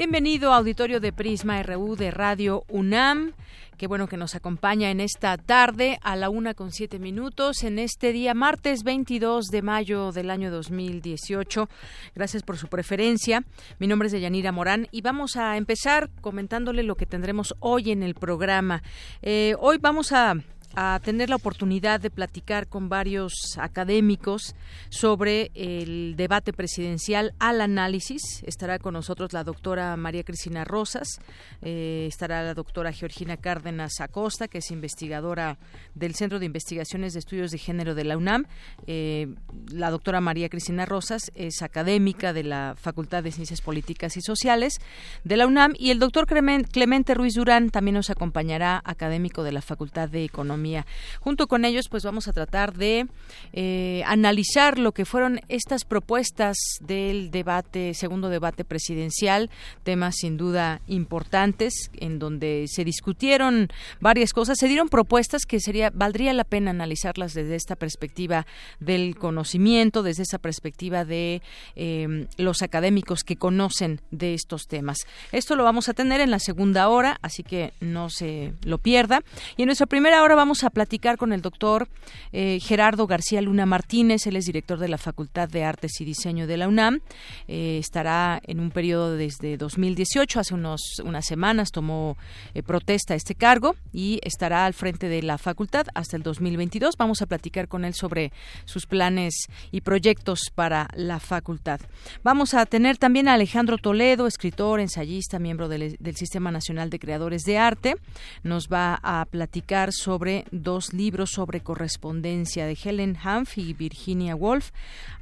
Bienvenido auditorio de Prisma RU de Radio UNAM. Qué bueno que nos acompaña en esta tarde a la una con siete minutos, en este día martes 22 de mayo del año 2018. Gracias por su preferencia. Mi nombre es Deyanira Morán y vamos a empezar comentándole lo que tendremos hoy en el programa. Eh, hoy vamos a a tener la oportunidad de platicar con varios académicos sobre el debate presidencial al análisis. Estará con nosotros la doctora María Cristina Rosas, eh, estará la doctora Georgina Cárdenas Acosta, que es investigadora del Centro de Investigaciones de Estudios de Género de la UNAM. Eh, la doctora María Cristina Rosas es académica de la Facultad de Ciencias Políticas y Sociales de la UNAM y el doctor Clemente Ruiz Durán también nos acompañará, académico de la Facultad de Economía Junto con ellos, pues vamos a tratar de eh, analizar lo que fueron estas propuestas del debate, segundo debate presidencial, temas sin duda importantes, en donde se discutieron varias cosas, se dieron propuestas que sería valdría la pena analizarlas desde esta perspectiva del conocimiento, desde esa perspectiva de em, los académicos que conocen de estos temas. Esto lo vamos a tener en la segunda hora, así que no se lo pierda. Y en nuestra primera hora vamos a platicar con el doctor eh, Gerardo García Luna Martínez, él es director de la Facultad de Artes y Diseño de la UNAM. Eh, estará en un periodo desde 2018, hace unos, unas semanas tomó eh, protesta este cargo y estará al frente de la facultad hasta el 2022. Vamos a platicar con él sobre sus planes y proyectos para la facultad. Vamos a tener también a Alejandro Toledo, escritor, ensayista, miembro del Sistema Nacional de Creadores de Arte. Nos va a platicar sobre dos libros sobre correspondencia de Helen Hanf y Virginia Woolf.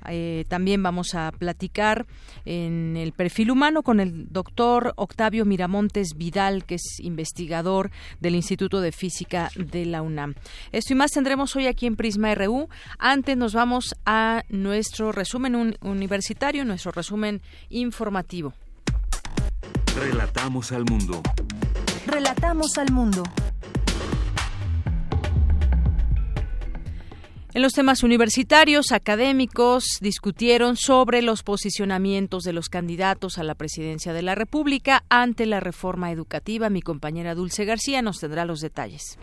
Eh, también vamos a platicar en el perfil humano con el doctor Octavio Miramontes Vidal, que es investigador del Instituto de Física de la UNAM. Esto y más tendremos hoy aquí en Prisma RU. Antes nos vamos a nuestro resumen universitario, nuestro resumen informativo. Relatamos al mundo. Relatamos al mundo. En los temas universitarios, académicos discutieron sobre los posicionamientos de los candidatos a la presidencia de la República ante la reforma educativa. Mi compañera Dulce García nos tendrá los detalles.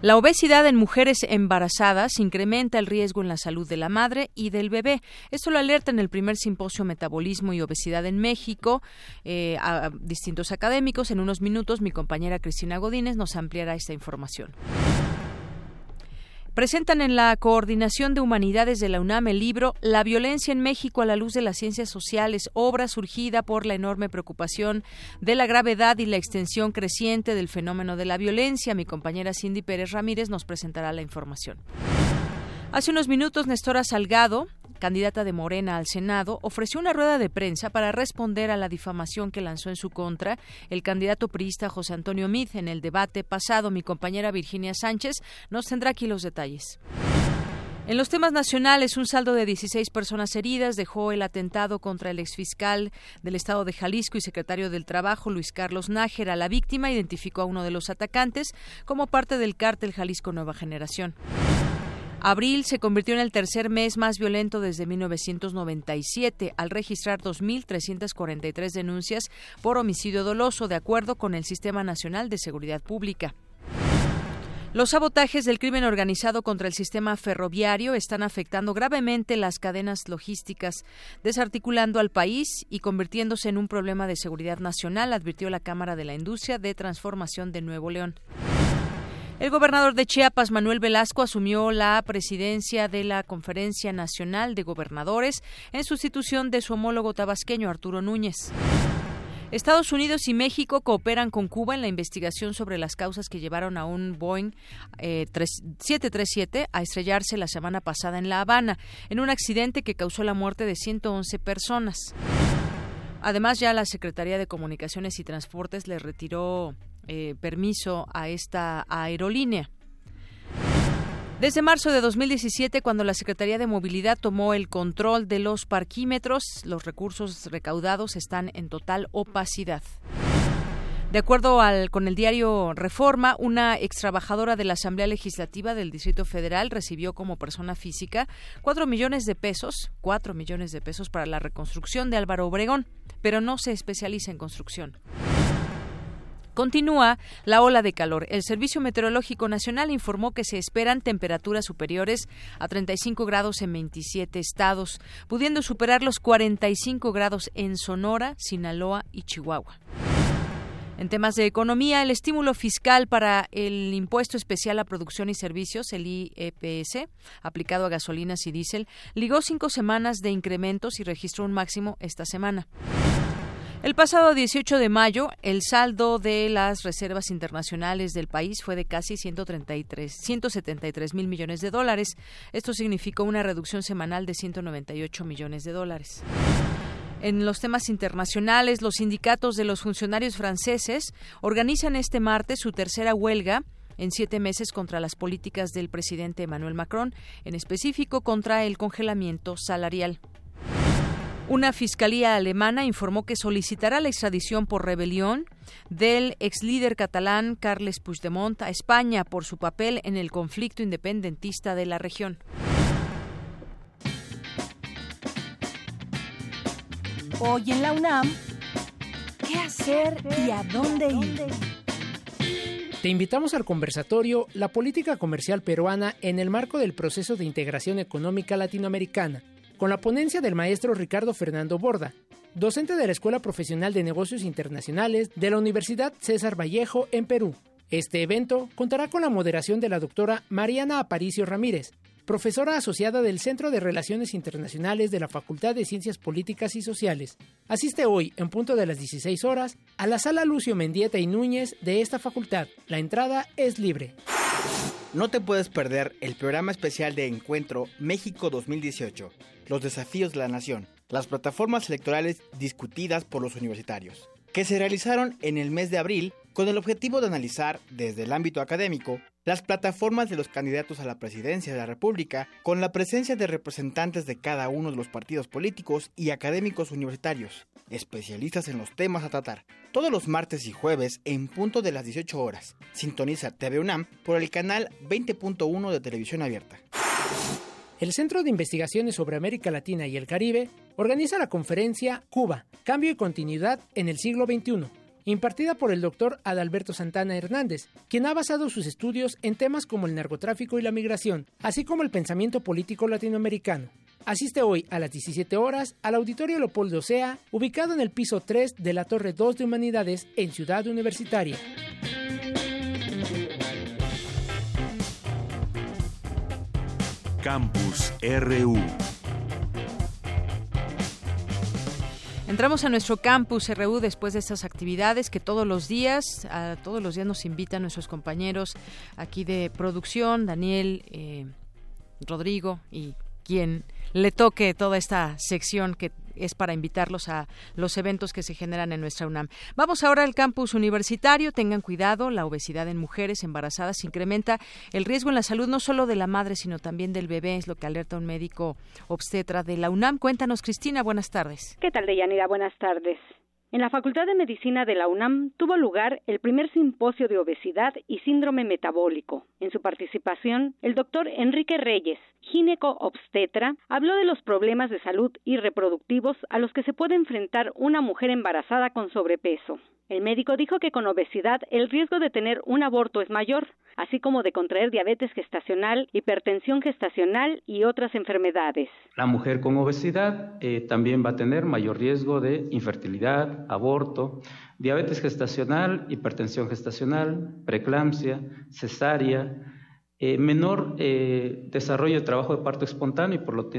La obesidad en mujeres embarazadas incrementa el riesgo en la salud de la madre y del bebé. Esto lo alerta en el primer simposio Metabolismo y Obesidad en México eh, a distintos académicos. En unos minutos mi compañera Cristina Godínez nos ampliará esta información presentan en la Coordinación de Humanidades de la UNAM el libro La violencia en México a la luz de las ciencias sociales, obra surgida por la enorme preocupación de la gravedad y la extensión creciente del fenómeno de la violencia. Mi compañera Cindy Pérez Ramírez nos presentará la información. Hace unos minutos, Nestora Salgado, candidata de Morena al Senado, ofreció una rueda de prensa para responder a la difamación que lanzó en su contra el candidato priista José Antonio Mid en el debate pasado. Mi compañera Virginia Sánchez nos tendrá aquí los detalles. En los temas nacionales, un saldo de 16 personas heridas dejó el atentado contra el exfiscal del estado de Jalisco y secretario del Trabajo, Luis Carlos Nájera. La víctima identificó a uno de los atacantes como parte del cártel Jalisco Nueva Generación. Abril se convirtió en el tercer mes más violento desde 1997, al registrar 2.343 denuncias por homicidio doloso, de acuerdo con el Sistema Nacional de Seguridad Pública. Los sabotajes del crimen organizado contra el sistema ferroviario están afectando gravemente las cadenas logísticas, desarticulando al país y convirtiéndose en un problema de seguridad nacional, advirtió la Cámara de la Industria de Transformación de Nuevo León. El gobernador de Chiapas, Manuel Velasco, asumió la presidencia de la Conferencia Nacional de Gobernadores en sustitución de su homólogo tabasqueño, Arturo Núñez. Estados Unidos y México cooperan con Cuba en la investigación sobre las causas que llevaron a un Boeing 737 eh, a estrellarse la semana pasada en La Habana, en un accidente que causó la muerte de 111 personas. Además, ya la Secretaría de Comunicaciones y Transportes le retiró eh, permiso a esta aerolínea. Desde marzo de 2017, cuando la Secretaría de Movilidad tomó el control de los parquímetros, los recursos recaudados están en total opacidad. De acuerdo con el diario Reforma, una ex trabajadora de la Asamblea Legislativa del Distrito Federal recibió como persona física cuatro millones de pesos, cuatro millones de pesos para la reconstrucción de Álvaro Obregón, pero no se especializa en construcción. Continúa la ola de calor. El Servicio Meteorológico Nacional informó que se esperan temperaturas superiores a 35 grados en 27 estados, pudiendo superar los 45 grados en Sonora, Sinaloa y Chihuahua. En temas de economía, el estímulo fiscal para el impuesto especial a producción y servicios, el IEPS, aplicado a gasolinas y diésel, ligó cinco semanas de incrementos y registró un máximo esta semana. El pasado 18 de mayo, el saldo de las reservas internacionales del país fue de casi 133, 173 mil millones de dólares. Esto significó una reducción semanal de 198 millones de dólares. En los temas internacionales, los sindicatos de los funcionarios franceses organizan este martes su tercera huelga en siete meses contra las políticas del presidente Emmanuel Macron, en específico contra el congelamiento salarial. Una fiscalía alemana informó que solicitará la extradición por rebelión del ex líder catalán Carles Puigdemont a España por su papel en el conflicto independentista de la región. Hoy en la UNAM, ¿qué hacer y a dónde ir? Te invitamos al conversatorio La política comercial peruana en el marco del proceso de integración económica latinoamericana con la ponencia del maestro Ricardo Fernando Borda, docente de la Escuela Profesional de Negocios Internacionales de la Universidad César Vallejo en Perú. Este evento contará con la moderación de la doctora Mariana Aparicio Ramírez, profesora asociada del Centro de Relaciones Internacionales de la Facultad de Ciencias Políticas y Sociales. Asiste hoy, en punto de las 16 horas, a la sala Lucio Mendieta y Núñez de esta facultad. La entrada es libre. No te puedes perder el programa especial de Encuentro México 2018 los desafíos de la nación, las plataformas electorales discutidas por los universitarios, que se realizaron en el mes de abril con el objetivo de analizar, desde el ámbito académico, las plataformas de los candidatos a la presidencia de la República, con la presencia de representantes de cada uno de los partidos políticos y académicos universitarios, especialistas en los temas a tratar, todos los martes y jueves en punto de las 18 horas. Sintoniza TV UNAM por el canal 20.1 de televisión abierta el Centro de Investigaciones sobre América Latina y el Caribe organiza la conferencia Cuba, Cambio y Continuidad en el siglo XXI, impartida por el doctor Adalberto Santana Hernández, quien ha basado sus estudios en temas como el narcotráfico y la migración, así como el pensamiento político latinoamericano. Asiste hoy a las 17 horas al Auditorio Leopoldo Sea, ubicado en el piso 3 de la Torre 2 de Humanidades en Ciudad Universitaria. Campus RU. Entramos a nuestro campus RU después de estas actividades que todos los días, todos los días nos invitan nuestros compañeros aquí de producción, Daniel, eh, Rodrigo y quien le toque toda esta sección que es para invitarlos a los eventos que se generan en nuestra UNAM. Vamos ahora al campus universitario. Tengan cuidado, la obesidad en mujeres embarazadas incrementa el riesgo en la salud no solo de la madre, sino también del bebé, es lo que alerta un médico obstetra de la UNAM. Cuéntanos, Cristina, buenas tardes. ¿Qué tal, Deyanira? Buenas tardes. En la Facultad de Medicina de la UNAM tuvo lugar el primer simposio de obesidad y síndrome metabólico. En su participación, el doctor Enrique Reyes, gineco-obstetra, habló de los problemas de salud y reproductivos a los que se puede enfrentar una mujer embarazada con sobrepeso. El médico dijo que con obesidad el riesgo de tener un aborto es mayor, así como de contraer diabetes gestacional, hipertensión gestacional y otras enfermedades. La mujer con obesidad eh, también va a tener mayor riesgo de infertilidad, aborto, diabetes gestacional, hipertensión gestacional, preeclampsia, cesárea, eh, menor eh, desarrollo de trabajo de parto espontáneo y por lo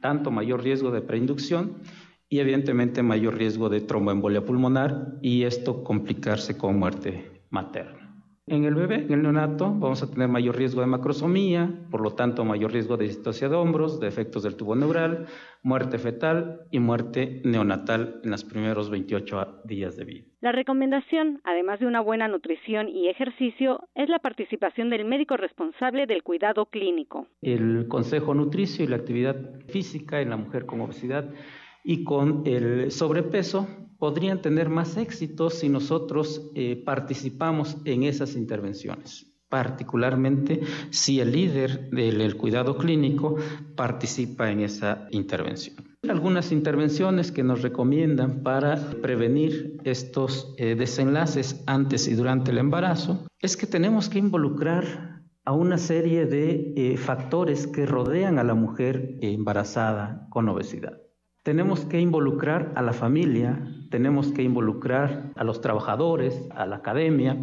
tanto mayor riesgo de preinducción y evidentemente mayor riesgo de tromboembolia pulmonar y esto complicarse con muerte materna. En el bebé, en el neonato, vamos a tener mayor riesgo de macrosomía, por lo tanto mayor riesgo de distosia de hombros, de efectos del tubo neural, muerte fetal y muerte neonatal en los primeros 28 días de vida. La recomendación, además de una buena nutrición y ejercicio, es la participación del médico responsable del cuidado clínico. El consejo nutricio y la actividad física en la mujer con obesidad y con el sobrepeso podrían tener más éxito si nosotros eh, participamos en esas intervenciones, particularmente si el líder del cuidado clínico participa en esa intervención. Algunas intervenciones que nos recomiendan para prevenir estos eh, desenlaces antes y durante el embarazo es que tenemos que involucrar a una serie de eh, factores que rodean a la mujer embarazada con obesidad. Tenemos que involucrar a la familia, tenemos que involucrar a los trabajadores, a la academia,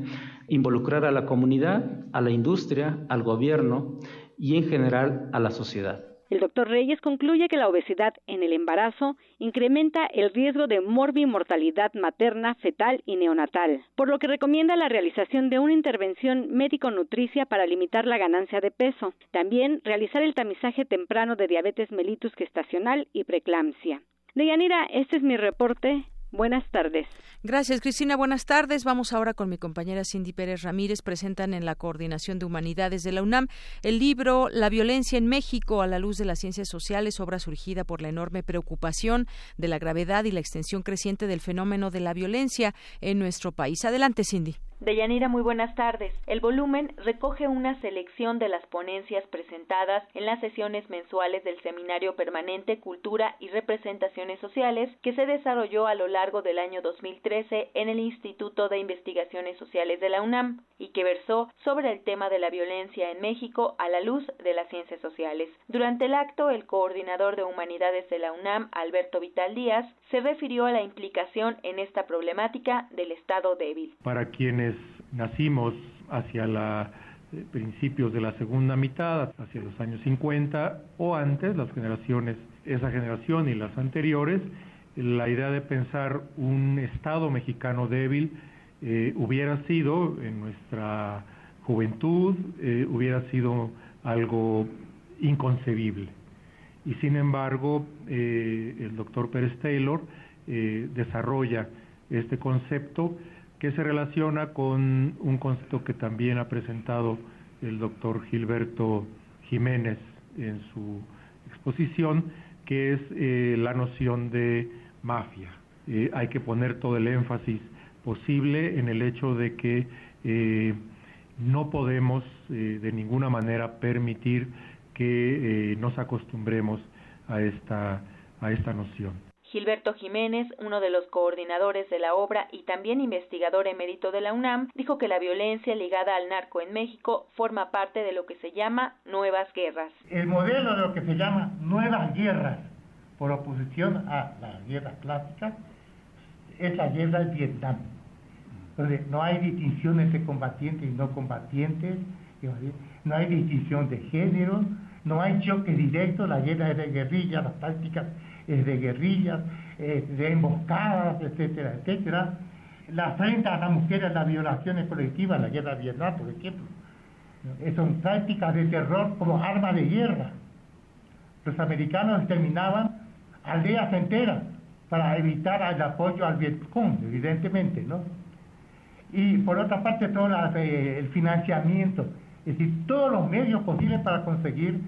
involucrar a la comunidad, a la industria, al gobierno y en general a la sociedad. El doctor Reyes concluye que la obesidad en el embarazo incrementa el riesgo de morbimortalidad materna, fetal y neonatal, por lo que recomienda la realización de una intervención médico-nutricia para limitar la ganancia de peso. También realizar el tamizaje temprano de diabetes mellitus gestacional y preeclampsia. Deyanira, este es mi reporte. Buenas tardes. Gracias, Cristina. Buenas tardes. Vamos ahora con mi compañera Cindy Pérez Ramírez. Presentan en la Coordinación de Humanidades de la UNAM el libro La violencia en México a la luz de las ciencias sociales, obra surgida por la enorme preocupación de la gravedad y la extensión creciente del fenómeno de la violencia en nuestro país. Adelante, Cindy. Deyanira, muy buenas tardes. El volumen recoge una selección de las ponencias presentadas en las sesiones mensuales del Seminario Permanente Cultura y Representaciones Sociales que se desarrolló a lo largo del año 2013 en el Instituto de Investigaciones Sociales de la UNAM y que versó sobre el tema de la violencia en México a la luz de las ciencias sociales. Durante el acto, el coordinador de Humanidades de la UNAM, Alberto Vital Díaz, se refirió a la implicación en esta problemática del Estado débil. Para quienes nacimos hacia la eh, principios de la segunda mitad, hacia los años 50 o antes, las generaciones, esa generación y las anteriores, la idea de pensar un Estado mexicano débil eh, hubiera sido en nuestra juventud, eh, hubiera sido algo inconcebible. Y sin embargo, el doctor Pérez Taylor desarrolla este concepto que se relaciona con un concepto que también ha presentado el doctor Gilberto Jiménez en su exposición, que es eh, la noción de mafia. Eh, hay que poner todo el énfasis posible en el hecho de que eh, no podemos de ninguna manera permitir que nos acostumbremos a esta, a esta noción. Gilberto Jiménez, uno de los coordinadores de la obra y también investigador emérito de la UNAM, dijo que la violencia ligada al narco en México forma parte de lo que se llama nuevas guerras. El modelo de lo que se llama nuevas guerras, por oposición a las guerras clásicas, es la guerra de Vietnam, donde no hay distinción entre combatientes y no combatientes, no hay distinción de género, no hay choque directo, la guerra es de guerrillas, las tácticas es de guerrillas, de emboscadas, etcétera, etcétera. La frente a las mujeres, las violaciones colectivas, la guerra de Vietnam, por ejemplo, son prácticas de terror como arma de guerra. Los americanos exterminaban aldeas enteras para evitar el apoyo al Vietcong, evidentemente, ¿no? Y por otra parte, todo eh, el financiamiento, es decir, todos los medios posibles para conseguir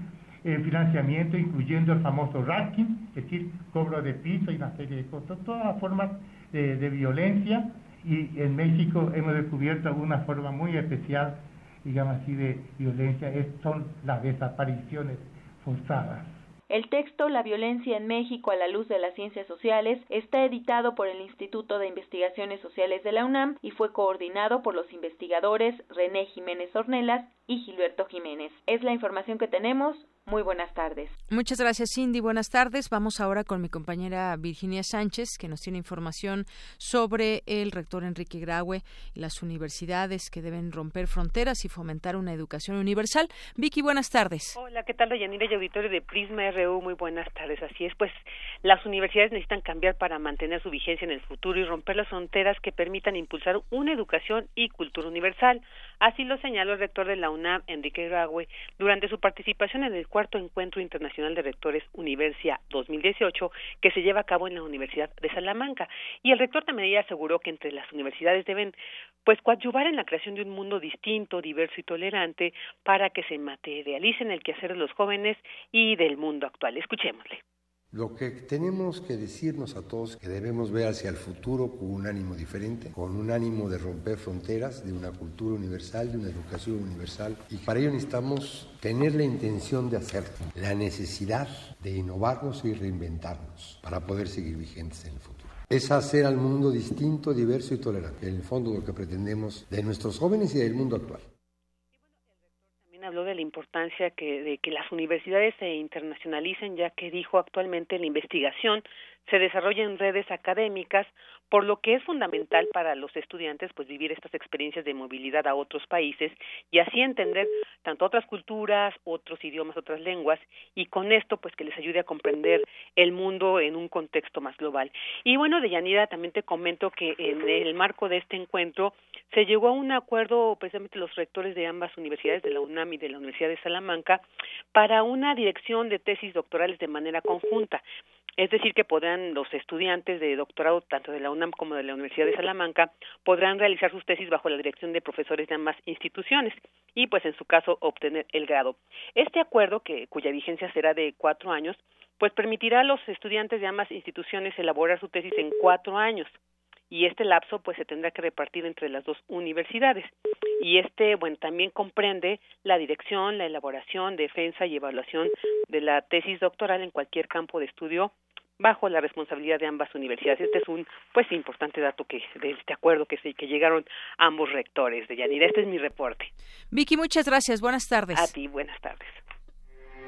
el financiamiento, incluyendo el famoso ranking, es decir, cobro de piso y una serie de cosas, todas las formas de, violencia y en México hemos descubierto una forma muy especial, digamos así, de violencia, son las desapariciones forzadas. El texto La violencia en México a la luz de las ciencias sociales está editado por el Instituto de Investigaciones Sociales de la UNAM y fue coordinado por los investigadores René Jiménez Ornelas y Gilberto Jiménez. Es la información que tenemos. Muy buenas tardes. Muchas gracias, Cindy. Buenas tardes. Vamos ahora con mi compañera Virginia Sánchez, que nos tiene información sobre el rector Enrique Graue y las universidades que deben romper fronteras y fomentar una educación universal. Vicky, buenas tardes. Hola, ¿qué tal, Dayanira y auditorio de Prisma RU? Muy buenas tardes. Así es, pues las universidades necesitan cambiar para mantener su vigencia en el futuro y romper las fronteras que permitan impulsar una educación y cultura universal. Así lo señaló el rector de la UNAM, Enrique Graue, durante su participación en el cuarto Encuentro Internacional de Rectores Universia 2018 que se lleva a cabo en la Universidad de Salamanca. Y el rector también aseguró que entre las universidades deben pues coadyuvar en la creación de un mundo distinto, diverso y tolerante para que se materialice en el quehacer de los jóvenes y del mundo actual. Escuchémosle. Lo que tenemos que decirnos a todos que debemos ver hacia el futuro con un ánimo diferente, con un ánimo de romper fronteras, de una cultura universal, de una educación universal. Y para ello necesitamos tener la intención de hacerlo, la necesidad de innovarnos y reinventarnos para poder seguir vigentes en el futuro. Es hacer al mundo distinto, diverso y tolerante. En el fondo lo que pretendemos de nuestros jóvenes y del mundo actual habló de la importancia que, de que las universidades se internacionalicen, ya que dijo actualmente la investigación se desarrolla en redes académicas, por lo que es fundamental para los estudiantes pues vivir estas experiencias de movilidad a otros países y así entender tanto otras culturas, otros idiomas, otras lenguas y con esto pues que les ayude a comprender el mundo en un contexto más global. Y bueno, de Yanira también te comento que en el marco de este encuentro se llegó a un acuerdo precisamente los rectores de ambas universidades, de la UNAM y de la Universidad de Salamanca, para una dirección de tesis doctorales de manera conjunta. Es decir, que podrán los estudiantes de doctorado, tanto de la UNAM como de la Universidad de Salamanca, podrán realizar sus tesis bajo la dirección de profesores de ambas instituciones y, pues, en su caso, obtener el grado. Este acuerdo, que, cuya vigencia será de cuatro años, pues permitirá a los estudiantes de ambas instituciones elaborar su tesis en cuatro años y este lapso pues se tendrá que repartir entre las dos universidades y este bueno también comprende la dirección, la elaboración, defensa y evaluación de la tesis doctoral en cualquier campo de estudio bajo la responsabilidad de ambas universidades. Este es un pues importante dato que de este acuerdo que se que llegaron ambos rectores de Yanira. Este es mi reporte. Vicky, muchas gracias. Buenas tardes. A ti, buenas tardes.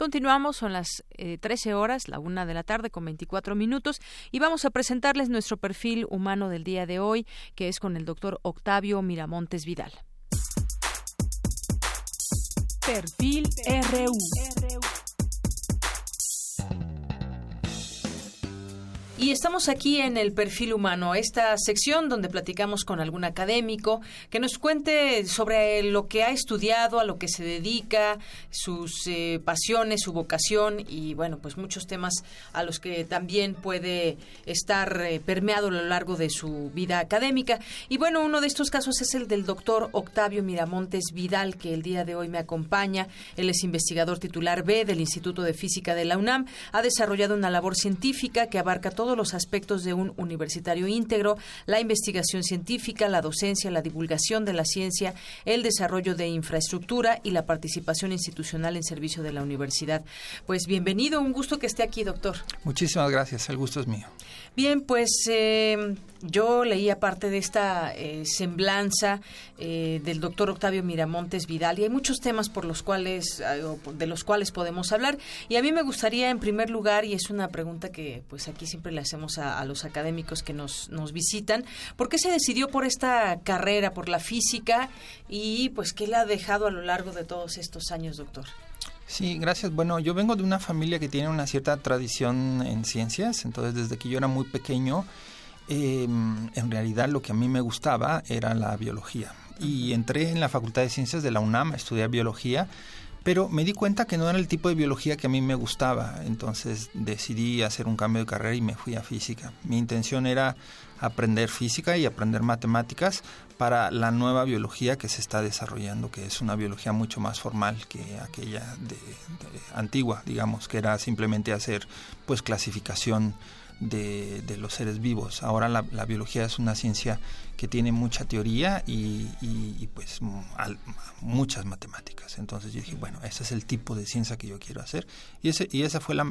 Continuamos, son las 13 eh, horas, la una de la tarde con 24 minutos, y vamos a presentarles nuestro perfil humano del día de hoy, que es con el doctor Octavio Miramontes Vidal. Perfil RU. Y estamos aquí en el perfil humano, esta sección donde platicamos con algún académico que nos cuente sobre lo que ha estudiado, a lo que se dedica, sus eh, pasiones, su vocación y bueno, pues muchos temas a los que también puede estar eh, permeado a lo largo de su vida académica. Y bueno, uno de estos casos es el del doctor Octavio Miramontes Vidal, que el día de hoy me acompaña. Él es investigador titular B del Instituto de Física de la UNAM. Ha desarrollado una labor científica que abarca todo los aspectos de un universitario íntegro, la investigación científica, la docencia, la divulgación de la ciencia, el desarrollo de infraestructura y la participación institucional en servicio de la universidad. Pues bienvenido, un gusto que esté aquí, doctor. Muchísimas gracias, el gusto es mío. Bien, pues eh, yo leía parte de esta eh, semblanza eh, del doctor Octavio Miramontes Vidal y hay muchos temas por los cuales de los cuales podemos hablar y a mí me gustaría en primer lugar y es una pregunta que pues aquí siempre le hacemos a, los académicos que nos, nos visitan ¿por qué se decidió por esta carrera por la física y pues qué le ha dejado a lo largo de todos estos años doctor? Sí, gracias. Bueno, yo vengo de una familia que tiene una cierta tradición en ciencias, entonces desde que yo era muy pequeño, em, en realidad lo que a mí me gustaba era la biología. Y entré en la Facultad de Ciencias de la UNAM a estudiar biología pero me di cuenta que no era el tipo de biología que a mí me gustaba, entonces decidí hacer un cambio de carrera y me fui a física. Mi intención era aprender física y aprender matemáticas para la nueva biología que se está desarrollando, que es una biología mucho más formal que aquella de, antigua, digamos, que era simplemente hacer pues clasificación de, los seres vivos. Ahora la, biología es una ciencia que tiene mucha teoría y, pues muchas matemáticas. Entonces yo dije, bueno, ese es el tipo de ciencia que yo quiero hacer y, ese, y esa fue la,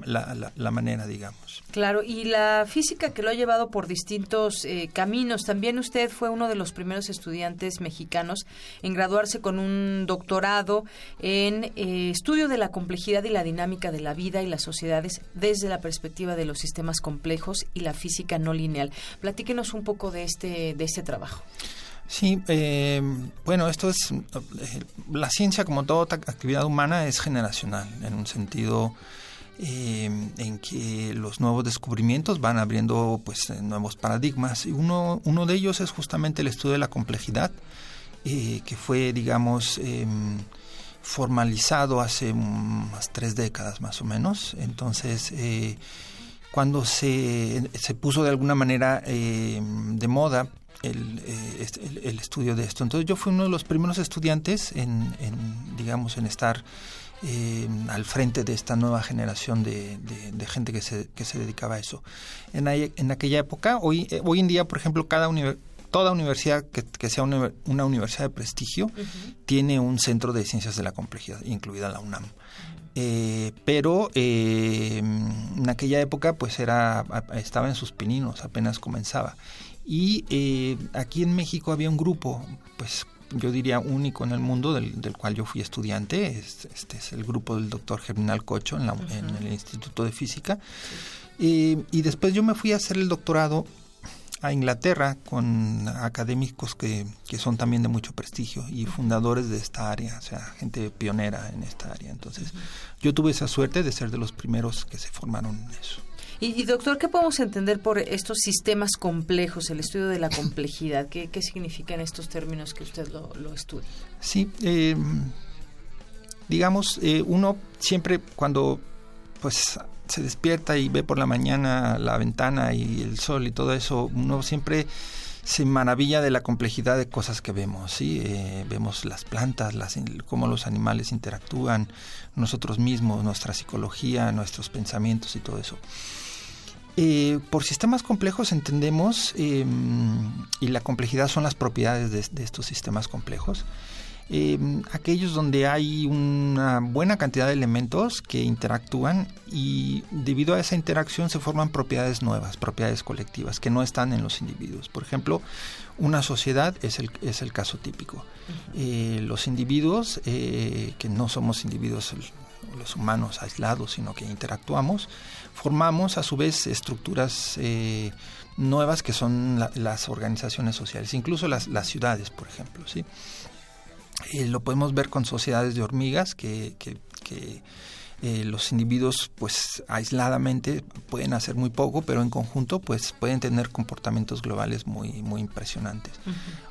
la, manera, digamos. Claro, y la física que lo ha llevado por distintos eh, caminos. También usted fue uno de los primeros estudiantes mexicanos en graduarse con un doctorado en eh, estudio de la complejidad y la dinámica de la vida y las sociedades desde la perspectiva de los sistemas complejos y la física no lineal. Platíquenos un poco de este, de este trabajo. Sí, eh, bueno, esto es, eh, la ciencia como toda actividad humana es generacional, en un sentido eh, en que los nuevos descubrimientos van abriendo pues nuevos paradigmas y uno, uno de ellos es justamente el estudio de la complejidad, que fue, digamos, em, formalizado hace unas tres décadas más o menos. Entonces, cuando se, se, puso de alguna manera de moda eh, el, el, estudio de esto. Entonces yo fui uno de los primeros estudiantes en, digamos, en estar eh, al frente de esta nueva generación de, gente que se, que se dedicaba a eso. En, en aquella época, hoy, eh, hoy en día, por ejemplo, cada toda universidad que, sea una, universidad de prestigio tiene un centro de ciencias de la complejidad, incluida la UNAM. pero en aquella época pues era estaba en sus pininos, apenas comenzaba. Y eh, aquí en México había un grupo, pues yo diría único en el mundo, del, cual yo fui estudiante. Este es el grupo del doctor Germinal Cocho en, el Instituto de Física. Eh, y después yo me fui a hacer el doctorado a Inglaterra con académicos que, que, son también de mucho prestigio y fundadores de esta área, o sea, gente pionera en esta área. Entonces, yo tuve esa suerte de ser de los primeros que se formaron en eso. Y, doctor, ¿qué podemos entender por estos sistemas complejos, el estudio de la complejidad? ¿Qué, qué significan estos términos que usted lo, estudia? Sí, eh, digamos, eh, uno siempre cuando pues se despierta y ve por la mañana la ventana y el sol y todo eso, uno siempre se maravilla de la complejidad de cosas que vemos, ¿sí? Eh, vemos las plantas, las, cómo los animales interactúan, nosotros mismos, nuestra psicología, nuestros pensamientos y todo eso. Eh, por sistemas complejos entendemos, em, y la complejidad son las propiedades de, estos sistemas complejos, em, aquellos donde hay una buena cantidad de elementos que interactúan y debido a esa interacción se forman propiedades nuevas, propiedades colectivas que no están en los individuos. Por ejemplo, una sociedad es el, es el caso típico. Eh, los individuos, eh, que no somos individuos los humanos aislados, sino que interactuamos, formamos a su vez estructuras eh, nuevas que son las organizaciones sociales, incluso las, ciudades, por ejemplo. ¿sí? Eh, lo podemos ver con sociedades de hormigas que, eh, los individuos pues aisladamente pueden hacer muy poco pero en conjunto pues pueden tener comportamientos globales muy muy impresionantes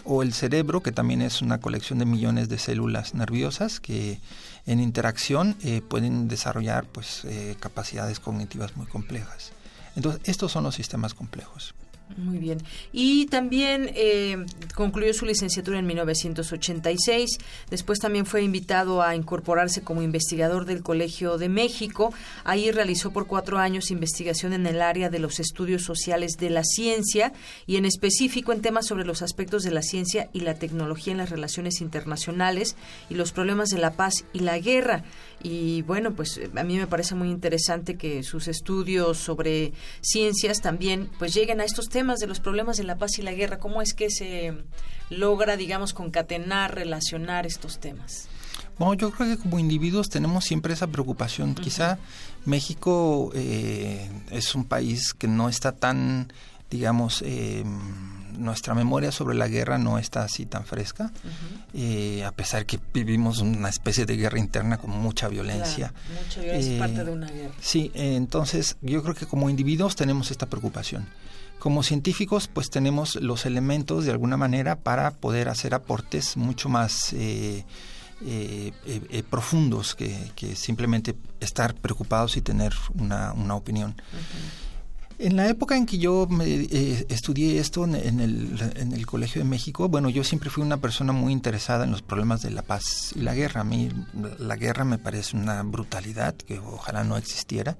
o el cerebro que también es una colección de millones de células nerviosas que en interacción eh, pueden desarrollar pues, eh, capacidades cognitivas muy complejas. Entonces, estos son los sistemas complejos. Muy bien. Y también eh, concluyó su licenciatura en 1986. Después también fue invitado a incorporarse como investigador del Colegio de México. Ahí realizó por cuatro años investigación en el área de los estudios sociales de la ciencia y en específico en temas sobre los aspectos de la ciencia y la tecnología en las relaciones internacionales y los problemas de la paz y la guerra. Y bueno, pues a mí me parece muy interesante que sus estudios sobre ciencias también pues lleguen a estos temas de los problemas de la paz y la guerra, ¿cómo es que se logra, digamos, concatenar, relacionar estos temas? Bueno, yo creo que como individuos tenemos siempre esa preocupación. Quizá México eh, es un país que no está tan, digamos, eh, nuestra memoria sobre la guerra no está así tan fresca, eh, a pesar que vivimos una especie de guerra interna con mucha violencia. mucha violencia parte de una guerra. Sí, entonces yo creo que como individuos tenemos esta preocupación. Como científicos, pues tenemos los elementos de alguna manera para poder hacer aportes mucho más, eh, eh, eh, profundos que, simplemente estar preocupados y tener una, opinión. En la época en que yo me, estudié esto en, el, en el Colegio de México, bueno, yo siempre fui una persona muy interesada en los problemas de la paz y la guerra. A mí la guerra me parece una brutalidad que ojalá no existiera.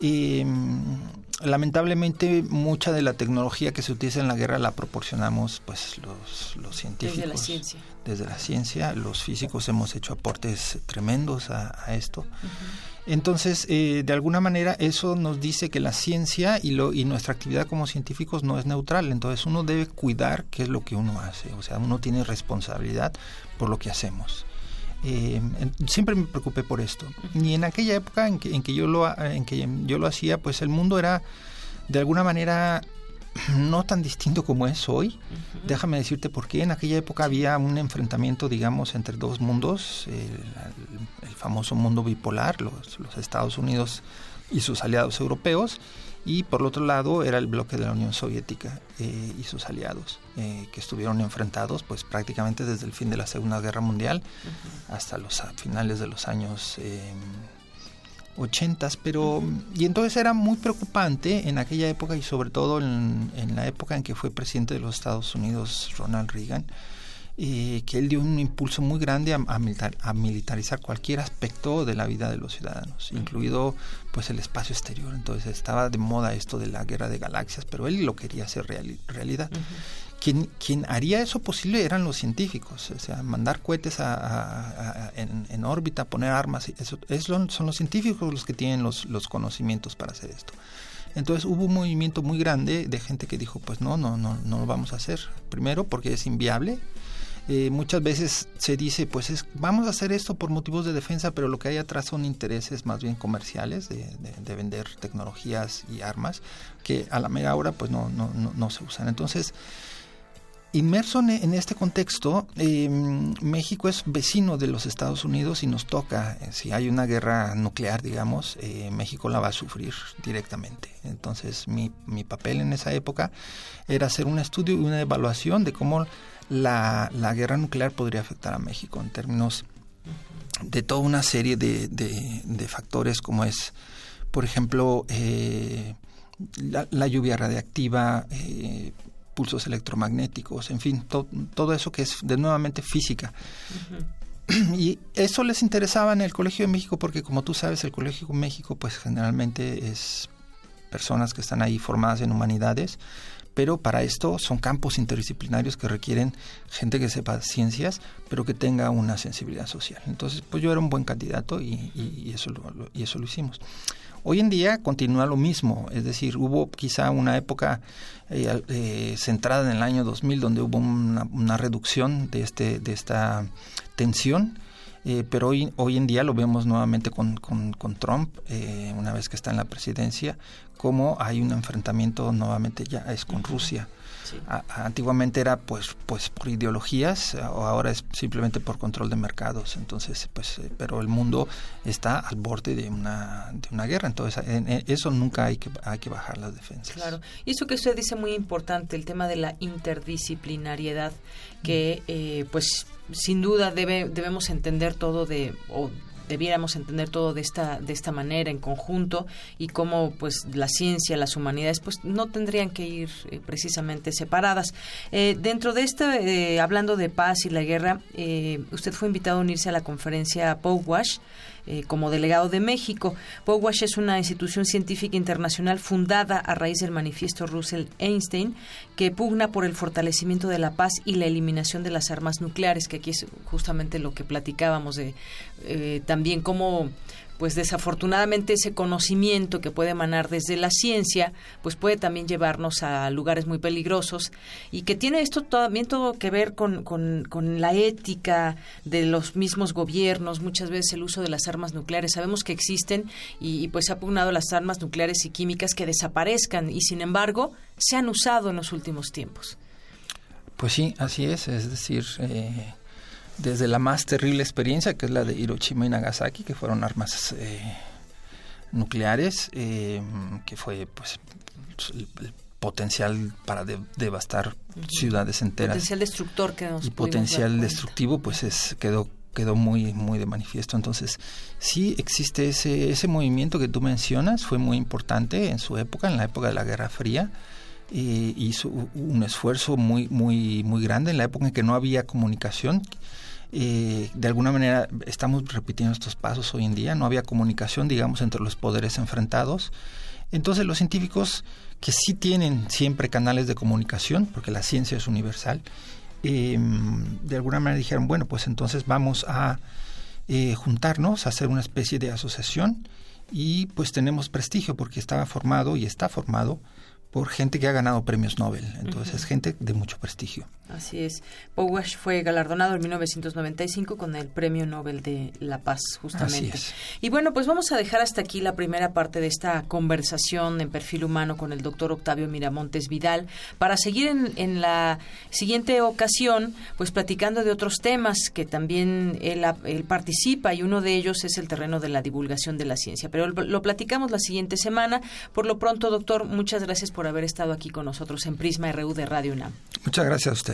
Mm, lamentablemente mucha de la tecnología que se utiliza en la guerra la proporcionamos pues los, los científicos. Desde la ciencia. Desde la ciencia, los físicos hemos hecho aportes tremendos a, esto. Entonces, eh, de alguna manera, eso nos dice que la ciencia y, lo, y nuestra actividad como científicos no es neutral. Entonces, uno debe cuidar qué es lo que uno hace. O sea, uno tiene responsabilidad por lo que hacemos. Eh, siempre me preocupé por esto. Y en aquella época en que, en que, yo lo, en que yo lo hacía, pues el mundo era de alguna manera no tan distinto como es hoy. Déjame decirte por qué. En aquella época había un enfrentamiento, digamos, entre dos mundos, el, famoso mundo bipolar, los, los Estados Unidos y sus aliados europeos, y por el otro lado era el bloque de la Unión Soviética eh, y sus aliados eh, que estuvieron enfrentados pues prácticamente desde el fin de la Segunda Guerra Mundial hasta los finales de los años eh, 80 pero y entonces era muy preocupante en aquella época y sobre todo en, la época en que fue presidente de los Estados Unidos Ronald Reagan eh, que él dio un impulso muy grande a, militarizar cualquier aspecto de la vida de los ciudadanos, incluido pues el espacio exterior. Entonces estaba de moda esto de la guerra de galaxias, pero él lo quería hacer realidad. Quien, haría eso posible eran los científicos, o sea, mandar cohetes a, en, órbita, poner armas, eso, son los científicos los que tienen los, conocimientos para hacer esto. Entonces hubo un movimiento muy grande de gente que dijo, pues no, no, no, no lo vamos a hacer. Primero porque es inviable, eh, muchas veces se dice, pues es, vamos a hacer esto por motivos de defensa, pero lo que hay atrás son intereses más bien comerciales de, vender tecnologías y armas que a la mera hora pues no, se usan. Entonces, inmerso en este contexto, em, México es vecino de los Estados Unidos y nos toca, eh, si hay una guerra nuclear, digamos, eh, México la va a sufrir directamente. Entonces, mi, papel en esa época era hacer un estudio y una evaluación de cómo la, guerra nuclear podría afectar a México en términos de toda una serie de, factores como es, por ejemplo, eh, la, lluvia radiactiva, pulsos electromagnéticos, en fin, todo eso que es de nuevamente física. Y eso les interesaba en el Colegio de México porque como tú sabes, el Colegio de México pues generalmente es personas que están ahí formadas en humanidades, pero para esto son campos interdisciplinarios que requieren gente que sepa ciencias, pero que tenga una sensibilidad social. Entonces, pues yo era un buen candidato y, eso, lo, y eso lo hicimos. Hoy en día continúa lo mismo, es decir, hubo quizá una época eh, eh, centrada en el año 2000 donde hubo una, reducción de, este, de esta tensión, eh, pero hoy, hoy en día lo vemos nuevamente con, con, Trump, una vez que está en la presidencia, como hay un enfrentamiento nuevamente ya es con Rusia. Antiguamente era pues pues por ideologías o ahora es simplemente por control de mercados. Entonces pues eh, pero el mundo está al borde de una de una guerra. Entonces en, eso nunca hay que hay que bajar las defensas. Claro. Y eso que usted dice muy importante el tema de la interdisciplinariedad que eh, pues sin duda debe debemos entender todo de debiéramos entender todo de esta de esta manera en conjunto y cómo pues la ciencia las humanidades pues no tendrían que ir eh, precisamente separadas. Eh, dentro de esta eh, hablando de paz y la guerra usted fue invitado a unirse a la conferencia POWASH eh, como delegado de México. POWASH es una institución científica internacional fundada a raíz del manifiesto Russell-Einstein que pugna por el fortalecimiento de la paz y la eliminación de las armas nucleares, que aquí es justamente lo que platicábamos de eh, también cómo pues desafortunadamente ese conocimiento que puede emanar desde la ciencia, pues puede también llevarnos a lugares muy peligrosos y que tiene esto también todo que ver con, con, la ética de los mismos gobiernos, muchas veces el uso de las armas nucleares. Sabemos que existen y, pues ha pugnado las armas nucleares y químicas que desaparezcan y sin embargo se han usado en los últimos tiempos. Pues sí, así es, es decir, eh, desde la más terrible experiencia, que es la de Hiroshima y Nagasaki, que fueron armas eh, nucleares, eh, que fue pues el, potencial para devastar ciudades enteras. Potencial destructor que Y potencial destructivo pues es quedó quedó muy, muy de manifiesto. Entonces, sí existe ese, ese movimiento que tú mencionas, fue muy importante en su época, en la época de la Guerra Fría. Eh, hizo un esfuerzo muy, muy, muy grande en la época en que no había comunicación. Eh, de alguna manera estamos repitiendo estos pasos hoy en día, no había comunicación, digamos, entre los poderes enfrentados. Entonces los científicos que sí tienen siempre canales de comunicación, porque la ciencia es universal, eh, de alguna manera dijeron, bueno, pues entonces vamos a eh, juntarnos, a hacer una especie de asociación y pues tenemos prestigio porque estaba formado y está formado por gente que ha ganado premios Nobel. Entonces es gente de mucho prestigio. Así es. Powers fue galardonado en 1995 con el Premio Nobel de la Paz, justamente. Y bueno, pues vamos a dejar hasta aquí la primera parte de esta conversación en perfil humano con el doctor Octavio Miramontes Vidal, para seguir en, la siguiente ocasión, pues platicando de otros temas que también él, él, participa y uno de ellos es el terreno de la divulgación de la ciencia. Pero lo platicamos la siguiente semana. Por lo pronto, doctor, muchas gracias por haber estado aquí con nosotros en Prisma RU de Radio UNAM. Muchas gracias a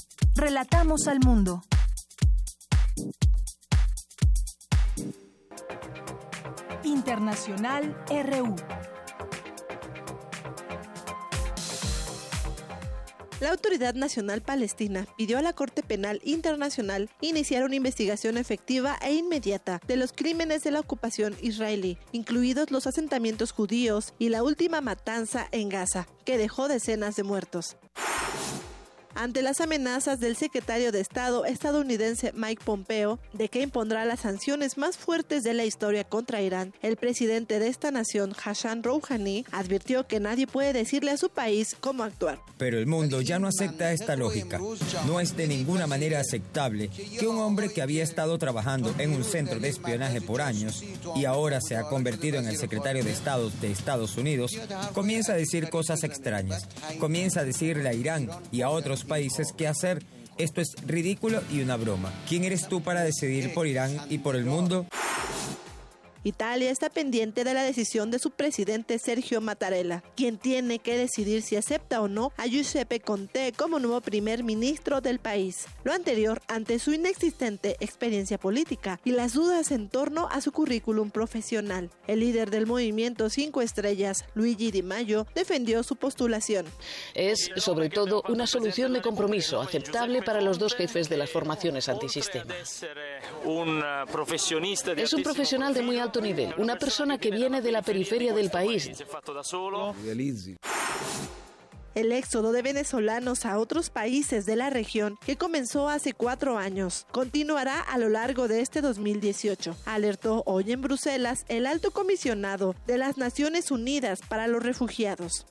Relatamos al mundo. Internacional RU. La Autoridad Nacional Palestina pidió a la Corte Penal Internacional iniciar una investigación efectiva e inmediata de los crímenes de la ocupación israelí, incluidos los asentamientos judíos y la última matanza en Gaza, que dejó decenas de muertos ante las amenazas del secretario de Estado estadounidense Mike Pompeo de que impondrá las sanciones más fuertes de la historia contra Irán, el presidente de esta nación, Hassan Rouhani, advirtió que nadie puede decirle a su país cómo actuar. Pero el mundo ya no acepta esta lógica. No es de ninguna manera aceptable que un hombre que había estado trabajando en un centro de espionaje por años y ahora se ha convertido en el secretario de Estado de Estados Unidos, comienza a decir cosas extrañas. Comienza a decirle a Irán y a otros países qué hacer. Esto es ridículo y una broma. ¿Quién eres tú para decidir por Irán y por el mundo? Italia está pendiente de la decisión de su presidente Sergio Mattarella, quien tiene que decidir si acepta o no a Giuseppe Conte como nuevo primer ministro del país. Lo anterior ante su inexistente experiencia política y las dudas en torno a su currículum profesional. El líder del movimiento Cinco Estrellas, Luigi Di Maio, defendió su postulación. Es sobre todo una solución de compromiso aceptable para los dos jefes de las formaciones antisistema. Es un profesional de muy alto nivel, una persona que viene de la periferia del país. El éxodo de venezolanos a otros países de la región, que comenzó hace cuatro años, continuará a lo largo de este 2018, alertó hoy en Bruselas el alto comisionado de las Naciones Unidas para los Refugiados.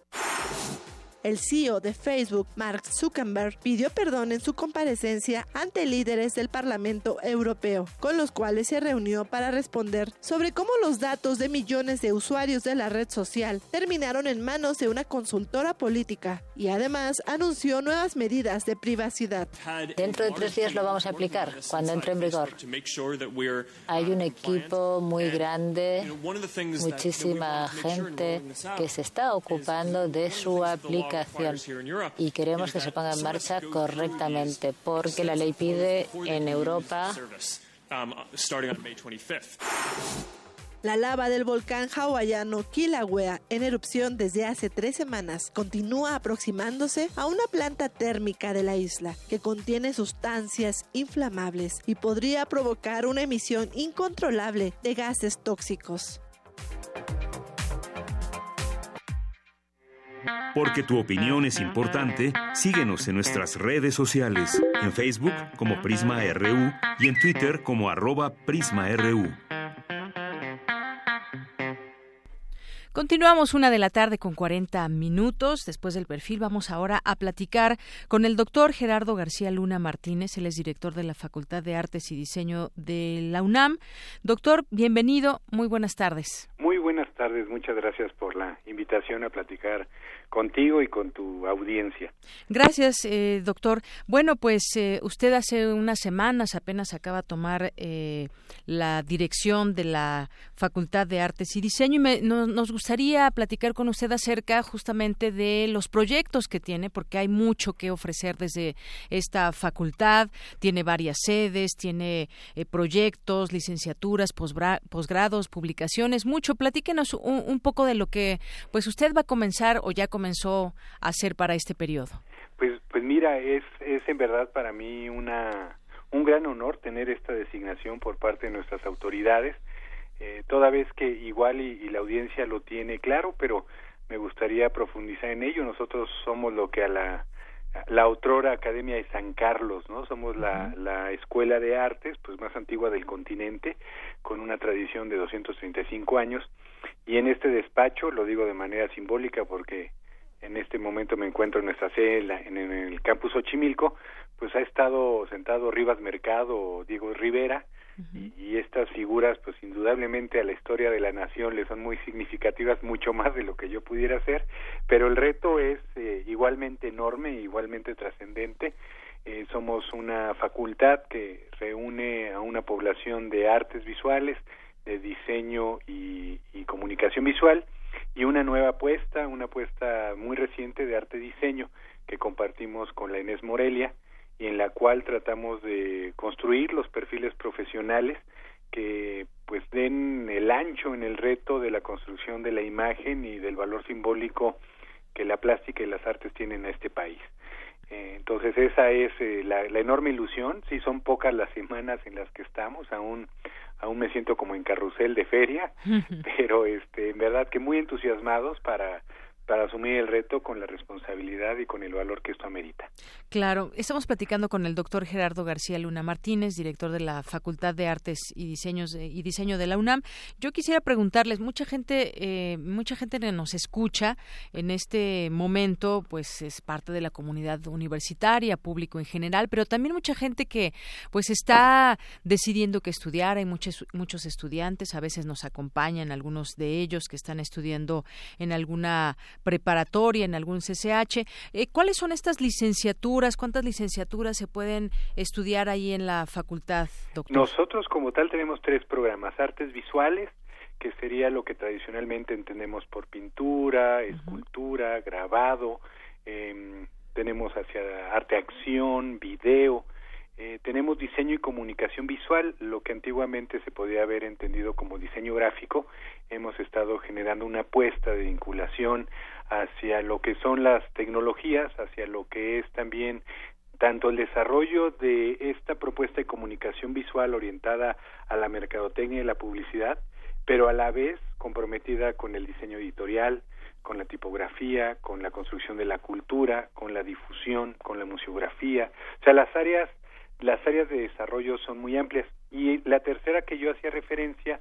El CEO de Facebook, Mark Zuckerberg, pidió perdón en su comparecencia ante líderes del Parlamento Europeo, con los cuales se reunió para responder sobre cómo los datos de millones de usuarios de la red social terminaron en manos de una consultora política y además anunció nuevas medidas de privacidad. Dentro de tres días lo vamos a aplicar cuando entre en vigor. Hay un equipo muy grande, muchísima gente que se está ocupando de su aplicación y queremos que se ponga en marcha correctamente porque la ley pide en Europa la lava del volcán hawaiano Kilauea, en erupción desde hace tres semanas, continúa aproximándose a una planta térmica de la isla que contiene sustancias inflamables y podría provocar una emisión incontrolable de gases tóxicos. Porque tu opinión es importante, síguenos en nuestras redes sociales, en Facebook como Prisma RU y en Twitter como arroba PrismaRU. Continuamos una de la tarde con 40 minutos. Después del perfil vamos ahora a platicar con el doctor Gerardo García Luna Martínez. Él es director de la Facultad de Artes y Diseño de la UNAM. Doctor, bienvenido. Muy buenas tardes. Muy buenas tardes. Muchas gracias por la invitación a platicar contigo y con tu audiencia. Gracias, eh, doctor. Bueno, pues eh, usted hace unas semanas apenas acaba de tomar eh, la dirección de la Facultad de Artes y Diseño y me, nos gustaría platicar con usted acerca justamente de los proyectos que tiene, porque hay mucho que ofrecer desde esta facultad. Tiene varias sedes, tiene proyectos, licenciaturas, posgrados, publicaciones, mucho. Platíquenos un, un poco de lo que pues usted va a comenzar o ya comenzó comenzó a hacer para este periodo? Pues, pues mira, es, es en verdad para mí una, un gran honor tener esta designación por parte de nuestras autoridades, eh, toda vez que igual y, la audiencia lo tiene claro, pero me gustaría profundizar en ello. Nosotros somos lo que a la la otrora Academia de San Carlos, ¿no? Somos la, la escuela de artes pues más antigua del continente, con una tradición de 235 años, y en este despacho, lo digo de manera simbólica porque en este momento me encuentro en nuestra sede en, el campus Ochimilco, pues ha estado sentado Rivas Mercado, Diego Rivera, y, estas figuras, pues indudablemente a la historia de la nación le son muy significativas, mucho más de lo que yo pudiera hacer, pero el reto es eh, igualmente enorme, igualmente trascendente. Eh, somos una facultad que reúne a una población de artes visuales, de diseño y comunicación visual, y una nueva apuesta, una apuesta muy reciente de arte diseño que compartimos con la Inés Morelia y en la cual tratamos de construir los perfiles profesionales que pues den el ancho en el reto de la construcción de la imagen y del valor simbólico que la plástica y las artes tienen a este país. Eh, entonces esa es eh, la, la, enorme ilusión, sí son pocas las semanas en las que estamos, aún aún me siento como en carrusel de feria, pero este, en verdad que muy entusiasmados para para asumir el reto con la responsabilidad y con el valor que esto amerita. Claro, estamos platicando con el doctor Gerardo García Luna Martínez, director de la Facultad de Artes y Diseños y Diseño de la UNAM. Yo quisiera preguntarles, mucha gente, eh, mucha gente nos escucha en este momento, pues es parte de la comunidad universitaria, público en general, pero también mucha gente que pues está decidiendo qué estudiar. Hay muchos muchos estudiantes, a veces nos acompañan algunos de ellos que están estudiando en alguna preparatoria en algún CCH. Eh, ¿Cuáles son estas licenciaturas? ¿Cuántas licenciaturas se pueden estudiar ahí en la facultad, doctor? Nosotros como tal tenemos tres programas, artes visuales, que sería lo que tradicionalmente entendemos por pintura, escultura, grabado, eh, tenemos hacia arte acción, video, eh, tenemos diseño y comunicación visual, lo que antiguamente se podía haber entendido como diseño gráfico. Hemos estado generando una apuesta de vinculación hacia lo que son las tecnologías, hacia lo que es también tanto el desarrollo de esta propuesta de comunicación visual orientada a la mercadotecnia y la publicidad, pero a la vez comprometida con el diseño editorial, con la tipografía, con la construcción de la cultura, con la difusión, con la museografía. O sea, las áreas las áreas de desarrollo son muy amplias. Y la tercera que yo hacía referencia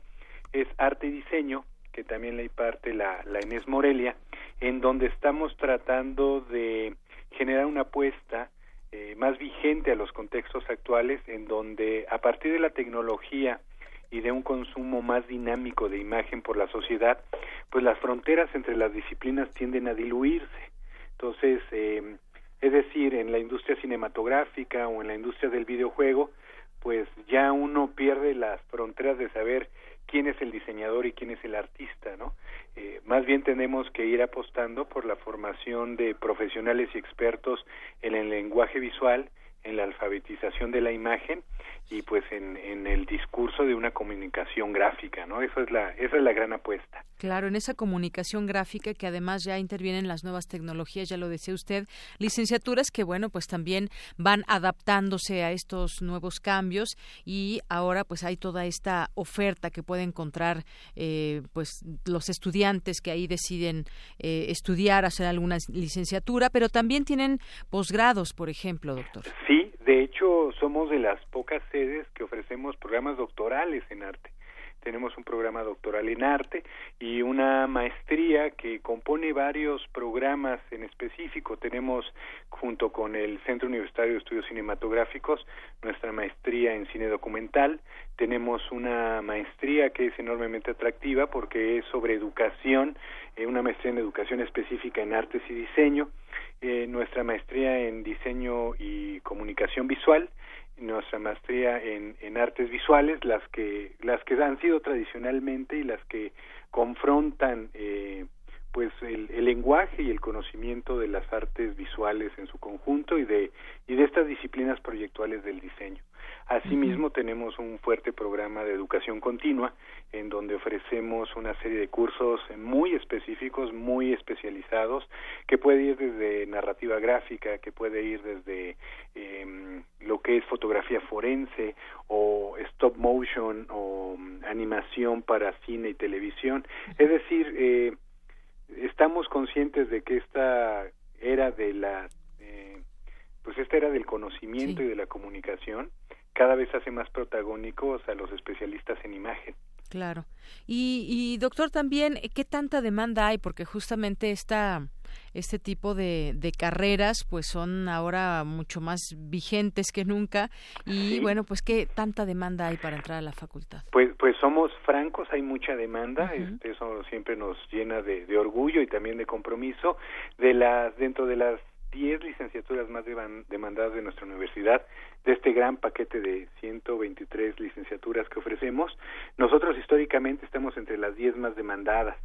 es arte y diseño, que también le imparte la, la Morelia, en donde estamos tratando de generar una apuesta eh, más vigente a los contextos actuales, en donde a partir de la tecnología y de un consumo más dinámico de imagen por la sociedad, pues las fronteras entre las disciplinas tienden a diluirse. Entonces, eh, es decir, en la industria cinematográfica o en la industria del videojuego, pues ya uno pierde las fronteras de saber quién es el diseñador y quién es el artista, ¿no? Eh, más bien tenemos que ir apostando por la formación de profesionales y expertos en el lenguaje visual, en la alfabetización de la imagen y pues en, en el discurso de una comunicación gráfica, ¿no? Esa es la esa es la gran apuesta. Claro, en esa comunicación gráfica que además ya intervienen las nuevas tecnologías, ya lo decía usted, licenciaturas que bueno, pues también van adaptándose a estos nuevos cambios y ahora pues hay toda esta oferta que puede encontrar eh, pues los estudiantes que ahí deciden eh, estudiar, hacer alguna licenciatura, pero también tienen posgrados, por ejemplo, doctor. Sí, de hecho somos de las pocas sedes que ofrecemos programas doctorales en arte. tenemos un programa doctoral en arte y una maestría que compone varios programas en específico. Tenemos junto con el Centro Universitario de Estudios Cinematográficos nuestra maestría en cine documental. Tenemos una maestría que es enormemente atractiva porque es sobre educación, eh, una maestría en educación específica en artes y diseño, eh, nuestra maestría en diseño y comunicación visual nuestra maestría en, en artes visuales, las que, las que han sido tradicionalmente y las que confrontan eh, pues el, el, lenguaje y el conocimiento de las artes visuales en su conjunto y de y de estas disciplinas proyectuales del diseño. Asimismo, tenemos un fuerte programa de educación continua en donde ofrecemos una serie de cursos muy específicos, muy especializados, que puede ir desde narrativa gráfica, que puede ir desde eh, lo que es fotografía forense o stop motion o um, animación para cine y televisión. Es decir, eh, estamos conscientes de que esta era de la eh, pues esta era del conocimiento y de la comunicación cada vez hace más protagónicos a los especialistas en imagen. Claro. Y, y doctor, también, ¿qué tanta demanda hay? Porque justamente esta, este tipo de, de carreras pues son ahora mucho más vigentes que nunca. Y bueno pues qué tanta demanda hay para entrar a la facultad pues pues somos francos hay mucha demanda este, eso siempre nos llena de, de, orgullo y también de compromiso. De las dentro de las 10 licenciaturas más demandadas de nuestra universidad, de este gran paquete de 123 licenciaturas que ofrecemos. Nosotros históricamente estamos entre las 10 más demandadas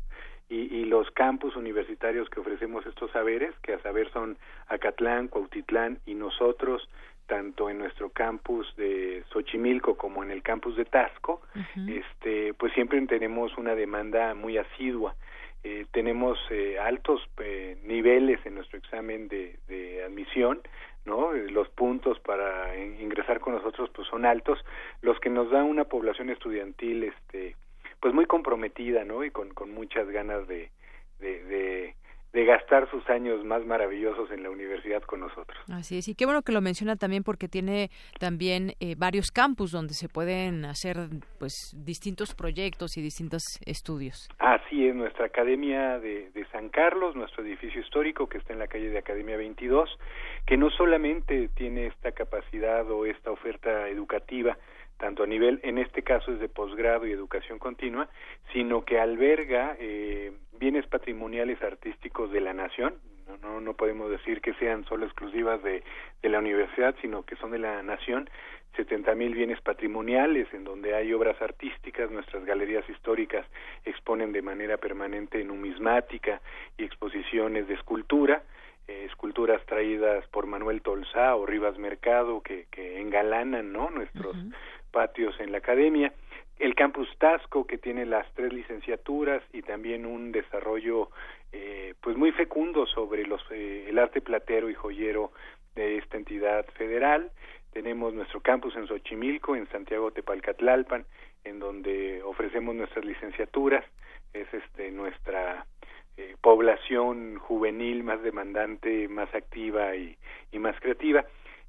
y, y, los campus universitarios que ofrecemos estos saberes, que a saber son Acatlán, Cuautitlán y nosotros, tanto en nuestro campus de Xochimilco como en el campus de Tasco, este, pues siempre tenemos una demanda muy asidua. Eh, tenemos eh, altos eh, niveles en nuestro examen de, de admisión, ¿no? Los puntos para ingresar con nosotros pues son altos, los que nos da una población estudiantil este pues muy comprometida, ¿no? Y con, con muchas ganas de, de, de gastar sus años más maravillosos en la universidad con nosotros. Así es, y qué bueno que lo menciona también porque tiene también eh, varios campus donde se pueden hacer pues distintos proyectos y distintos estudios. Así es, nuestra Academia de, de San Carlos, nuestro edificio histórico que está en la calle de Academia 22, que no solamente tiene esta capacidad o esta oferta educativa, tanto a nivel, en este caso es de posgrado y educación continua, sino que alberga eh, bienes patrimoniales artísticos de la nación. No, no, podemos decir que sean solo exclusivas de, de la universidad, sino que son de la nación. 70 mil bienes patrimoniales en donde hay obras artísticas, nuestras galerías históricas exponen de manera permanente numismática y exposiciones de escultura, eh, esculturas traídas por Manuel Tolsá o Rivas Mercado que, que engalanan ¿no? nuestros patios en la academia, el campus Tasco que tiene las tres licenciaturas y también un desarrollo eh, pues muy fecundo sobre los eh, el arte platero y joyero de esta entidad federal. Tenemos nuestro campus en Xochimilco, en Santiago Tepalcatlalpan, en donde ofrecemos nuestras licenciaturas. Es este nuestra eh, población juvenil más demandante, más activa y, y más creativa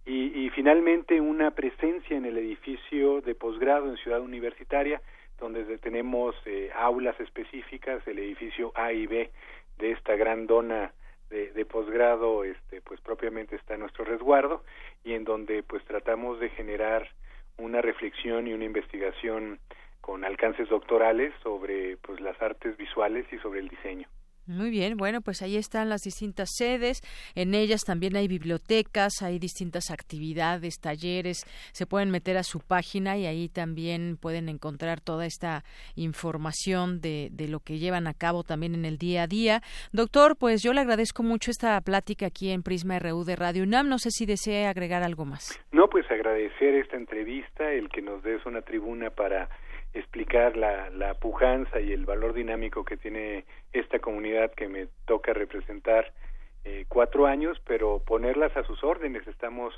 y, y finalmente una presencia en el edificio de posgrado en Ciudad Universitaria, donde tenemos eh, aulas específicas, el edificio A y B de esta gran dona de, de posgrado, este, pues propiamente está nuestro resguardo y en donde pues tratamos de generar una reflexión y una investigación con alcances doctorales sobre pues las artes visuales y sobre el diseño. Muy bien, bueno, pues ahí están las distintas sedes, en ellas también hay bibliotecas, hay distintas actividades, talleres, se pueden meter a su página y ahí también pueden encontrar toda esta información de, de lo que llevan a cabo también en el día a día. Doctor, pues yo le agradezco mucho esta plática aquí en Prisma RU de Radio UNAM, no sé si desea agregar algo más. No, pues agradecer esta entrevista, el que nos des una tribuna para explicar la, la pujanza y el valor dinámico que tiene esta comunidad que me toca representar eh, cuatro años, pero ponerlas a sus órdenes. Estamos,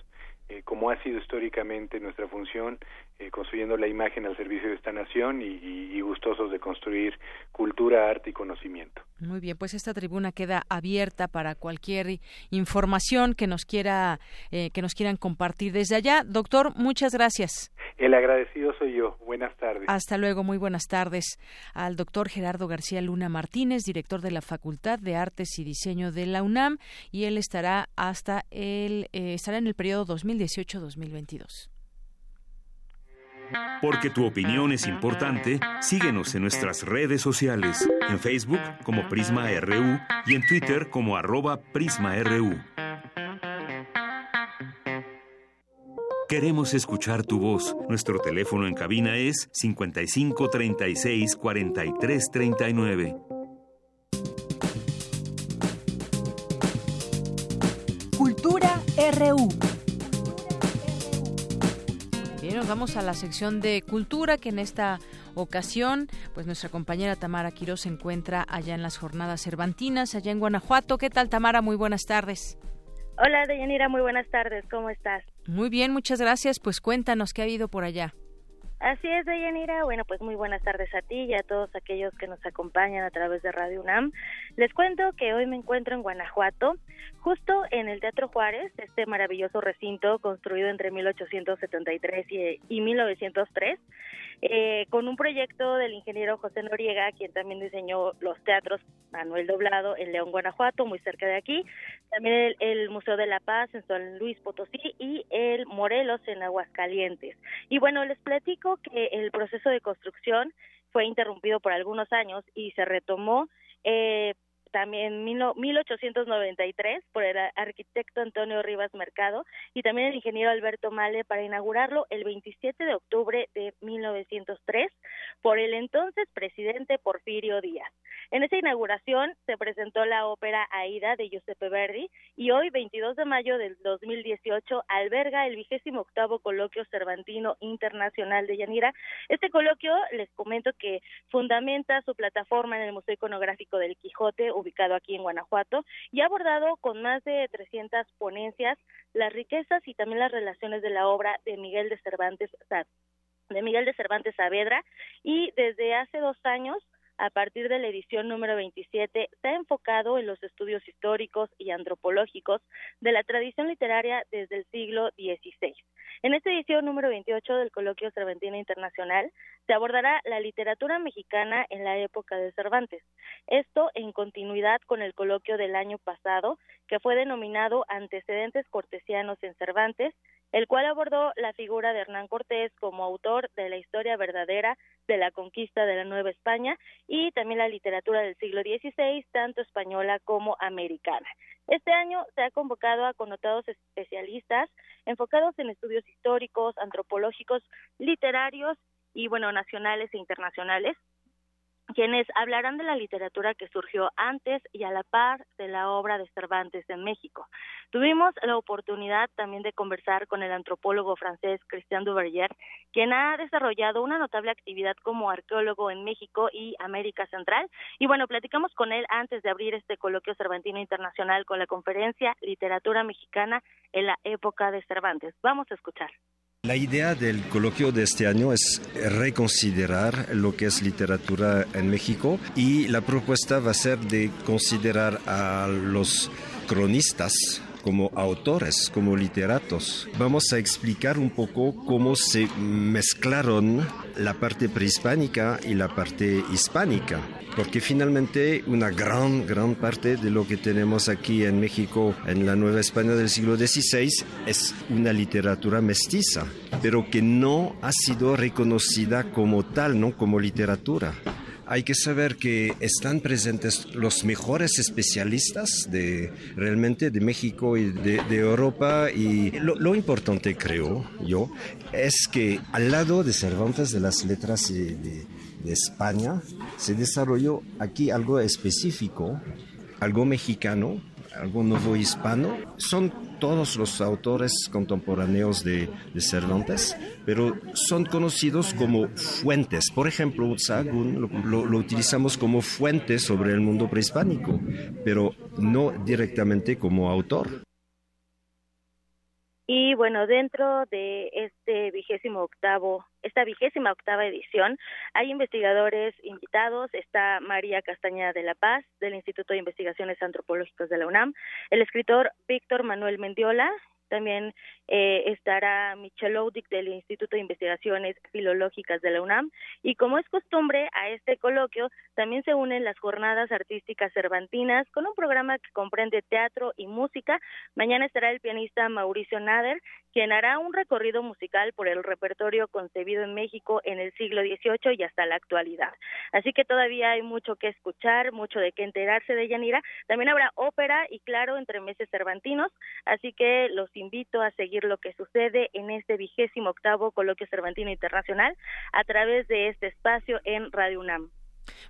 eh, como ha sido históricamente nuestra función, eh, construyendo la imagen al servicio de esta nación y, y, y gustosos de construir cultura, arte y conocimiento. Muy bien, pues esta tribuna queda abierta para cualquier información que nos quiera eh, que nos quieran compartir desde allá. Doctor, muchas gracias. El agradecido soy yo. Buenas tardes. Hasta luego, muy buenas tardes. Al doctor Gerardo García Luna Martínez, director de la Facultad de Artes y Diseño de la UNAM, y él estará hasta el estará en el periodo 2018-2022. Porque tu opinión es importante, síguenos en nuestras redes sociales, en Facebook como Prisma RU y en Twitter como arroba PrismaRU. Queremos escuchar tu voz. Nuestro teléfono en cabina es 55 36 43 39. Cultura RU nos vamos a la sección de cultura que en esta ocasión, pues nuestra compañera Tamara Quiroz se encuentra allá en las jornadas cervantinas, allá en Guanajuato. ¿Qué tal, Tamara? Muy buenas tardes. Hola, Deyanira, muy buenas tardes. ¿Cómo estás? Muy bien, muchas gracias. Pues cuéntanos qué ha habido por allá. Así es, Deyanira. Bueno, pues muy buenas tardes a ti y a todos aquellos que nos acompañan a través de Radio UNAM. Les cuento que hoy me encuentro en Guanajuato, justo en el Teatro Juárez, este maravilloso recinto construido entre 1873 y, y 1903 eh, con un proyecto del ingeniero José Noriega, quien también diseñó los teatros Manuel Doblado en León, Guanajuato, muy cerca de aquí, también el, Museo de la Paz en San Luis Potosí y el Morelos en Aguascalientes. Y bueno, les platico que el proceso de construcción fue interrumpido por algunos años y se retomó eh, también 1893 por el arquitecto Antonio Rivas Mercado y también el ingeniero Alberto Male para inaugurarlo el 27 de octubre de 1903 por el entonces presidente Porfirio Díaz. En esa inauguración se presentó la ópera Aida de Giuseppe Verdi y hoy, 22 de mayo del 2018, alberga el vigésimo octavo coloquio cervantino internacional de Yanira. Este coloquio, les comento que fundamenta su plataforma en el Museo Iconográfico del Quijote, ubicado aquí en Guanajuato, y ha abordado con más de 300 ponencias las riquezas y también las relaciones de la obra de Miguel de Cervantes de Miguel de Cervantes Saavedra y desde hace dos años a partir de la edición número 27, se ha enfocado en los estudios históricos y antropológicos de la tradición literaria desde el siglo XVI. En esta edición número 28 del Coloquio Cervantino Internacional se abordará la literatura mexicana en la época de Cervantes. Esto en continuidad con el coloquio del año pasado, que fue denominado Antecedentes Cortesianos en Cervantes, el cual abordó la figura de Hernán Cortés como autor de la historia verdadera de la conquista de la Nueva España y también la literatura del siglo XVI, tanto española como americana. Este año se ha convocado a connotados especialistas enfocados en estudios históricos, antropológicos, literarios y, bueno, nacionales e internacionales, quienes hablarán de la literatura que surgió antes y a la par de la obra de Cervantes en México. Tuvimos la oportunidad también de conversar con el antropólogo francés Christian Duverger, quien ha desarrollado una notable actividad como arqueólogo en México y América Central. Y bueno, platicamos con él antes de abrir este coloquio cervantino internacional con la conferencia Literatura Mexicana en la época de Cervantes. Vamos a escuchar. La idea del coloquio de este año es reconsiderar lo que es literatura en México y la propuesta va a ser de considerar a los cronistas como autores, como literatos. Vamos a explicar un poco cómo se mezclaron la parte prehispánica y la parte hispánica, porque finalmente una gran, gran parte de lo que tenemos aquí en México, en la Nueva España del siglo XVI, es una literatura mestiza, pero que no ha sido reconocida como tal, ¿no? como literatura hay que saber que están presentes los mejores especialistas de realmente de México y de, Europa. Y lo, importante creo yo es que al lado de Cervantes de las letras de, de España se desarrolló aquí algo específico, algo mexicano algo nuevo hispano. Son todos los autores contemporáneos de, Cervantes, pero son conocidos como fuentes. Por ejemplo, Sahagún lo, lo, utilizamos como fuente sobre el mundo prehispánico, pero no directamente como autor. Y bueno, dentro de este vigésimo octavo, esta vigésima octava edición, hay investigadores invitados. Está María Castañeda de la Paz, del Instituto de Investigaciones Antropológicas de la UNAM, el escritor Víctor Manuel Mendiola, también eh, estará Michelle Oudic del Instituto de Investigaciones Filológicas de la UNAM. Y como es costumbre, a este coloquio también se unen las jornadas artísticas cervantinas con un programa que comprende teatro y música. Mañana estará el pianista Mauricio Nader, quien hará un recorrido musical por el repertorio concebido en México en el siglo XVIII y hasta la actualidad. Así que todavía hay mucho que escuchar, mucho de qué enterarse de Yanira. También habrá ópera y, claro, entre meses cervantinos. Así que los invito a seguir lo que sucede en este vigésimo octavo Coloquio Cervantino Internacional a través de este espacio en Radio UNAM.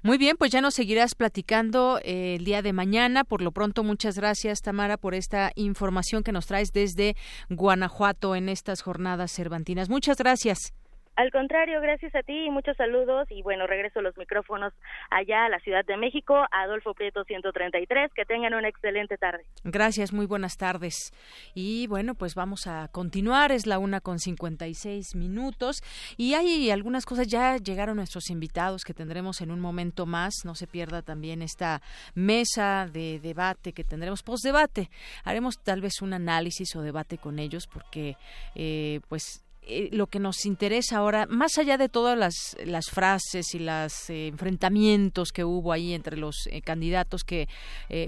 Muy bien, pues ya nos seguirás platicando eh, el día de mañana. Por lo pronto, muchas gracias, Tamara, por esta información que nos traes desde Guanajuato en estas jornadas cervantinas. Muchas gracias. Al contrario, gracias a ti y muchos saludos. Y bueno, regreso los micrófonos allá a la Ciudad de México, Adolfo Prieto 133. Que tengan una excelente tarde. Gracias, muy buenas tardes. Y bueno, pues vamos a continuar. Es la una con 56 minutos. Y hay algunas cosas, ya llegaron nuestros invitados que tendremos en un momento más. No se pierda también esta mesa de debate que tendremos post-debate. Haremos tal vez un análisis o debate con ellos porque, eh, pues, eh, lo que nos interesa ahora, más allá de todas las, las frases y los eh, enfrentamientos que hubo ahí entre los eh, candidatos que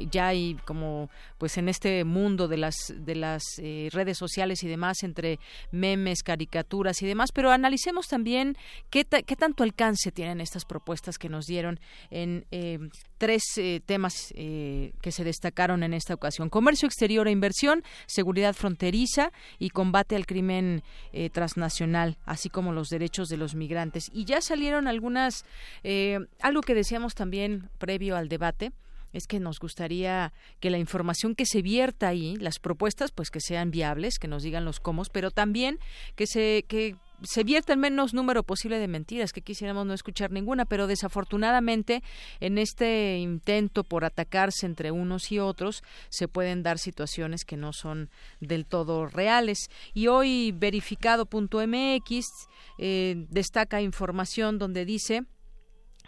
ya hay como pues en este mundo de las de las redes sociales y demás entre memes, caricaturas y demás, pero analicemos también qué, qué tanto alcance tienen estas propuestas que nos dieron en tres temas que se destacaron en esta ocasión: comercio exterior e inversión, seguridad fronteriza y combate al crimen tras nacional, así como los derechos de los migrantes. Y ya salieron algunas, eh, algo que decíamos también previo al debate, es que nos gustaría que la información que se vierta ahí, las propuestas, pues que sean viables, que nos digan los cómo, pero también que se que se vierta el menos número posible de mentiras, que quisiéramos no escuchar ninguna, pero desafortunadamente en este intento por atacarse entre unos y otros se pueden dar situaciones que no son del todo reales. Y hoy verificado.mx eh, destaca información donde dice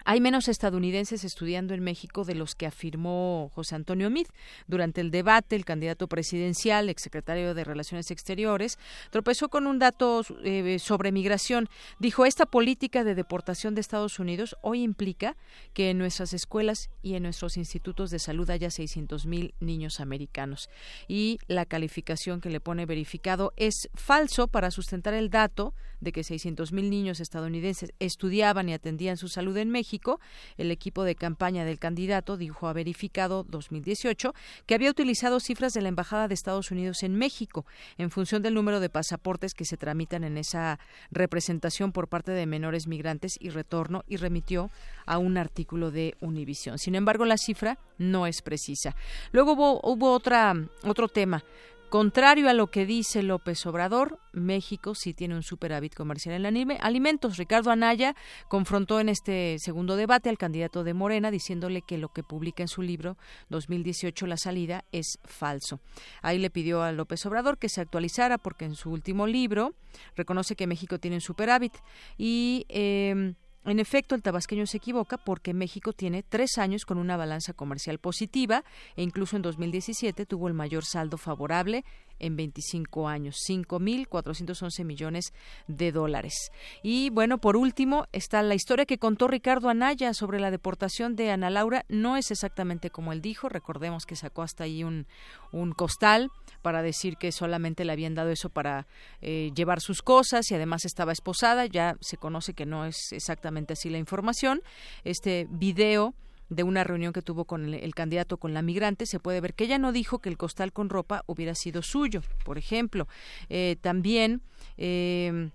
hay menos estadounidenses estudiando en México de los que afirmó José Antonio Mid. Durante el debate, el candidato presidencial, exsecretario de Relaciones Exteriores, tropezó con un dato eh, sobre migración. Dijo, esta política de deportación de Estados Unidos hoy implica que en nuestras escuelas y en nuestros institutos de salud haya 600.000 mil niños americanos. Y la calificación que le pone verificado es falso para sustentar el dato de que 600.000 mil niños estadounidenses estudiaban y atendían su salud en México el equipo de campaña del candidato dijo a verificado 2018 que había utilizado cifras de la Embajada de Estados Unidos en México en función del número de pasaportes que se tramitan en esa representación por parte de menores migrantes y retorno y remitió a un artículo de Univision. Sin embargo, la cifra no es precisa. Luego hubo, hubo otra, otro tema. Contrario a lo que dice López Obrador, México sí tiene un superávit comercial en alimentos. Ricardo Anaya confrontó en este segundo debate al candidato de Morena diciéndole que lo que publica en su libro 2018 La salida es falso. Ahí le pidió a López Obrador que se actualizara porque en su último libro reconoce que México tiene un superávit y eh, en efecto, el tabasqueño se equivoca porque México tiene tres años con una balanza comercial positiva e incluso en 2017 tuvo el mayor saldo favorable en 25 años, 5.411 millones de dólares. Y bueno, por último, está la historia que contó Ricardo Anaya sobre la deportación de Ana Laura. No es exactamente como él dijo, recordemos que sacó hasta ahí un, un costal para decir que solamente le habían dado eso para eh, llevar sus cosas y además estaba esposada. Ya se conoce que no es exactamente así la información. Este video de una reunión que tuvo con el, candidato con la migrante, se puede ver que ella no dijo que el costal con ropa hubiera sido suyo, por ejemplo. Eh, también. Eh,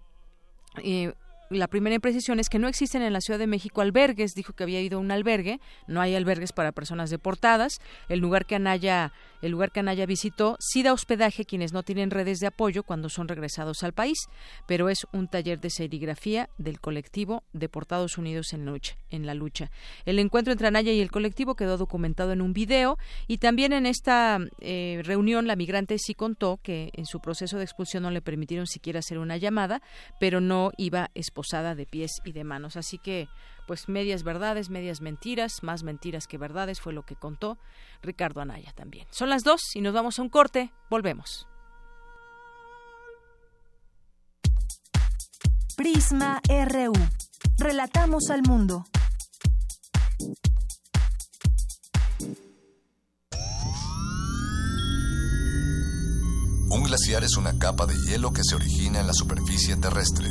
eh, la primera imprecisión es que no existen en la Ciudad de México albergues. Dijo que había ido a un albergue. No hay albergues para personas deportadas. El lugar que Anaya El lugar que Anaya visitó sí da hospedaje a quienes no tienen redes de apoyo cuando son regresados al país, pero es un taller de serigrafía del colectivo Deportados Unidos en, lucha, en la lucha. El encuentro entre Anaya y el colectivo quedó documentado en un video y también en esta eh, reunión la migrante sí contó que en su proceso de expulsión no le permitieron siquiera hacer una llamada, pero no iba esposada de pies y de manos. Así que pues medias verdades, medias mentiras, más mentiras que verdades fue lo que contó Ricardo Anaya también. Son las dos y nos vamos a un corte. Volvemos. Prisma RU. Relatamos al mundo. Un glaciar es una capa de hielo que se origina en la superficie terrestre.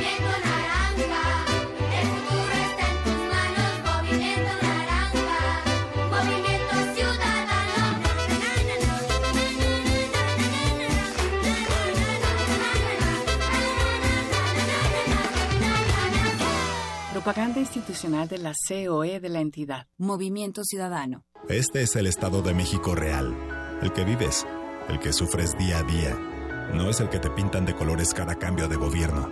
Propaganda institucional de la COE de la entidad. Movimiento Ciudadano. Este es el Estado de México real, el que vives, el que sufres día a día. No es el que te pintan de colores cada cambio de gobierno.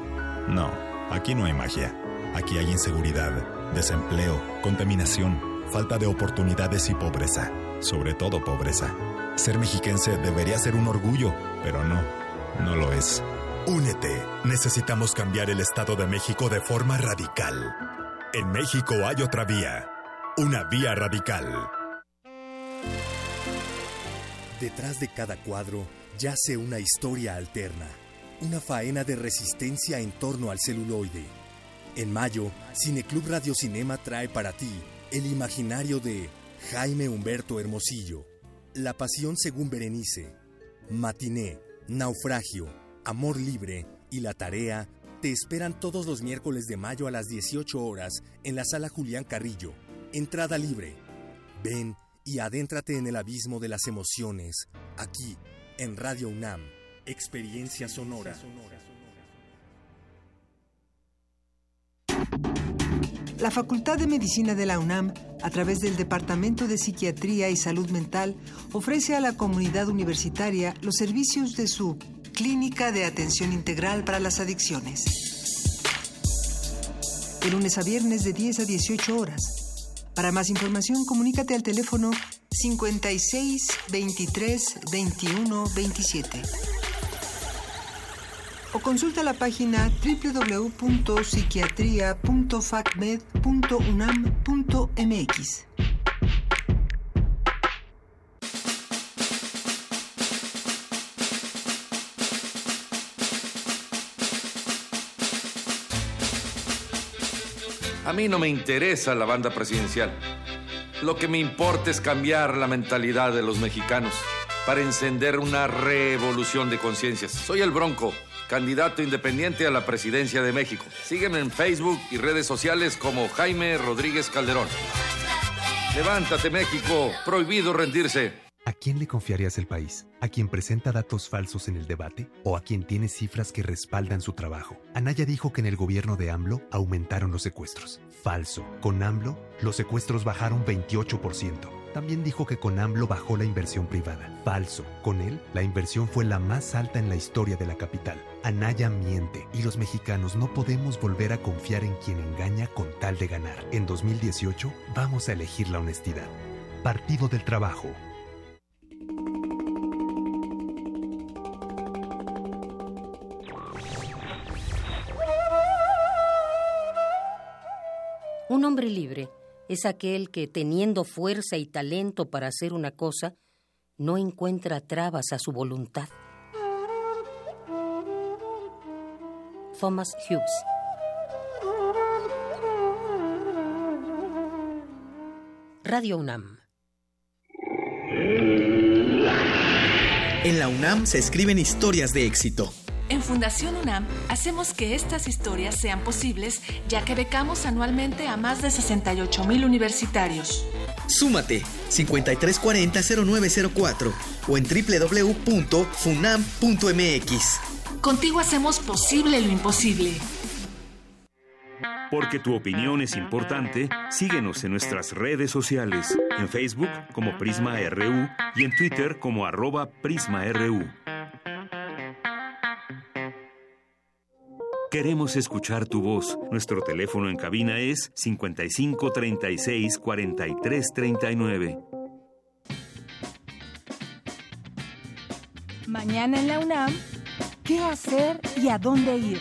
No, aquí no hay magia. Aquí hay inseguridad, desempleo, contaminación, falta de oportunidades y pobreza. Sobre todo pobreza. Ser mexiquense debería ser un orgullo, pero no, no lo es. Únete. Necesitamos cambiar el Estado de México de forma radical. En México hay otra vía. Una vía radical. Detrás de cada cuadro yace una historia alterna. Una faena de resistencia en torno al celuloide. En mayo, Cineclub Radio Cinema trae para ti el imaginario de Jaime Humberto Hermosillo. La pasión según Berenice. Matiné. Naufragio. Amor Libre y La Tarea te esperan todos los miércoles de mayo a las 18 horas en la sala Julián Carrillo. Entrada libre. Ven y adéntrate en el abismo de las emociones, aquí, en Radio UNAM, Experiencia Sonora. La Facultad de Medicina de la UNAM, a través del Departamento de Psiquiatría y Salud Mental, ofrece a la comunidad universitaria los servicios de su Clínica de Atención Integral para las Adicciones. De lunes a viernes de 10 a 18 horas. Para más información, comunícate al teléfono 56 23 21 27. O consulta la página www.psiquiatria.facmed.unam.mx. mí no me interesa la banda presidencial. Lo que me importa es cambiar la mentalidad de los mexicanos para encender una revolución de conciencias. Soy el Bronco, candidato independiente a la presidencia de México. Sígueme en Facebook y redes sociales como Jaime Rodríguez Calderón. Levántate México, prohibido rendirse. ¿A quién le confiarías el país? ¿A quien presenta datos falsos en el debate? ¿O a quien tiene cifras que respaldan su trabajo? Anaya dijo que en el gobierno de AMLO aumentaron los secuestros. Falso. Con AMLO, los secuestros bajaron 28%. También dijo que con AMLO bajó la inversión privada. Falso. Con él, la inversión fue la más alta en la historia de la capital. Anaya miente y los mexicanos no podemos volver a confiar en quien engaña con tal de ganar. En 2018, vamos a elegir la honestidad. Partido del Trabajo. Un hombre libre es aquel que, teniendo fuerza y talento para hacer una cosa, no encuentra trabas a su voluntad. Thomas Hughes Radio UNAM En la UNAM se escriben historias de éxito. En Fundación UNAM hacemos que estas historias sean posibles, ya que becamos anualmente a más de 68 mil universitarios. Súmate 5340-0904 o en www.funam.mx. Contigo hacemos posible lo imposible. Porque tu opinión es importante, síguenos en nuestras redes sociales, en Facebook como Prisma RU y en Twitter como arroba PrismaRU. Queremos escuchar tu voz. Nuestro teléfono en cabina es 55 36 43 39. Mañana en la UNAM, ¿qué hacer y a dónde ir?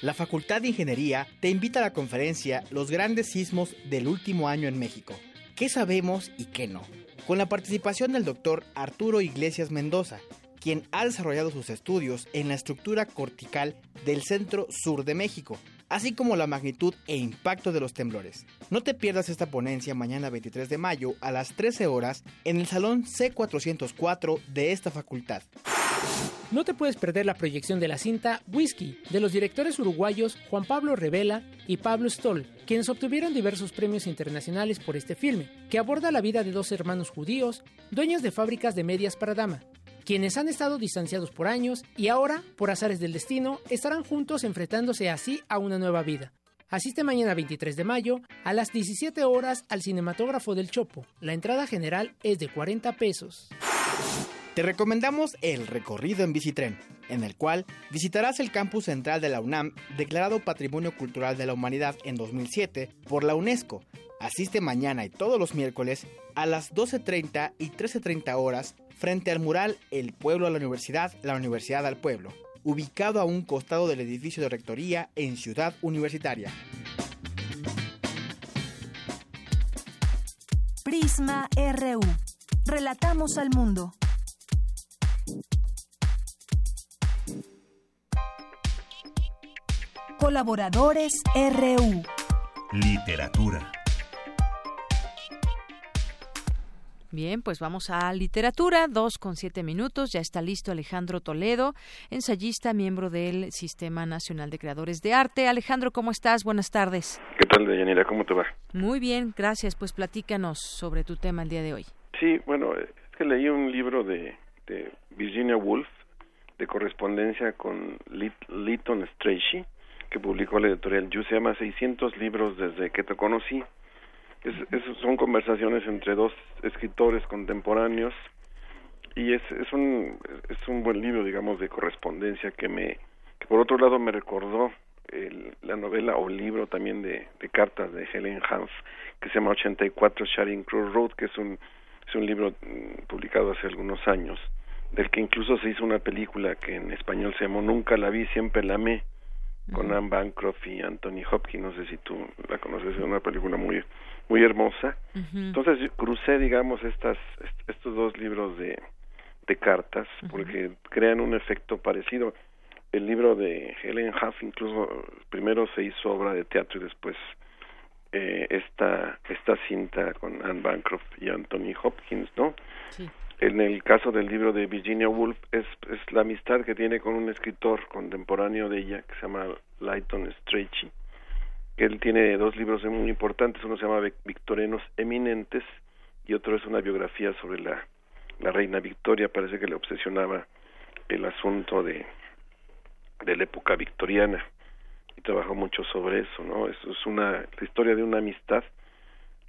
La Facultad de Ingeniería te invita a la conferencia Los grandes sismos del último año en México. ¿Qué sabemos y qué no? Con la participación del doctor Arturo Iglesias Mendoza, quien ha desarrollado sus estudios en la estructura cortical del centro sur de México, así como la magnitud e impacto de los temblores. No te pierdas esta ponencia mañana 23 de mayo a las 13 horas en el Salón C404 de esta facultad. No te puedes perder la proyección de la cinta Whisky de los directores uruguayos Juan Pablo Revela y Pablo Stoll, quienes obtuvieron diversos premios internacionales por este filme, que aborda la vida de dos hermanos judíos, dueños de fábricas de medias para dama, quienes han estado distanciados por años y ahora, por azares del destino, estarán juntos enfrentándose así a una nueva vida. Asiste mañana 23 de mayo a las 17 horas al Cinematógrafo del Chopo. La entrada general es de 40 pesos. Te recomendamos el recorrido en bicitren, en el cual visitarás el campus central de la UNAM, declarado Patrimonio Cultural de la Humanidad en 2007 por la UNESCO. Asiste mañana y todos los miércoles a las 12.30 y 13.30 horas frente al mural El pueblo a la universidad, la universidad al pueblo, ubicado a un costado del edificio de rectoría en Ciudad Universitaria. Prisma RU. Relatamos al mundo. Colaboradores RU. Literatura. Bien, pues vamos a literatura, dos con siete minutos. Ya está listo Alejandro Toledo, ensayista, miembro del Sistema Nacional de Creadores de Arte. Alejandro, ¿cómo estás? Buenas tardes. ¿Qué tal, Deyanira? ¿Cómo te va? Muy bien, gracias. Pues platícanos sobre tu tema el día de hoy. Sí, bueno, es que leí un libro de, de Virginia Woolf de correspondencia con Lytton Strachey, que publicó la editorial You, se llama 600 libros desde que te conocí es, son conversaciones entre dos escritores contemporáneos y es, es un es un buen libro digamos de correspondencia que me que por otro lado me recordó el, la novela o libro también de, de cartas de Helen Hans que se llama 84 Sharing Cross Road que es un es un libro mm, publicado hace algunos años del que incluso se hizo una película que en español se llamó Nunca la vi, siempre la amé con Anne Bancroft y Anthony Hopkins, no sé si tú la conoces, es una película muy muy hermosa. Entonces crucé, digamos, estas estos dos libros de, de cartas porque crean un efecto parecido. El libro de Helen Huff incluso primero se hizo obra de teatro y después eh, esta esta cinta con Anne Bancroft y Anthony Hopkins, ¿no? En el caso del libro de Virginia Woolf es, es la amistad que tiene con un escritor contemporáneo de ella que se llama Lighton Strachey él tiene dos libros muy importantes, uno se llama Victorianos Eminentes y otro es una biografía sobre la, la reina Victoria, parece que le obsesionaba el asunto de, de la época victoriana y trabajó mucho sobre eso, ¿no? Eso es una la historia de una amistad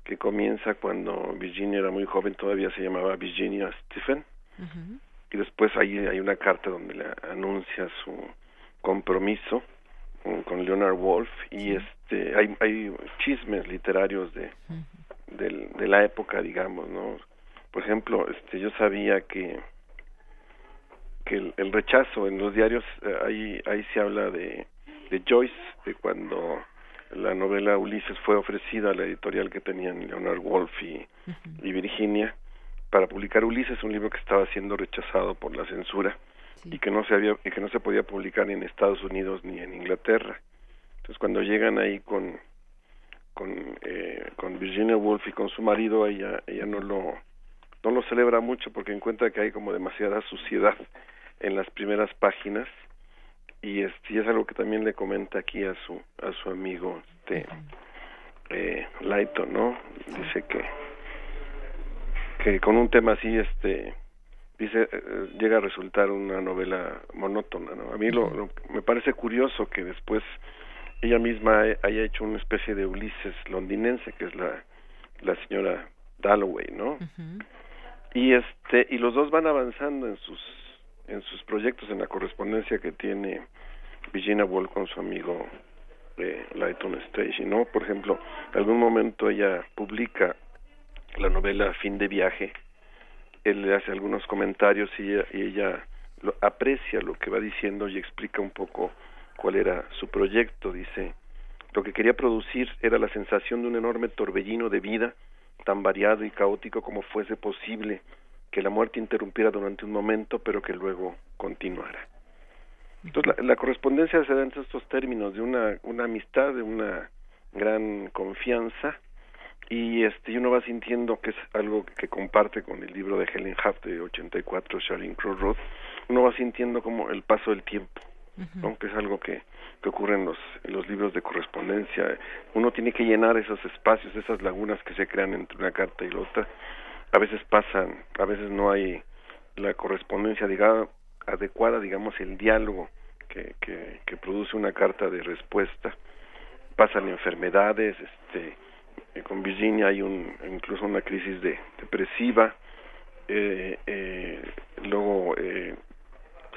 que comienza cuando Virginia era muy joven, todavía se llamaba Virginia Stephen, y después ahí hay una carta donde le anuncia su compromiso con, Leonard Wolf y este hay, hay chismes literarios de, de, la época digamos no por ejemplo este yo sabía que que el, rechazo en los diarios eh, ahí ahí se habla de de Joyce de cuando la novela novela Ulises fue ofrecida a la editorial que tenían Leonard Wolf y, y Virginia para publicar Ulises, un libro que estaba siendo rechazado por la censura y que no se había y que no se podía publicar ni en Estados Unidos ni en Inglaterra. Entonces cuando llegan ahí con con eh, con Virginia Woolf y con su marido ella ella no lo no lo celebra mucho porque encuentra que hay como demasiada suciedad en las primeras páginas. Y es, y es algo que también le comenta aquí a su a su amigo este eh, Laito no dice que que con un tema así este dice eh, llega a resultar una novela monótona no a mí lo, me parece curioso que después ella misma haya hecho una especie de Ulises londinense que es la la señora Dalloway no y este y los dos van avanzando en sus en sus proyectos en la correspondencia que tiene Virginia Woolf con su amigo eh, Lighton Stage no por ejemplo en algún momento ella publica la novela Fin de viaje él le hace algunos comentarios y ella, lo, aprecia lo que va diciendo y explica un poco cuál era su proyecto. Dice lo que quería producir era la sensación de un enorme torbellino de vida tan variado y caótico como fuese posible que la muerte interrumpiera durante un momento pero que luego continuara entonces la, la correspondencia se da en estos términos de una amistad de una gran confianza y este uno va sintiendo que es algo que comparte con el libro de Helen Huff de 84 Sharing Cross Road uno va sintiendo como el paso del tiempo aunque es algo que, que ocurre en los, en los libros de correspondencia. Uno tiene que llenar esos espacios esas lagunas que se crean entre una carta y la otra. A veces pasan a veces no hay la correspondencia digamos, adecuada digamos el diálogo que, que, que produce una carta de respuesta. Pasan enfermedades este eh, con Virginia hay un incluso una crisis de depresiva eh, eh, luego eh,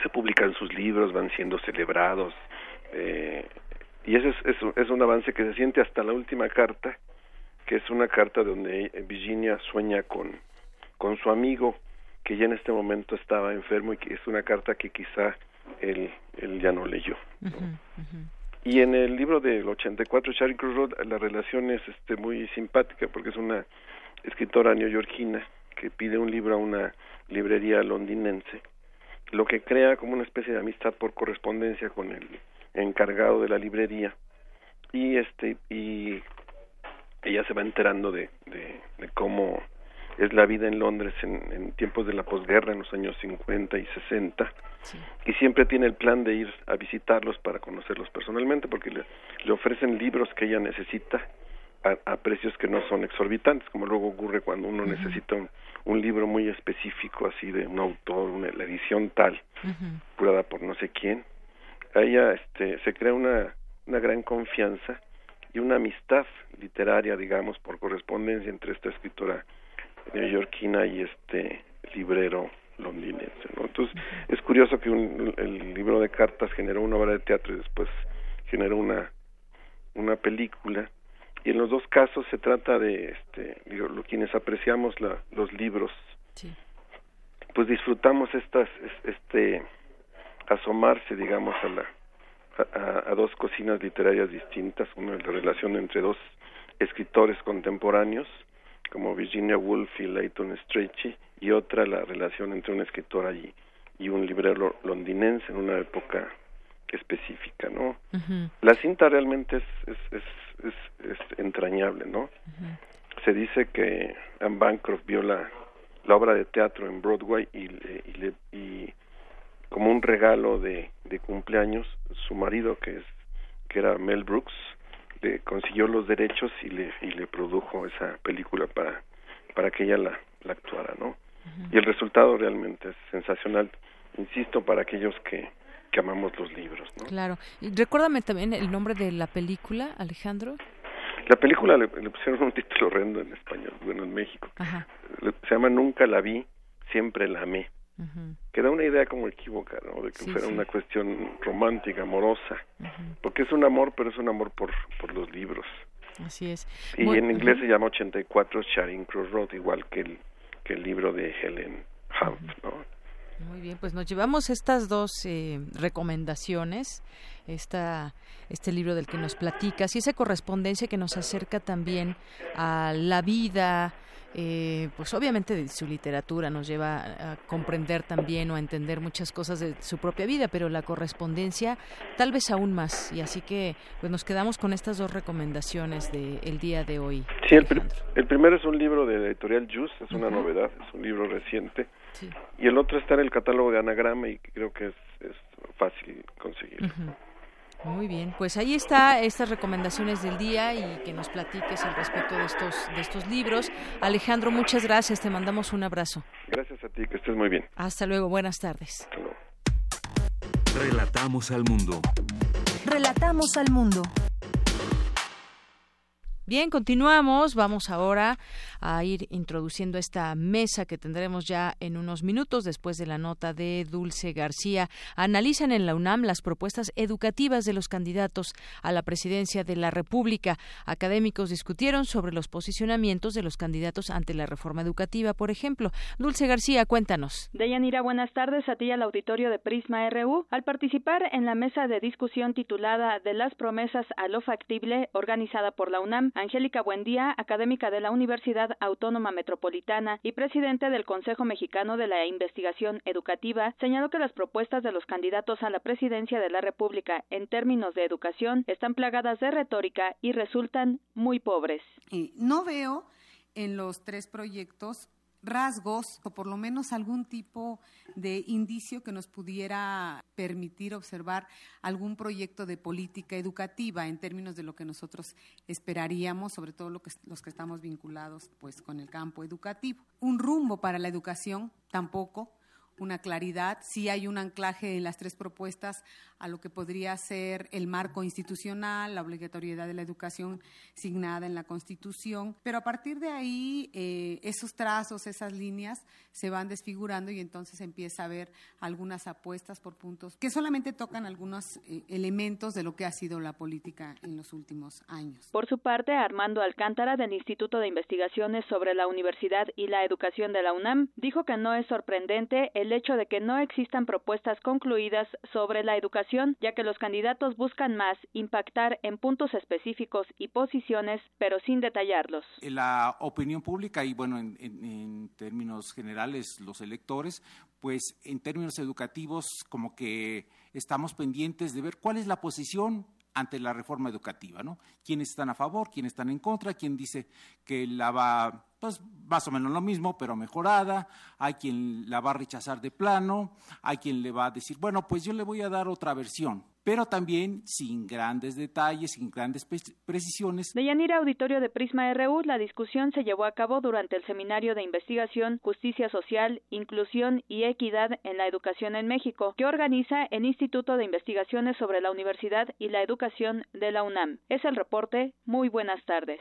se publican sus libros van siendo celebrados eh, y ese es, es, es un avance que se siente hasta la última carta que es una carta donde Virginia sueña con con su amigo que ya en este momento estaba enfermo y que es una carta que quizá él, él ya no leyó. -huh. Y en el libro del 84, Charing Cross Road, la relación es este, muy simpática porque es una escritora neoyorquina que pide un libro a una librería londinense, lo que crea como una especie de amistad por correspondencia con el encargado de la librería. Y este y ella se va enterando de cómo es la vida en Londres en, en tiempos de la posguerra, en los años 50 y 60, sí. y siempre tiene el plan de ir a visitarlos para conocerlos personalmente, porque le, le ofrecen libros que ella necesita a, a, precios que no son exorbitantes, como luego ocurre cuando uno uh -huh. necesita un, un, libro muy específico, así de un autor, una, la edición tal, uh -huh. curada por no sé quién. A ella este, se crea una, una gran confianza y una amistad literaria, digamos, por correspondencia entre esta escritora neoyorquina y este librero londinense. ¿no? Entonces, es curioso que un, el libro de cartas generó una obra de teatro y después generó una, una película. Y en los dos casos se trata de, este, digo, lo, quienes apreciamos la, los libros, sí. pues disfrutamos estas, este, asomarse, digamos, a la, a, a, dos cocinas literarias distintas, una la relación entre dos escritores contemporáneos, como Virginia Woolf y Leighton Strachey, y otra la relación entre una escritora y, y un librero londinense en una época específica, ¿no? Uh -huh. La cinta realmente es, es, es, es, es entrañable, ¿no? Uh -huh. Se dice que Anne Bancroft vio la, la obra de teatro en Broadway y, y, le, y como un regalo de, de cumpleaños, su marido, que es que era Mel Brooks, le consiguió los derechos y le y le produjo esa película para para que ella la, la actuara no uh -huh. y el resultado realmente es sensacional insisto para aquellos que que amamos los libros ¿no? claro y recuérdame también el nombre de la película Alejandro la película le, le pusieron un título horrendo en español bueno en México Ajá. se llama nunca la vi siempre la amé Uh -huh. que da una idea como equívoca, ¿no? De que sí, fuera sí. una cuestión romántica, amorosa, uh -huh. porque es un amor, pero es un amor por, por los libros. Así es. Y bueno, en inglés uh -huh. se llama 84 Charing Cross Road, igual que el, que el libro de Helen Hunt, ¿no? Muy bien, pues nos llevamos estas dos eh, recomendaciones, esta, este libro del que nos platicas y esa correspondencia que nos acerca también a la vida, eh, pues obviamente su literatura nos lleva a comprender también o a entender muchas cosas de su propia vida, pero la correspondencia tal vez aún más. Y así que pues nos quedamos con estas dos recomendaciones del día de hoy. Sí, el, el, primero es un libro de la editorial Just, es una novedad, es un libro reciente. Y el otro está en el catálogo de Anagrama y creo que es, es fácil conseguir. Muy bien, pues ahí está estas recomendaciones del día y que nos platiques al respecto de estos de estos libros. Alejandro, muchas gracias, te mandamos un abrazo. Gracias a ti, que estés muy bien. Hasta luego, buenas tardes. Relatamos al mundo. Relatamos al mundo. Bien, continuamos. Vamos ahora a ir introduciendo esta mesa que tendremos ya en unos minutos después de la nota de Dulce García. Analizan en la UNAM las propuestas educativas de los candidatos a la presidencia de la República. Académicos discutieron sobre los posicionamientos de los candidatos ante la reforma educativa, por ejemplo. Dulce García, cuéntanos. Deyanira, buenas tardes a ti al auditorio de Prisma RU. Al participar en la mesa de discusión titulada De las promesas a lo factible, organizada por la UNAM, Angélica Buendía, académica de la Universidad Autónoma Metropolitana y presidente del Consejo Mexicano de la Investigación Educativa, señaló que las propuestas de los candidatos a la presidencia de la República en términos de educación están plagadas de retórica y resultan muy pobres. no veo en los tres proyectos rasgos o por lo menos algún tipo de indicio que nos pudiera permitir observar algún proyecto de política educativa en términos de lo que nosotros esperaríamos, sobre todo lo que, los que estamos vinculados pues con el campo educativo. Un rumbo para la educación tampoco una claridad, sí hay un anclaje en las tres propuestas a lo que podría ser el marco institucional, la obligatoriedad de la educación signada en la Constitución, pero a partir de ahí eh, esos trazos, esas líneas se van desfigurando y entonces empieza a haber algunas apuestas por puntos que solamente tocan algunos eh, elementos de lo que ha sido la política en los últimos años. Por su parte, Armando Alcántara del Instituto de Investigaciones sobre la Universidad y la Educación de la UNAM dijo que no es sorprendente el hecho de que no existan propuestas concluidas sobre la educación, ya que los candidatos buscan más impactar en puntos específicos y posiciones, pero sin detallarlos. La opinión pública y, bueno, en, términos generales, los electores, pues en términos educativos, como que estamos pendientes de ver cuál es la posición ante la reforma educativa, ¿no? ¿Quiénes están a favor, quiénes están en contra, quién dice que la va pues más o menos lo mismo, pero mejorada, hay quien la va a rechazar de plano, hay quien le va a decir, bueno, pues yo le voy a dar otra versión, pero también sin grandes detalles, sin grandes precisiones. De Yanira Auditorio de Prisma RU, la discusión se llevó a cabo durante el Seminario de Investigación, Justicia Social, Inclusión y Equidad en la Educación en México, que organiza el Instituto de Investigaciones sobre la Universidad y la Educación de la UNAM. Es el reporte. Muy buenas tardes.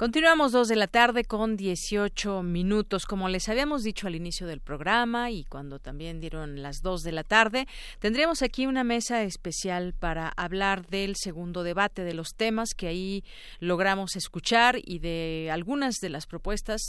Continuamos dos de la tarde con 18 minutos. Como les habíamos dicho al inicio del programa y cuando también dieron las dos de la tarde, tendríamos aquí una mesa especial para hablar del segundo debate, de los temas que ahí logramos escuchar y de algunas de las propuestas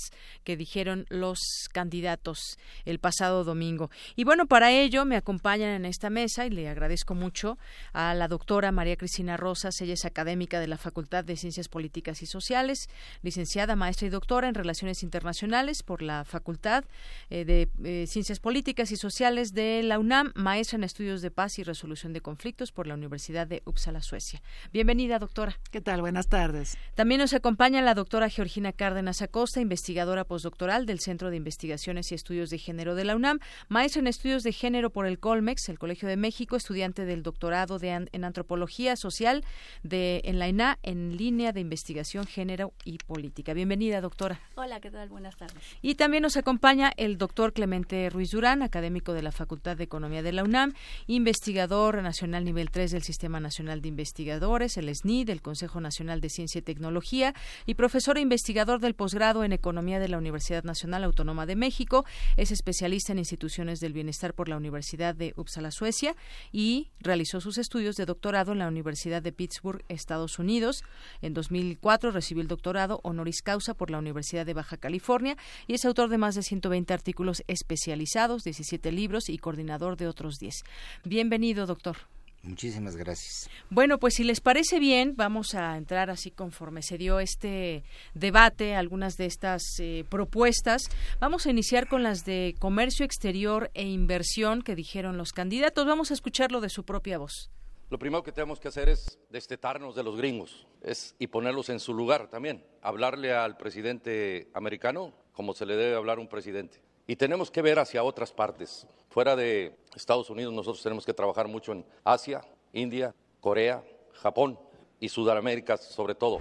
que dijeron los candidatos el pasado domingo. Y bueno, para ello me acompañan en esta mesa y le agradezco mucho a la doctora María Cristina Rosas. Ella es académica de la Facultad de Ciencias Políticas y Sociales licenciada, maestra y doctora en Relaciones Internacionales por la Facultad eh, de eh, Ciencias Políticas y Sociales de la UNAM, maestra en Estudios de Paz y Resolución de Conflictos por la Universidad de Uppsala, Suecia. Bienvenida, doctora. ¿Qué tal? Buenas tardes. También nos acompaña la doctora Georgina Cárdenas Acosta, investigadora postdoctoral del Centro de Investigaciones y Estudios de Género de la UNAM, maestra en Estudios de Género por el Colmex, el Colegio de México, estudiante del doctorado de en Antropología Social de en la ENA en línea de investigación género y y Política. Bienvenida, doctora. Hola, ¿qué tal? Buenas tardes. Y también nos acompaña el doctor Clemente Ruiz Durán, académico de la Facultad de Economía de la UNAM, investigador nacional nivel 3 del Sistema Nacional de Investigadores, el SNI, del Consejo Nacional de Ciencia y Tecnología, y profesor e investigador del posgrado en Economía de la Universidad Nacional Autónoma de México. Es especialista en instituciones del bienestar por la Universidad de Uppsala, Suecia, y realizó sus estudios de doctorado en la Universidad de Pittsburgh, Estados Unidos. En 2004 recibió el doctorado honoris causa por la Universidad de Baja California y es autor de más de 120 artículos especializados, 17 libros y coordinador de otros 10. Bienvenido, doctor. Muchísimas gracias. Bueno, pues si les parece bien, vamos a entrar así conforme se dio este debate, algunas de estas eh, propuestas. Vamos a iniciar con las de comercio exterior e inversión que dijeron los candidatos. Vamos a escucharlo de su propia voz. Lo primero que tenemos que hacer es destetarnos de los gringos es, y ponerlos en su lugar también. Hablarle al presidente americano como se le debe hablar a un presidente. Y tenemos que ver hacia otras partes. Fuera de Estados Unidos nosotros tenemos que trabajar mucho en Asia, India, Corea, Japón y Sudamérica sobre todo.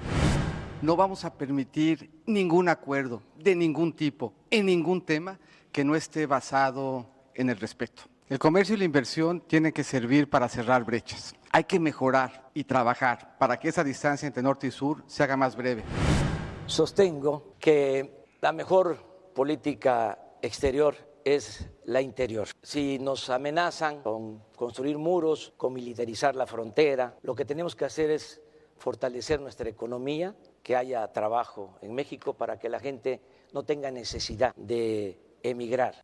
No vamos a permitir ningún acuerdo de ningún tipo en ningún tema que no esté basado en el respeto. El comercio y la inversión tienen que servir para cerrar brechas. Hay que mejorar y trabajar para que esa distancia entre norte y sur se haga más breve. Sostengo que la mejor política exterior es la interior. Si nos amenazan con construir muros, con militarizar la frontera, lo que tenemos que hacer es fortalecer nuestra economía, que haya trabajo en México para que la gente no tenga necesidad de emigrar.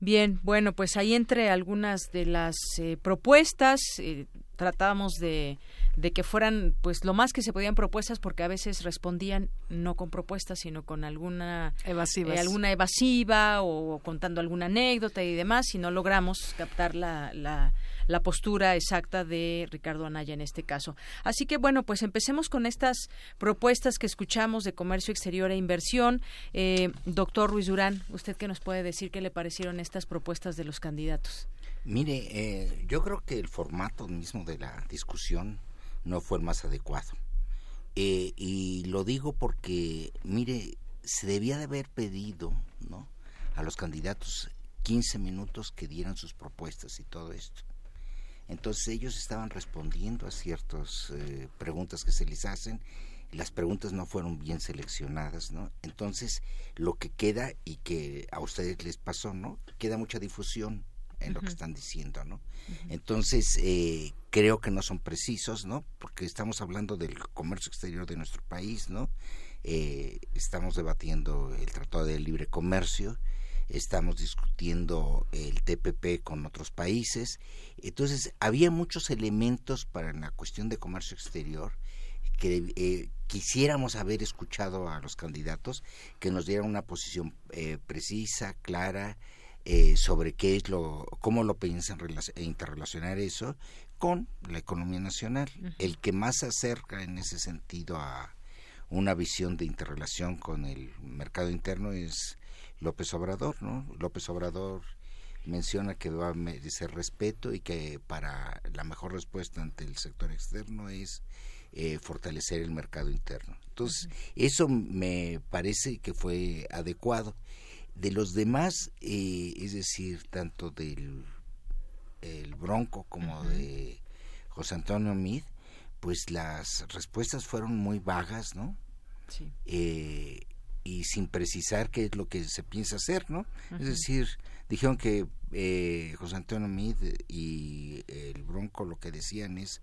Bien, bueno, pues ahí entre algunas de las eh, propuestas eh, tratábamos de, de, que fueran pues lo más que se podían propuestas porque a veces respondían no con propuestas sino con alguna evasiva, eh, alguna evasiva o contando alguna anécdota y demás y no logramos captar la, la la postura exacta de Ricardo Anaya en este caso. Así que bueno, pues empecemos con estas propuestas que escuchamos de comercio exterior e inversión. Eh, doctor Ruiz Durán, ¿usted qué nos puede decir qué le parecieron estas propuestas de los candidatos? Mire, eh, yo creo que el formato mismo de la discusión no fue el más adecuado. Eh, y lo digo porque, mire, se debía de haber pedido ¿no? a los candidatos 15 minutos que dieran sus propuestas y todo esto. Entonces ellos estaban respondiendo a ciertas eh, preguntas que se les hacen, las preguntas no fueron bien seleccionadas, ¿no? Entonces lo que queda y que a ustedes les pasó, ¿no? Queda mucha difusión en lo que están diciendo, ¿no? Entonces eh, creo que no son precisos, ¿no? Porque estamos hablando del comercio exterior de nuestro país, ¿no? Eh, estamos debatiendo el Tratado de Libre Comercio estamos discutiendo el TPP con otros países. Entonces, había muchos elementos para la cuestión de comercio exterior que eh, quisiéramos haber escuchado a los candidatos que nos dieran una posición eh, precisa, clara, eh, sobre qué es lo, cómo lo piensan interrelacionar eso con la economía nacional. El que más se acerca en ese sentido a una visión de interrelación con el mercado interno es López Obrador, ¿no? López Obrador menciona que va a merecer respeto y que para la mejor respuesta ante el sector externo es eh, fortalecer el mercado interno. Entonces, eso me parece que fue adecuado. De los demás, eh, es decir, tanto del el Bronco como de José Antonio Mid, pues las respuestas fueron muy vagas, ¿no? Sí. Eh, y sin precisar qué es lo que se piensa hacer, ¿no? Es decir, dijeron que eh, José Antonio Mid y el Bronco lo que decían es,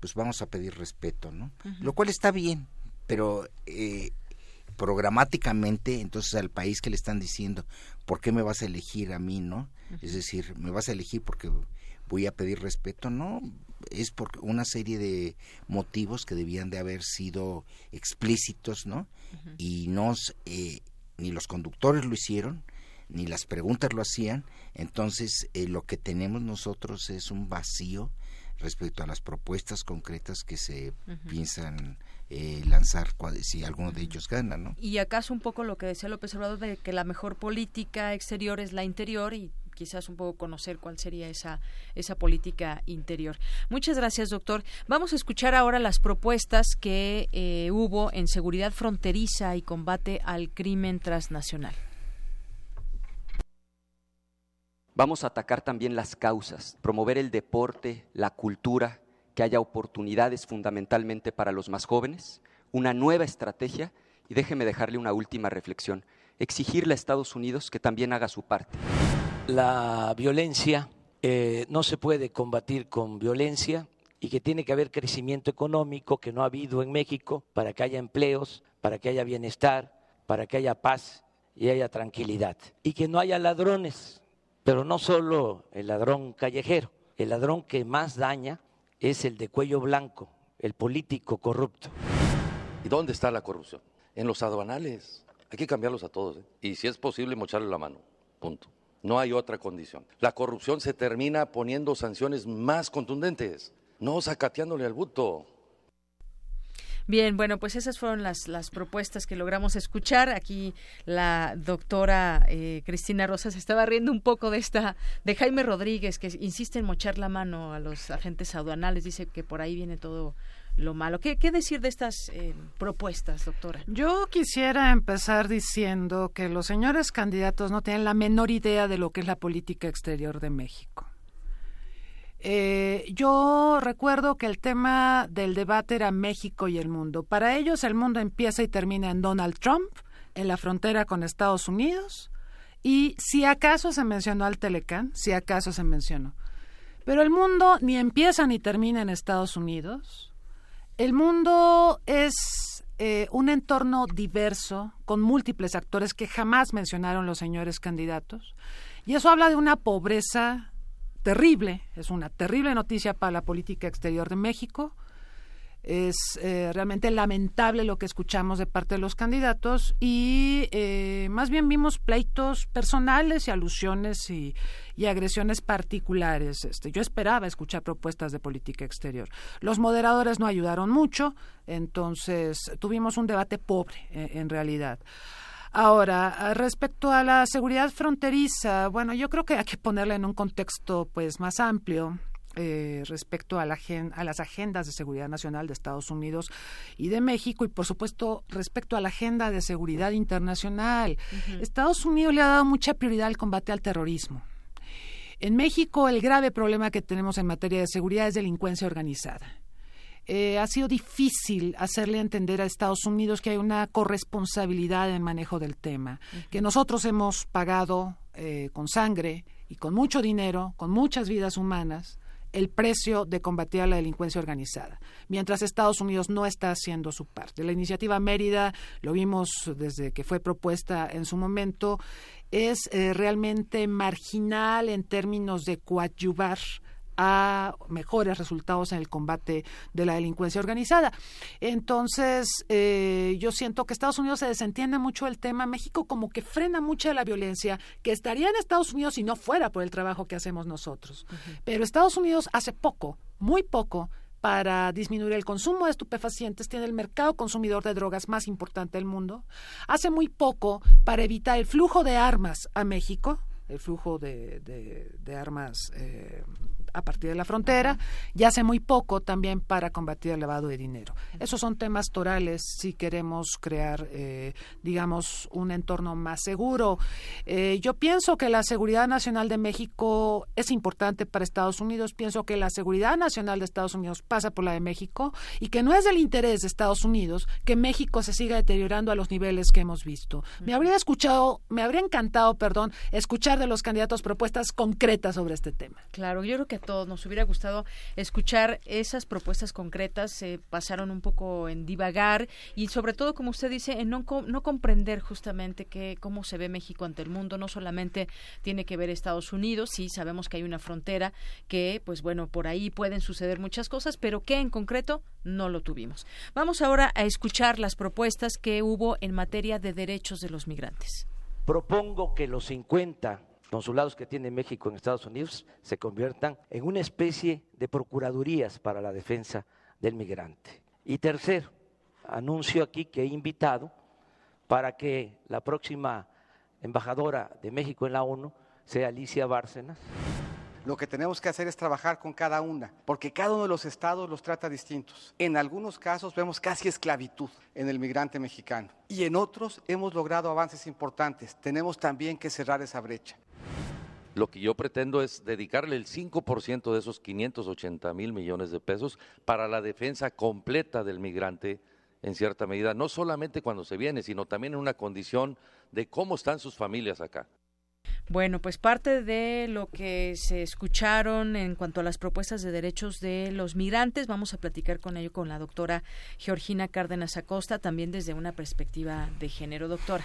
pues vamos a pedir respeto, ¿no? Lo cual está bien, pero eh, programáticamente, entonces al país que le están diciendo, ¿por qué me vas a elegir a mí, no? Es decir, me vas a elegir porque voy a pedir respeto, no, es por una serie de motivos que debían de haber sido explícitos, ¿no? Y no, eh, ni los conductores lo hicieron, ni las preguntas lo hacían, entonces eh, lo que tenemos nosotros es un vacío respecto a las propuestas concretas que se piensan eh, lanzar si alguno de ellos gana, ¿no? Y acaso un poco lo que decía López Obrador de que la mejor política exterior es la interior y quizás un poco conocer cuál sería esa, esa política interior. Muchas gracias, doctor. Vamos a escuchar ahora las propuestas que eh, hubo en seguridad fronteriza y combate al crimen transnacional. Vamos a atacar también las causas, promover el deporte, la cultura, que haya oportunidades fundamentalmente para los más jóvenes, una nueva estrategia y déjeme dejarle una última reflexión, exigirle a Estados Unidos que también haga su parte. La violencia eh, no se puede combatir con violencia y que tiene que haber crecimiento económico que no ha habido en México para que haya empleos, para que haya bienestar, para que haya paz y haya tranquilidad. Y que no haya ladrones, pero no solo el ladrón callejero, el ladrón que más daña es el de cuello blanco, el político corrupto. ¿Y dónde está la corrupción? En los aduanales. Hay que cambiarlos a todos. ¿eh? Y si es posible, mocharle la mano. Punto. No hay otra condición. La corrupción se termina poniendo sanciones más contundentes, no sacateándole al buto. Bien, bueno, pues esas fueron las, las propuestas que logramos escuchar. Aquí la doctora eh, Cristina Rosas estaba riendo un poco de esta, de Jaime Rodríguez, que insiste en mochar la mano a los agentes aduanales, dice que por ahí viene todo lo malo. ¿Qué, decir de estas eh, propuestas, doctora? Yo quisiera empezar diciendo que los señores candidatos no tienen la menor idea de lo que es la política exterior de México. Eh, yo recuerdo que el tema del debate era México y el mundo. Para ellos el mundo empieza y termina en Donald Trump, en la frontera con Estados Unidos, y si acaso se mencionó al Telecán, si acaso se mencionó. Pero el mundo ni empieza ni termina en Estados Unidos. El mundo es eh, un entorno diverso, con múltiples actores que jamás mencionaron los señores candidatos. Y eso habla de una pobreza terrible, es una terrible noticia para la política exterior de México. Es eh, realmente lamentable lo que escuchamos de parte de los candidatos y eh, más bien vimos pleitos personales y alusiones y, agresiones particulares. Este, yo esperaba escuchar propuestas de política exterior. Los moderadores no ayudaron mucho, entonces tuvimos un debate pobre eh, en realidad. Ahora, respecto a la seguridad fronteriza, bueno, yo creo que hay que ponerla en un contexto pues más amplio. Eh, respecto a, la, a las agendas de seguridad nacional de Estados Unidos y de México y por supuesto respecto a la agenda de seguridad internacional. Estados Unidos le ha dado mucha prioridad al combate al terrorismo. En México el grave problema que tenemos en materia de seguridad es delincuencia organizada. Eh, ha sido difícil hacerle entender a Estados Unidos que hay una corresponsabilidad en el manejo del tema, que nosotros hemos pagado eh, con sangre y con mucho dinero, con muchas vidas humanas, el precio de combatir a la delincuencia organizada, mientras Estados Unidos no está haciendo su parte. La iniciativa Mérida, lo vimos desde que fue propuesta en su momento, es eh, realmente marginal en términos de coadyuvar a mejores resultados en el combate de la delincuencia organizada. Entonces, eh, yo siento que Estados Unidos se desentiende mucho del tema. México como que frena mucho de la violencia que estaría en Estados Unidos si no fuera por el trabajo que hacemos nosotros. Pero Estados Unidos hace poco, muy poco, para disminuir el consumo de estupefacientes, tiene el mercado consumidor de drogas más importante del mundo. Hace muy poco para evitar el flujo de armas a México, el flujo de, de, armas eh, a partir de la frontera y hace muy poco también para combatir el lavado de dinero. Esos son temas torales si queremos crear, eh, digamos, un entorno más seguro. Eh, yo pienso que la seguridad nacional de México es importante para Estados Unidos. Pienso que la seguridad nacional de Estados Unidos pasa por la de México y que no es del interés de Estados Unidos que México se siga deteriorando a los niveles que hemos visto. Me habría escuchado, me habría encantado, perdón, escuchar de los candidatos propuestas concretas sobre este tema. Claro, yo creo que nos hubiera gustado escuchar esas propuestas concretas, se pasaron un poco en divagar y sobre todo, como usted dice, en no, no comprender justamente que, cómo se ve México ante el mundo, no solamente tiene que ver Estados Unidos, sí sabemos que hay una frontera que, pues bueno, por ahí pueden suceder muchas cosas, pero que en concreto no lo tuvimos. Vamos ahora a escuchar las propuestas que hubo en materia de derechos de los migrantes. Propongo que los 50 consulados que tiene México en Estados Unidos se conviertan en una especie de procuradurías para la defensa del migrante. Y tercero, anuncio aquí que he invitado para que la próxima embajadora de México en la ONU sea Alicia Bárcenas. Lo que tenemos que hacer es trabajar con cada una, porque cada uno de los estados los trata distintos. En algunos casos vemos casi esclavitud en el migrante mexicano y en otros hemos logrado avances importantes. Tenemos también que cerrar esa brecha. Lo que yo pretendo es dedicarle el 5% de esos 580 mil millones de pesos para la defensa completa del migrante en cierta medida, no solamente cuando se viene, sino también en una condición de cómo están sus familias acá. Bueno, pues parte de lo que se escucharon en cuanto a las propuestas de derechos de los migrantes, vamos a platicar con ello con la doctora Georgina Cárdenas Acosta, también desde una perspectiva de género, doctora.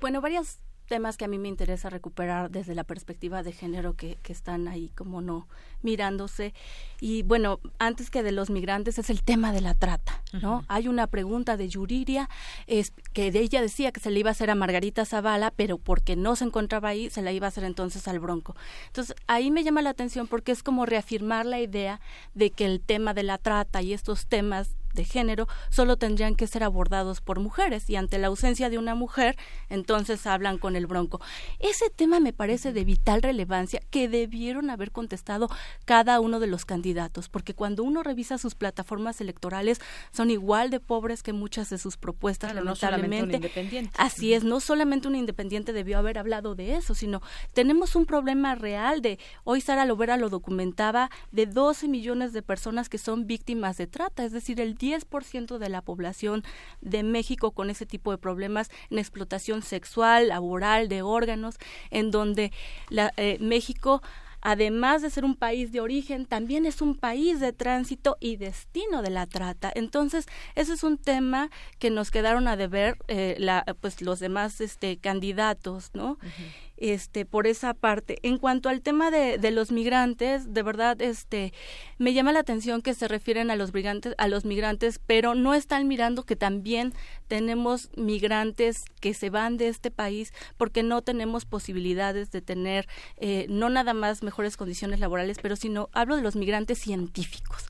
Bueno, varias temas que a mí me interesa recuperar desde la perspectiva de género que, que, están ahí como no mirándose. Y bueno antes que de los migrantes es el tema de la trata no hay una pregunta de Yuriria es que de ella decía que se le iba a hacer a Margarita Zavala pero porque no se encontraba ahí se la iba a hacer entonces al Bronco. Entonces ahí me llama la atención porque es como reafirmar la idea de que el tema de la trata y estos temas de género solo tendrían que ser abordados por mujeres y ante la ausencia de una mujer, entonces hablan con el bronco. Ese tema me parece de vital relevancia que debieron haber contestado cada uno de los candidatos, porque cuando uno revisa sus plataformas electorales son igual de pobres que muchas de sus propuestas, claro, lamentablemente. No Así es, no solamente un independiente debió haber hablado de eso, sino tenemos un problema real de, hoy Sara Lovera lo documentaba, de 12 millones de personas que son víctimas de trata, es decir, el 10% de la población de México con ese tipo de problemas en explotación sexual, laboral, de órganos, en donde la, eh, México además de ser un país de origen, también es un país de tránsito y destino de la trata. Entonces, ese es un tema que nos quedaron a deber eh, la, pues los demás este, candidatos, ¿no? Este por esa parte. En cuanto al tema de, de, los migrantes de verdad este me llama la atención que se refieren a los migrantes a los migrantes pero no están mirando que también tenemos migrantes que se van de este país porque no tenemos posibilidades de tener eh, no nada más mejores condiciones laborales pero sino hablo de los migrantes científicos.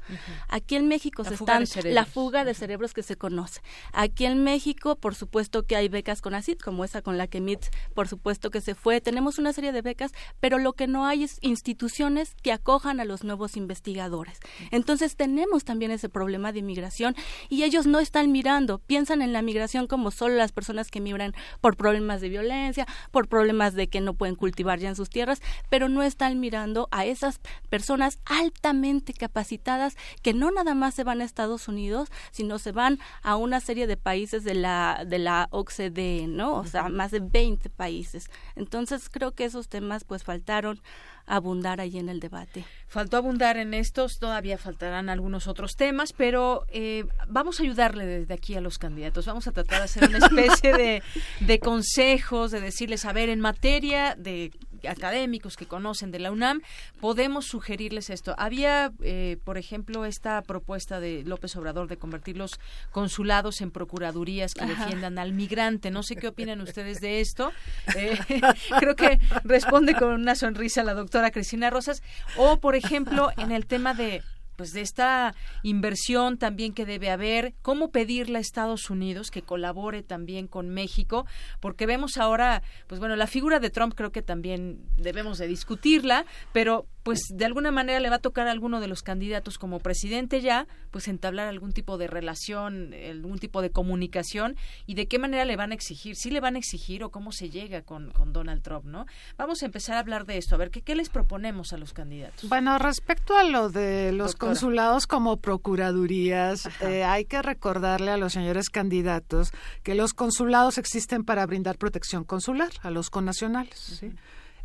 Aquí en México se están la fuga de cerebros que se conoce. Aquí en México por supuesto que hay becas con ACID como esa con la que MIT por supuesto que se fue tenemos una serie de becas, pero lo que no hay es instituciones que acojan a los nuevos investigadores. Entonces tenemos también ese problema de inmigración y ellos no están mirando, piensan en la migración como solo las personas que migran por problemas de violencia, por problemas de que no pueden cultivar ya en sus tierras, pero no están mirando a esas personas altamente capacitadas que no nada más se van a Estados Unidos, sino se van a una serie de países de la de la OCDE, ¿no? O sea, más de 20 países. Entonces entonces creo que esos temas pues faltaron abundar ahí en el debate. Faltó abundar en estos, todavía faltarán algunos otros temas, pero eh, vamos a ayudarle desde aquí a los candidatos. Vamos a tratar de hacer una especie de, de consejos, de decirles, a ver, en materia de académicos que conocen de la UNAM, podemos sugerirles esto. Había, eh, por ejemplo, esta propuesta de López Obrador de convertir los consulados en procuradurías que defiendan al migrante. No sé qué opinan ustedes de esto. Eh, creo que responde con una sonrisa la doctora Cristina Rosas. O, por ejemplo, en el tema de pues de esta inversión también que debe haber, cómo pedirle a Estados Unidos que colabore también con México, porque vemos ahora, pues bueno, la figura de Trump creo que también debemos de discutirla, pero pues de alguna manera le va a tocar a alguno de los candidatos como presidente ya, pues entablar algún tipo de relación, algún tipo de comunicación y de qué manera le van a exigir, si le van a exigir o cómo se llega con, con Donald Trump, ¿no? Vamos a empezar a hablar de esto, a ver, ¿qué, qué les proponemos a los candidatos? Bueno, respecto a lo de los consulados como procuradurías, eh, hay que recordarle a los señores candidatos que los consulados existen para brindar protección consular a los connacionales, ¿sí?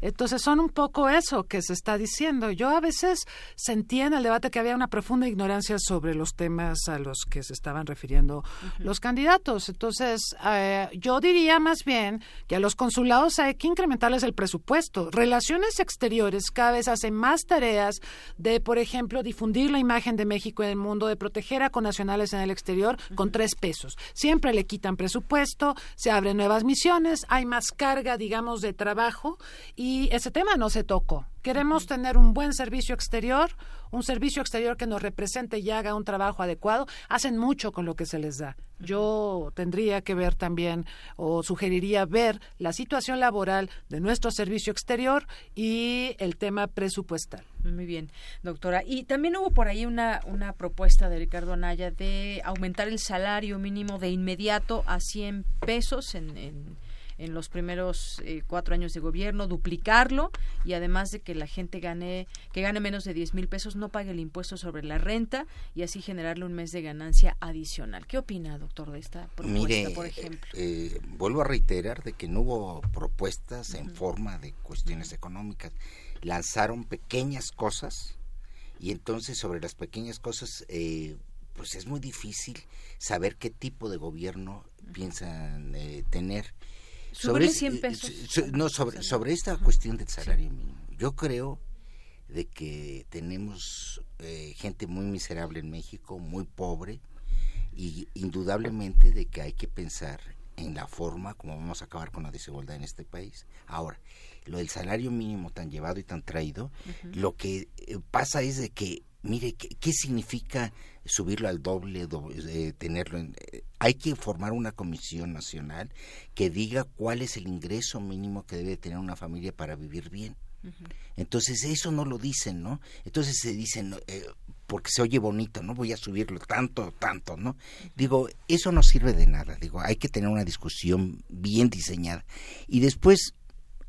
Entonces son un poco eso que se está diciendo. Yo a veces sentía en el debate que había una profunda ignorancia sobre los temas a los que se estaban refiriendo los candidatos. Entonces eh, yo diría más bien que a los consulados hay que incrementarles el presupuesto. Relaciones exteriores cada vez hacen más tareas de, por ejemplo, difundir la imagen de México en el mundo, de proteger a connacionales en el exterior con tres pesos. Siempre le quitan presupuesto, se abren nuevas misiones, hay más carga, digamos, de trabajo y y ese tema no se tocó. Queremos tener un buen servicio exterior, un servicio exterior que nos represente y haga un trabajo adecuado. Hacen mucho con lo que se les da. Yo tendría que ver también o sugeriría ver la situación laboral de nuestro servicio exterior y el tema presupuestal. Muy bien, doctora. Y también hubo por ahí una, una propuesta de Ricardo Anaya de aumentar el salario mínimo de inmediato a 100 pesos en, en en los primeros eh, cuatro años de gobierno, duplicarlo y además de que la gente gane, que gane menos de 10 mil pesos, no pague el impuesto sobre la renta y así generarle un mes de ganancia adicional. ¿Qué opina, doctor, de esta propuesta, por ejemplo? Eh, vuelvo a reiterar de que no hubo propuestas en forma de cuestiones económicas. Lanzaron pequeñas cosas y entonces sobre las pequeñas cosas eh, pues es muy difícil saber qué tipo de gobierno piensan tener sobre, 100 pesos. no, sobre, sobre esta cuestión del salario mínimo. Yo creo de que tenemos eh, gente muy miserable en México, muy pobre, y indudablemente de que hay que pensar en la forma como vamos a acabar con la desigualdad en este país. Ahora, lo del salario mínimo tan llevado y tan traído, lo que eh, pasa es de que, mire, ¿qué, significa subirlo al doble, eh, tenerlo en... Eh, hay que formar una comisión nacional que diga cuál es el ingreso mínimo que debe tener una familia para vivir bien. Entonces eso no lo dicen, ¿no? Entonces se dicen, porque se oye bonito, ¿no? Voy a subirlo tanto, tanto, ¿no? Digo, eso no sirve de nada, digo, hay que tener una discusión bien diseñada. Y después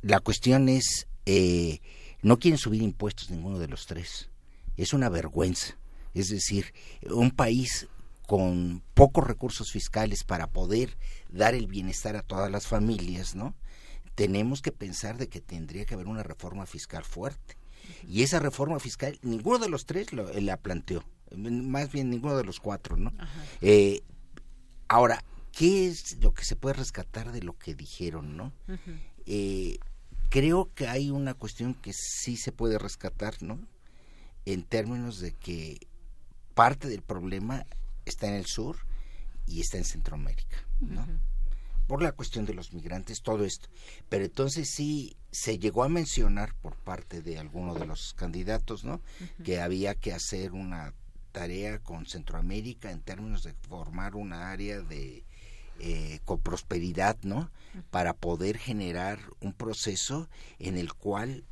la cuestión es, eh, no quieren subir impuestos ninguno de los tres. Es una vergüenza. Es decir, un país con pocos recursos fiscales para poder dar el bienestar a todas las familias, ¿no? Tenemos que pensar de que tendría que haber una reforma fiscal fuerte. Y esa reforma fiscal, ninguno de los tres lo, la planteó, más bien ninguno de los cuatro, ¿no? Eh, ahora, ¿qué es lo que se puede rescatar de lo que dijeron, no? creo que hay una cuestión que sí se puede rescatar, ¿no? En términos de que parte del problema está en el sur y está en Centroamérica, ¿no? Por la cuestión de los migrantes, todo esto. Pero entonces sí se llegó a mencionar por parte de alguno de los candidatos, ¿no? Que había que hacer una tarea con Centroamérica en términos de formar una área de eh, con prosperidad, ¿no? Para poder generar un proceso en el cual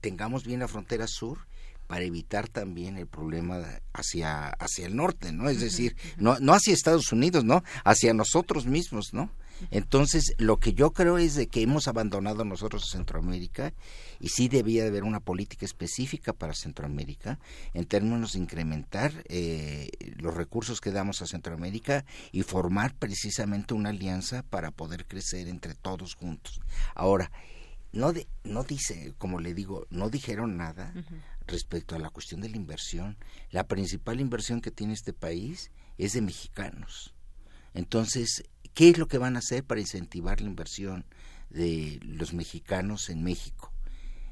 tengamos bien la frontera sur para evitar también el problema hacia hacia el norte, ¿no? Es decir, no no hacia Estados Unidos, ¿no? Hacia nosotros mismos, ¿no? Entonces, lo que yo creo es de que hemos abandonado nosotros a Centroamérica y sí debía de haber una política específica para Centroamérica en términos de incrementar eh, los recursos que damos a Centroamérica y formar precisamente una alianza para poder crecer entre todos juntos. Ahora, no, no dice, como le digo, no dijeron nada respecto a la cuestión de la inversión. La principal inversión que tiene este país es de mexicanos. Entonces, ¿Qué es lo que van a hacer para incentivar la inversión de los mexicanos en México?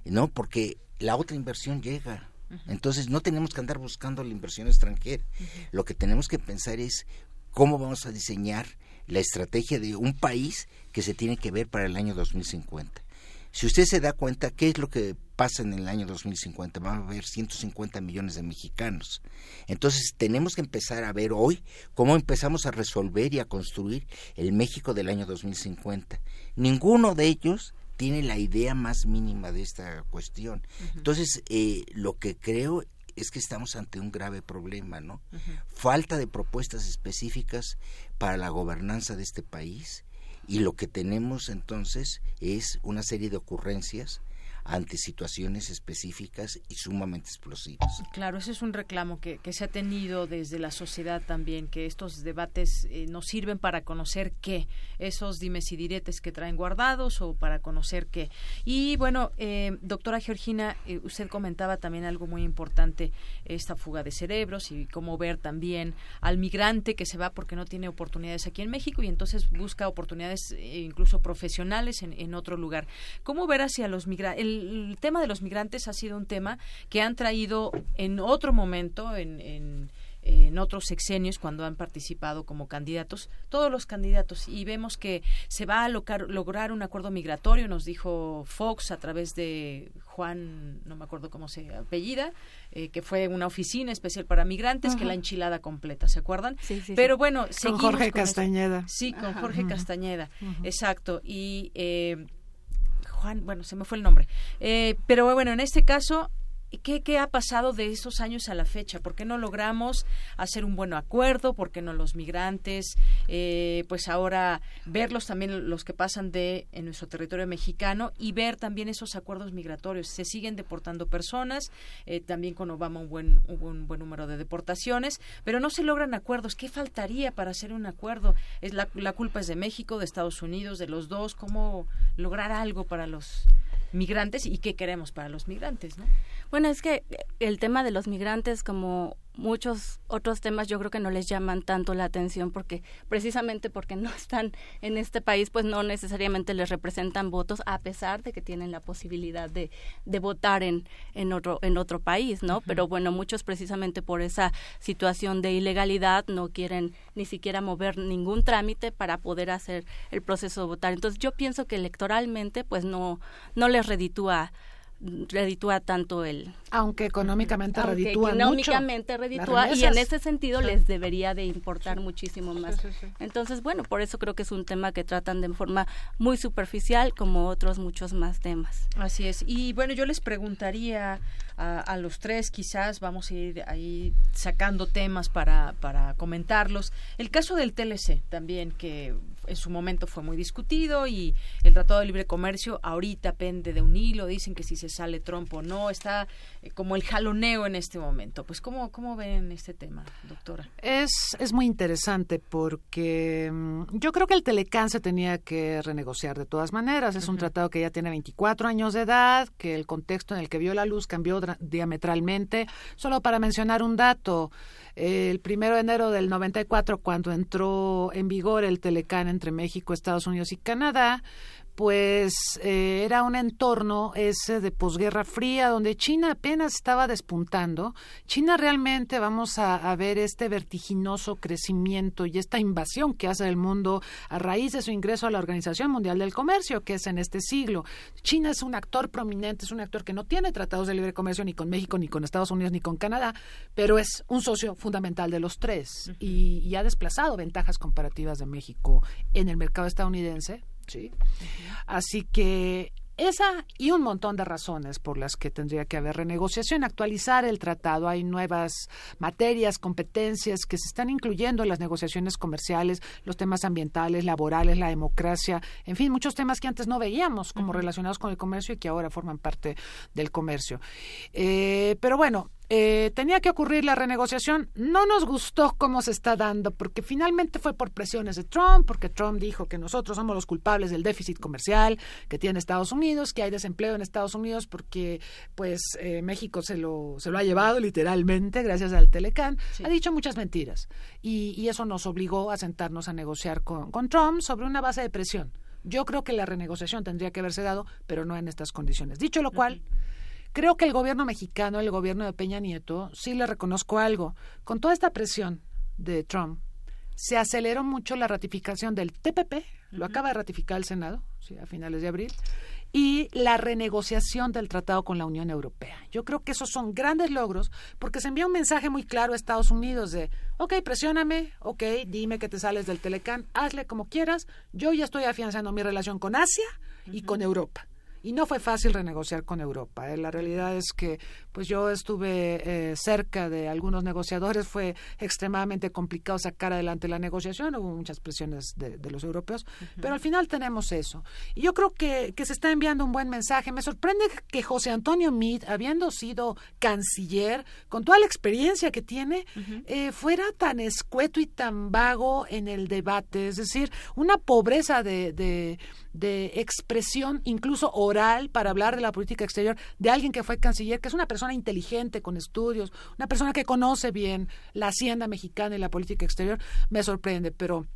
¿No? Porque la otra inversión llega. Entonces no tenemos que andar buscando la inversión extranjera. Lo que tenemos que pensar es cómo vamos a diseñar la estrategia de un país que se tiene que ver para el año 2050. Si usted se da cuenta, ¿qué es lo que pasa en el año 2050? Van a haber 150 millones de mexicanos. Entonces tenemos que empezar a ver hoy cómo empezamos a resolver y a construir el México del año 2050. Ninguno de ellos tiene la idea más mínima de esta cuestión. Entonces, eh, lo que creo es que estamos ante un grave problema, ¿no? Falta de propuestas específicas para la gobernanza de este país y lo que tenemos entonces es una serie de ocurrencias ante situaciones específicas y sumamente explosivas. Claro, ese es un reclamo que, se ha tenido desde la sociedad también, que estos debates eh, nos sirven para conocer qué, esos dimes y diretes que traen guardados o para conocer qué. Y bueno, eh, doctora Georgina, eh, usted comentaba también algo muy importante, esta fuga de cerebros y cómo ver también al migrante que se va porque no tiene oportunidades aquí en México y entonces busca oportunidades incluso profesionales en, en otro lugar. ¿Cómo ver hacia los migrantes? El tema de los migrantes ha sido un tema que han traído en otro momento, en, en otros sexenios cuando han participado como candidatos, todos los candidatos, y vemos que se va a lograr un acuerdo migratorio, nos dijo Fox a través de Juan, no me acuerdo cómo se apellida, eh, que fue una oficina especial para migrantes, que la enchilada completa, ¿se acuerdan? Sí, sí, Pero bueno, con Jorge Castañeda. Sí, con Jorge Castañeda, exacto. Y eh, Juan, bueno, se me fue el nombre. Eh, pero bueno, en este caso ¿Qué, ¿Qué, ha pasado de esos años a la fecha? ¿Por qué no logramos hacer un buen acuerdo? ¿Por qué no los migrantes? Eh, pues ahora verlos también los que pasan de en nuestro territorio mexicano y ver también esos acuerdos migratorios. Se siguen deportando personas, eh, también con Obama un buen, hubo un buen número de deportaciones, pero no se logran acuerdos. ¿Qué faltaría para hacer un acuerdo? Es la, la culpa es de México, de Estados Unidos, de los dos. ¿Cómo lograr algo para los migrantes y qué queremos para los migrantes, ¿no? Bueno, es que el tema de los migrantes, como muchos otros temas, yo creo que no les llaman tanto la atención porque precisamente porque no están en este país, pues no necesariamente les representan votos, a pesar de que tienen la posibilidad de, de votar en, en, otro, en otro país, ¿no? Pero bueno, muchos precisamente por esa situación de ilegalidad no quieren ni siquiera mover ningún trámite para poder hacer el proceso de votar. Entonces yo pienso que electoralmente, pues no, no les reditúa reditúa tanto el aunque económicamente aunque reditúa económicamente reditúa y en ese sentido les debería de importar muchísimo más. entonces bueno por eso creo que es un tema que tratan de forma muy superficial como otros muchos más temas. Así es. Y bueno yo les preguntaría a, a los tres quizás vamos a ir ahí sacando temas para para comentarlos. El caso del TLC también que en su momento fue muy discutido y el Tratado de Libre Comercio ahorita pende de un hilo, dicen que si se sale Trump o no, está eh, como el jaloneo en este momento. Pues ¿cómo, cómo ven este tema, doctora? Es, es muy interesante porque mm, yo creo que el Telecán se tenía que renegociar de todas maneras. Es un tratado que ya tiene 24 años de edad, que el contexto en el que vio la luz cambió diametralmente. Solo para mencionar un dato, el primero de enero del 94, cuando entró en vigor el Telecán entre México, Estados Unidos y Canadá, pues eh, era un entorno ese de posguerra fría donde China apenas estaba despuntando. China realmente vamos a, ver este vertiginoso crecimiento y esta invasión que hace el mundo a raíz de su ingreso a la Organización Mundial del Comercio, que es en este siglo. China es un actor prominente, es un actor que no tiene tratados de libre comercio ni con México, ni con Estados Unidos, ni con Canadá, pero es un socio fundamental de los tres y, y ha desplazado ventajas comparativas de México en el mercado estadounidense ¿sí? Así que esa y un montón de razones por las que tendría que haber renegociación, actualizar el tratado. Hay nuevas materias, competencias que se están incluyendo en las negociaciones comerciales, los temas ambientales, laborales, la democracia, en fin, muchos temas que antes no veíamos como relacionados con el comercio y que ahora forman parte del comercio. Eh, pero bueno, eh, tenía que ocurrir la renegociación. No nos gustó cómo se está dando, porque finalmente fue por presiones de Trump, porque Trump dijo que nosotros somos los culpables del déficit comercial que tiene Estados Unidos, que hay desempleo en Estados Unidos porque pues eh, México se lo, se lo ha llevado literalmente gracias al Telecán. Ha dicho muchas mentiras y, y, eso nos obligó a sentarnos a negociar con, con Trump sobre una base de presión. Yo creo que la renegociación tendría que haberse dado, pero no en estas condiciones. Dicho lo cual, Creo que el gobierno mexicano, el gobierno de Peña Nieto, sí le reconozco algo. Con toda esta presión de Trump, se aceleró mucho la ratificación del TPP, lo acaba de ratificar el Senado, a finales de abril, y la renegociación del tratado con la Unión Europea. Yo creo que esos son grandes logros porque se envía un mensaje muy claro a Estados Unidos de, ok, presióname, ok, dime que te sales del Telecán, hazle como quieras, yo ya estoy afianzando mi relación con Asia y con Europa. Y no fue fácil renegociar con Europa. ¿eh? La realidad es que pues yo estuve eh, cerca de algunos negociadores, fue extremadamente complicado sacar adelante la negociación, hubo muchas presiones de, los europeos, pero al final tenemos eso. Y yo creo que, que se está enviando un buen mensaje. Me sorprende que José Antonio Meade, habiendo sido canciller, con toda la experiencia que tiene, eh, fuera tan escueto y tan vago en el debate. Es decir, una pobreza de, de, de expresión, incluso oral, para hablar de la política exterior de alguien que fue canciller, que es una persona inteligente, con estudios, una persona que conoce bien la hacienda mexicana y la política exterior, me sorprende, pero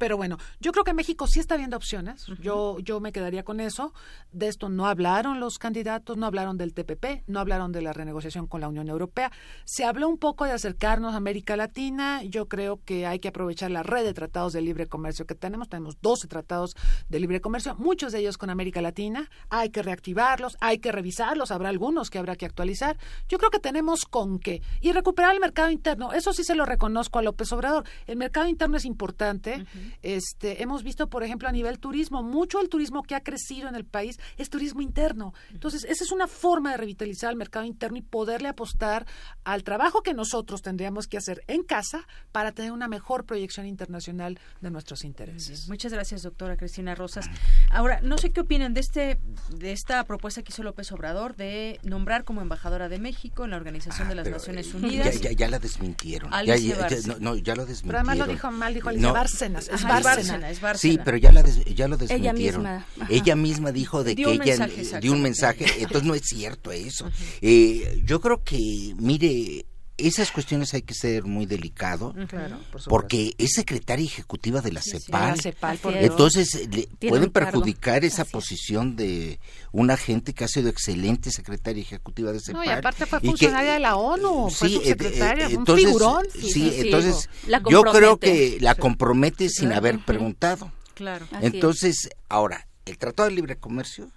Pero bueno, yo creo que México sí está viendo opciones. Yo yo me quedaría con eso. De esto no hablaron los candidatos, no hablaron del TPP, no hablaron de la renegociación con la Unión Europea. Se habló un poco de acercarnos a América Latina. Yo creo que hay que aprovechar la red de tratados de libre comercio que tenemos. Tenemos 12 tratados de libre comercio, muchos de ellos con América Latina. Hay que reactivarlos, hay que revisarlos. Habrá algunos que habrá que actualizar. Yo creo que tenemos con qué. Y recuperar el mercado interno. Eso sí se lo reconozco a López Obrador. El mercado interno es importante. Este, hemos visto, por ejemplo, a nivel turismo, mucho el turismo que ha crecido en el país es turismo interno. Entonces, esa es una forma de revitalizar el mercado interno y poderle apostar al trabajo que nosotros tendríamos que hacer en casa para tener una mejor proyección internacional de nuestros intereses. Muchas gracias, doctora Cristina Rosas. Ahora, no sé qué opinan de este de esta propuesta que hizo López Obrador de nombrar como embajadora de México en la Organización de las Naciones eh, Unidas. Ya, ya, la desmintieron. Ya, ya, no, no, ya lo desmintieron. Pero además lo dijo mal, dijo Alicia Bárcenas. Es Bárcena. es Bárcena. Sí, pero ya, la des, ya lo desmintieron. Ella misma. Ella misma dijo de Dio que un ella mensaje, dio un mensaje. Entonces no es cierto eso. eh, yo creo que, mire, esas cuestiones hay que ser muy delicado Claro, por supuesto. porque es secretaria ejecutiva de la CEPAL. de la CEPAL, por Dios. Entonces le pueden un perjudicar esa posición de una gente que ha sido excelente secretaria ejecutiva de CEPAL. No, y aparte fue y que- funcionaria de la ONU, fue Sí, eh, subsecretaria, eh, un entonces, figurón. Sí, entonces yo creo que la compromete sin Claro. haber preguntado. Claro. Es. Entonces, ahora, el Tratado de Libre Comercio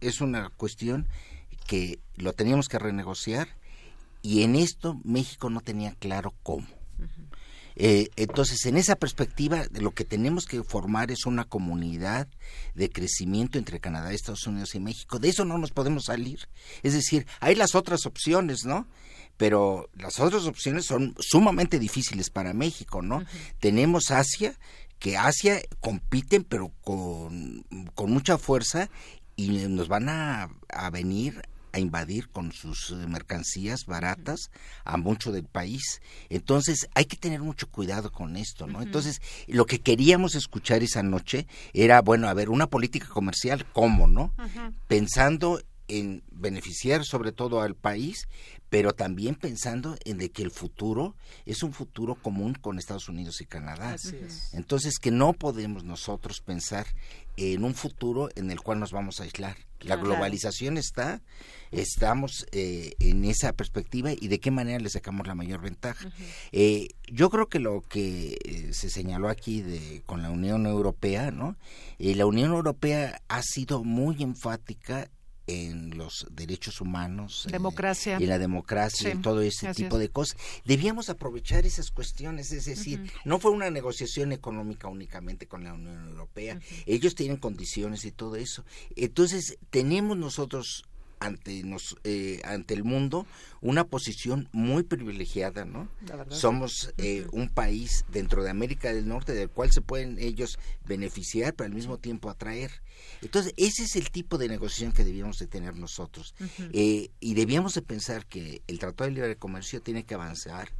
es una cuestión que lo teníamos que renegociar y en esto México no tenía claro cómo. Eh, entonces, en esa perspectiva, lo que tenemos que formar es una comunidad de crecimiento entre Canadá, Estados Unidos y México. De eso no nos podemos salir. Es decir, hay las otras opciones, ¿no? Pero las otras opciones son sumamente difíciles para México, ¿no? Tenemos Asia, que Asia compiten, pero con, con mucha fuerza y nos van a, a venir a invadir con sus eh, mercancías baratas a mucho del país. Entonces hay que tener mucho cuidado con esto, ¿no? Entonces lo que queríamos escuchar esa noche era, bueno, a ver, una política comercial, ¿cómo, no? Pensando en beneficiar sobre todo al país, pero también pensando en de que el futuro es un futuro común con Estados Unidos y Canadá. Así es. Entonces que no podemos nosotros pensar en un futuro en el cual nos vamos a aislar. La globalización está, estamos eh, en esa perspectiva y de qué manera le sacamos la mayor ventaja. Eh, yo creo que lo que eh, se señaló aquí de, con la Unión Europea, ¿no? Eh, la Unión Europea ha sido muy enfática en los derechos humanos, eh, Democracia. y la democracia, Sí, y todo ese tipo es. de cosas. Debíamos aprovechar esas cuestiones, es decir, no fue una negociación económica únicamente con la Unión Europea, ellos tienen condiciones y todo eso. Entonces, tenemos nosotros ante nos eh, ante el mundo una posición muy privilegiada no somos eh, un país dentro de América del Norte del cual se pueden ellos beneficiar pero al mismo tiempo atraer. Entonces ese es el tipo de negociación que debíamos de tener nosotros. Eh, y debíamos de pensar que el Tratado de Libre Comercio tiene que avanzar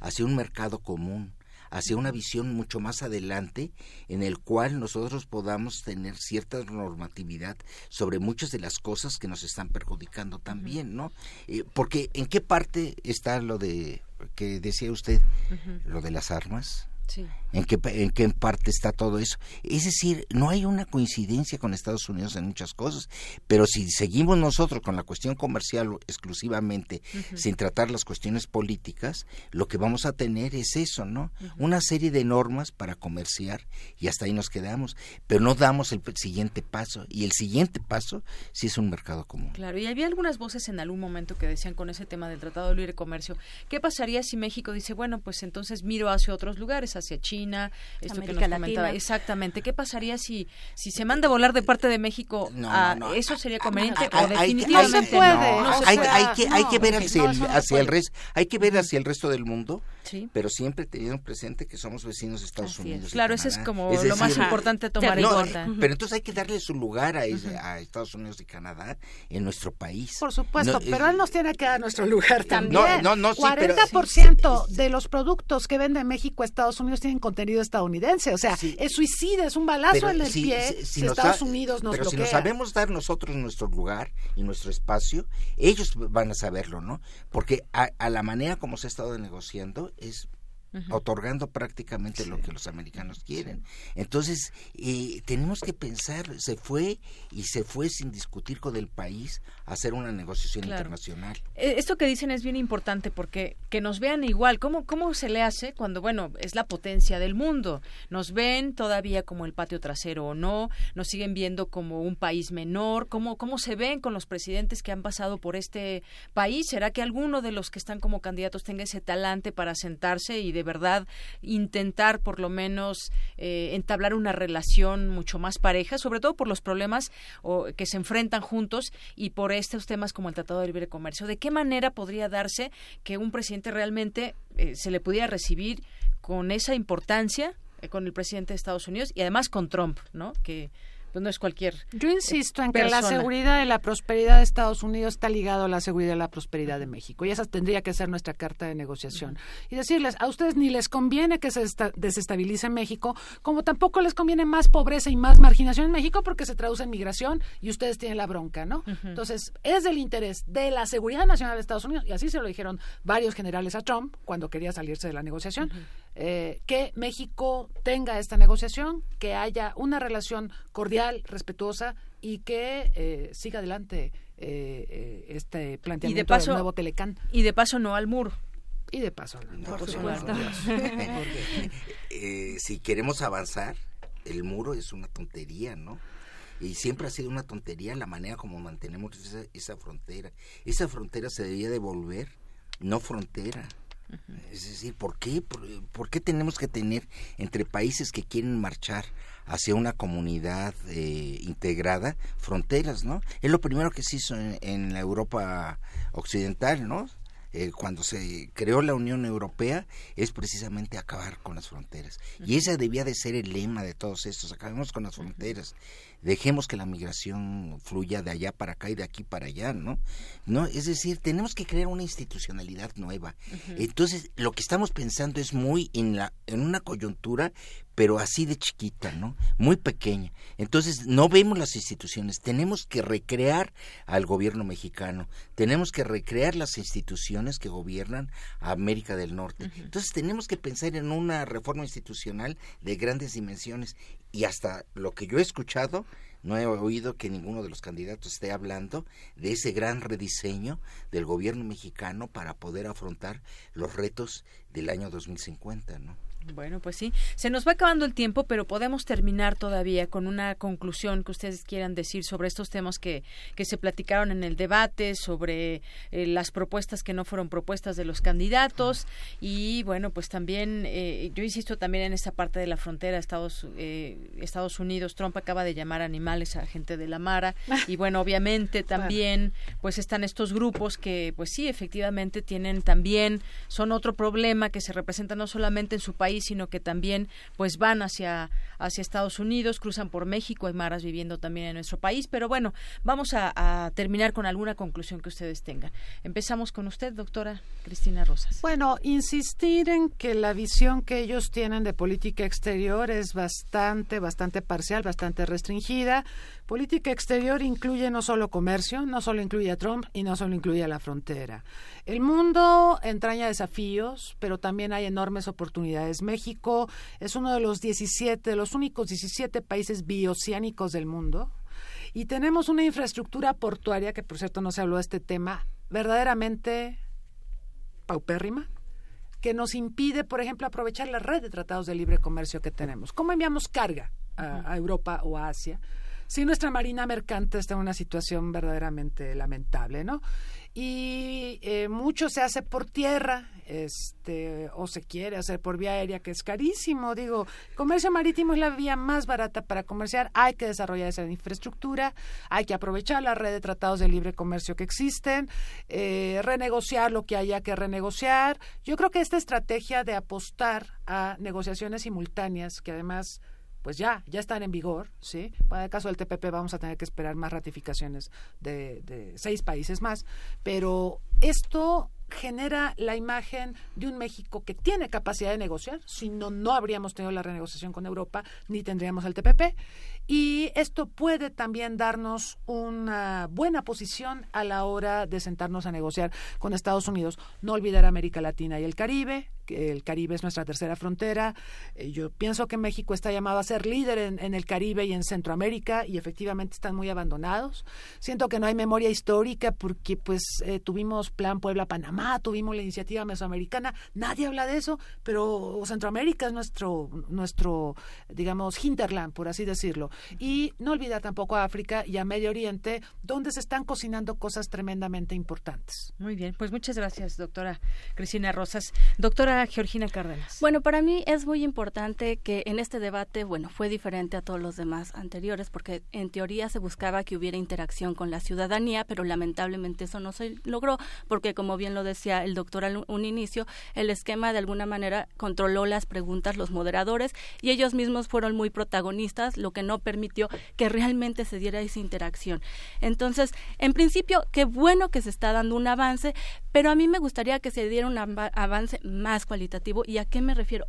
hacia un mercado común hacia una visión mucho más adelante en el cual nosotros podamos tener cierta normatividad sobre muchas de las cosas que nos están perjudicando también, ¿no? Eh, porque en qué parte está lo de que decía usted, lo de las armas, Sí. ¿En qué, ¿En qué parte está todo eso? Es decir, no hay una coincidencia con Estados Unidos en muchas cosas, pero si seguimos nosotros con la cuestión comercial exclusivamente, sin tratar las cuestiones políticas, lo que vamos a tener es eso, ¿no? Una serie de normas para comerciar y hasta ahí nos quedamos, pero no damos el siguiente paso. Y el siguiente paso sí es un mercado común. Claro, y había algunas voces en algún momento que decían con ese tema del Tratado de Libre Comercio, ¿qué pasaría si México dice, bueno, pues entonces miro hacia otros lugares, hacia China, esto que América nos comentaba, Latina. exactamente, ¿qué pasaría si si se manda a volar de parte de México a no. eso sería conveniente o definitivamente hay- no? no, No se hay, puede. hay que, hay que No, ver hacia, no, el, no hacia el puede. resto, hay que ver hacia el resto del mundo, Sí. pero siempre teniendo presente que somos vecinos de Estados Así es. Unidos. y Claro, eso es como lo más importante a tomar en no, cuenta. Pero entonces hay que darle su lugar a, ese- a Estados Unidos y Canadá en nuestro país. Por supuesto, No, es- pero él nos tiene que dar nuestro lugar también. No, no, no, sí, pero- 40% de los productos que vende México a Estados Unidos tienen contenido estadounidense. O sea, es suicida, es un balazo en el si- pie si- Estados Unidos nos pero si nos sabemos dar nosotros nuestro lugar y nuestro espacio, ellos van a saberlo, ¿no? Porque a, a la manera como se ha estado negociando es otorgando prácticamente lo que los americanos quieren. Entonces, eh, tenemos que pensar, se fue y se fue sin discutir con el país a hacer una negociación internacional. Eh, esto que dicen es bien importante porque que nos vean igual, ¿cómo, ¿cómo se le hace cuando, bueno, es la potencia del mundo? Nos ven todavía como el patio trasero o no, nos siguen viendo como un país menor, ¿cómo, cómo se ven con los presidentes que han pasado por este país? ¿Será que alguno de los que están como candidatos tenga ese talante para sentarse y de verdad intentar por lo menos eh, entablar una relación mucho más pareja, sobre todo por los problemas que se enfrentan juntos y por estos temas como el Tratado de Libre Comercio. ¿De qué manera podría darse que un presidente realmente eh, se le pudiera recibir con esa importancia eh, con el presidente de Estados Unidos y además con Trump, ¿no? Que pues no es cualquier. Yo insisto en que la seguridad y la prosperidad de Estados Unidos está ligado a la seguridad y la prosperidad de México y esa tendría que ser nuestra carta de negociación. Y decirles, a ustedes ni les conviene que se desestabilice México, como tampoco les conviene más pobreza y más marginación en México porque se traduce en migración y ustedes tienen la bronca, ¿no? Entonces, es del interés de la seguridad nacional de Estados Unidos y así se lo dijeron varios generales a Trump cuando quería salirse de la negociación. Eh, que México tenga esta negociación, que haya una relación cordial, respetuosa y que eh, siga adelante eh, este planteamiento y de paso, del nuevo Telecán. Y de paso no al muro. Y de paso no, por supuesto. si queremos avanzar, el muro es una tontería, ¿no? y siempre ha sido una tontería la manera como mantenemos esa, esa frontera. Esa frontera se debía devolver, no frontera. Es decir, ¿por qué? ¿Por, qué tenemos que tener entre países que quieren marchar hacia una comunidad eh, integrada fronteras, ¿no? Es lo primero que se hizo en, la Europa occidental, ¿no? Eh, cuando se creó la Unión Europea es precisamente acabar con las fronteras. Y ese debía de ser el lema de todos estos, acabemos con las fronteras dejemos que la migración fluya de allá para acá y de aquí para allá, ¿no? No, es decir, tenemos que crear una institucionalidad nueva. Entonces, lo que estamos pensando es muy en la en una coyuntura pero así de chiquita, ¿no? Muy pequeña. Entonces, no vemos las instituciones, tenemos que recrear al gobierno mexicano, tenemos que recrear las instituciones que gobiernan a América del Norte. Entonces, tenemos que pensar en una reforma institucional de grandes dimensiones y hasta lo que yo he escuchado, no he oído que ninguno de los candidatos esté hablando de ese gran rediseño del gobierno mexicano para poder afrontar los retos del año 2050, ¿no? Bueno, pues sí, se nos va acabando el tiempo, pero podemos terminar todavía con una conclusión que ustedes quieran decir sobre estos temas que, que se platicaron en el debate, sobre eh, las propuestas que no fueron propuestas de los candidatos. Y bueno, pues también, eh, yo insisto también en esta parte de la frontera Estados, eh, Estados Unidos, Trump acaba de llamar animales a gente de la Mara. Y bueno, obviamente también pues están estos grupos que pues sí, efectivamente tienen también, son otro problema que se representa no solamente en su país, sino que también pues van hacia, hacia Estados Unidos, cruzan por México, hay maras viviendo también en nuestro país, pero bueno, vamos a, terminar con alguna conclusión que ustedes tengan. Empezamos con usted, doctora Cristina Rosas. Bueno, insistir en que la visión que ellos tienen de política exterior es bastante, bastante parcial, bastante restringida. Política exterior incluye no solo comercio, no solo incluye a Trump y no solo incluye a la frontera. El mundo entraña desafíos, pero también hay enormes oportunidades. México es uno de los 17, de los únicos 17 países bioceánicos del mundo y tenemos una infraestructura portuaria, que por cierto no se habló de este tema, verdaderamente paupérrima, que nos impide, por ejemplo, aprovechar la red de tratados de libre comercio que tenemos. ¿Cómo enviamos carga a, a Europa o a Asia? Si nuestra marina mercante está en una situación verdaderamente lamentable, ¿no? Y eh, mucho se hace por tierra este o se quiere hacer por vía aérea que es carísimo. Digo comercio marítimo es la vía más barata para comerciar. Hay que desarrollar esa infraestructura hay que aprovechar la red de tratados de libre comercio que existen eh, renegociar lo que haya que renegociar. Yo creo que esta estrategia de apostar a negociaciones simultáneas que además pues ya, ya están en vigor, ¿sí? Para el caso del TPP vamos a tener que esperar más ratificaciones de, de seis países más, pero esto genera la imagen de un México que tiene capacidad de negociar, si no, no habríamos tenido la renegociación con Europa ni tendríamos el TPP. Y esto puede también darnos una buena posición a la hora de sentarnos a negociar con Estados Unidos. No olvidar América Latina y el Caribe, el Caribe es nuestra tercera frontera. Eh, yo pienso que México está llamado a ser líder en, el Caribe y en Centroamérica y efectivamente están muy abandonados. Siento que no hay memoria histórica porque pues eh, tuvimos Plan Puebla-Panamá, tuvimos la iniciativa mesoamericana, nadie habla de eso, pero Centroamérica es nuestro, nuestro digamos, hinterland, por así decirlo. Y no olvidar tampoco a África y a Medio Oriente, donde se están cocinando cosas tremendamente importantes. Muy bien, pues muchas gracias, doctora Cristina Rosas. Doctora Georgina Cárdenas. Bueno, para mí es muy importante que en este debate, bueno, fue diferente a todos los demás anteriores, porque en teoría se buscaba que hubiera interacción con la ciudadanía, pero lamentablemente eso no se logró, porque como bien lo decía el doctor al un inicio, el esquema de alguna manera controló las preguntas, los moderadores, y ellos mismos fueron muy protagonistas, lo que no permitió que realmente se diera esa interacción. Entonces, en principio, qué bueno que se está dando un avance, pero a mí me gustaría que se diera un avance más cualitativo. ¿Y a qué me refiero?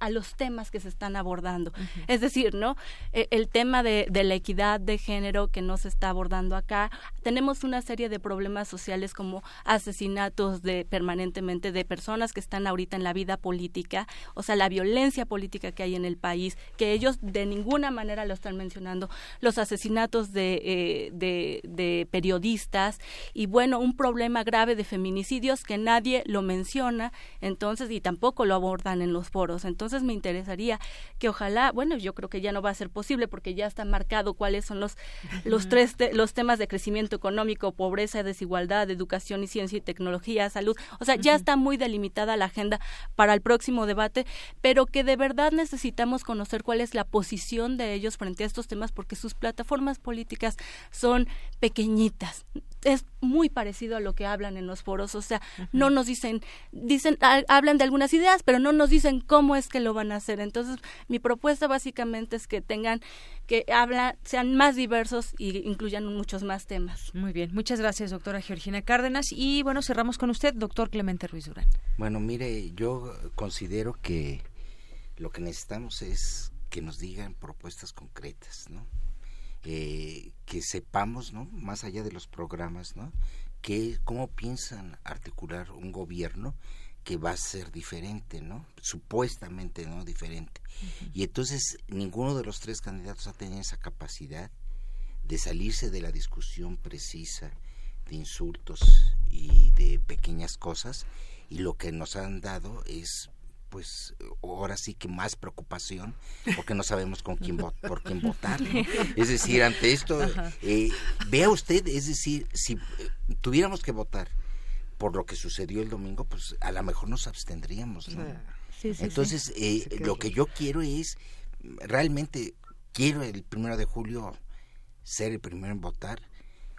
A los temas que se están abordando. Es decir, ¿no? E, el tema de, la equidad de género que no se está abordando acá. Tenemos una serie de problemas sociales como asesinatos de permanentemente de personas que están ahorita en la vida política, o sea, la violencia política que hay en el país, que ellos de ninguna manera lo están mencionando, los asesinatos de, eh, de, de periodistas y bueno, un problema grave de feminicidios que nadie lo menciona, entonces, y tampoco lo abordan en los foros entonces me interesaría que ojalá, bueno, yo creo que ya no va a ser posible porque ya está marcado cuáles son los, los tres los temas de crecimiento económico, pobreza, desigualdad, educación y ciencia y tecnología, salud. O sea, ya está muy delimitada la agenda para el próximo debate, pero que de verdad necesitamos conocer cuál es la posición de ellos frente a estos temas porque sus plataformas políticas son pequeñitas. Es muy parecido a lo que hablan en los foros, o sea, no nos dicen, dicen, hablan de algunas ideas, pero no nos dicen cómo es que lo van a hacer. Entonces, mi propuesta básicamente es que tengan, que hablan, sean más diversos y incluyan muchos más temas. Muy bien, muchas gracias, doctora Georgina Cárdenas. Y bueno, cerramos con usted, doctor Clemente Ruiz Durán. Bueno, mire, yo considero que lo que necesitamos es que nos digan propuestas concretas, ¿no? Eh, que sepamos, ¿no? Más allá de los programas, ¿no? Que, ¿Cómo piensan articular un gobierno que va a ser diferente, ¿no? Supuestamente, ¿no? Diferente. Y entonces ninguno de los tres candidatos ha tenido esa capacidad de salirse de la discusión precisa de insultos y de pequeñas cosas y lo que nos han dado es pues ahora sí que más preocupación porque no sabemos con quién por quién votar es decir ante esto eh, vea usted es decir si eh, tuviéramos que votar por lo que sucedió el domingo pues a lo mejor nos abstendríamos entonces eh, lo que yo quiero es realmente quiero el primero de julio ser el primero en votar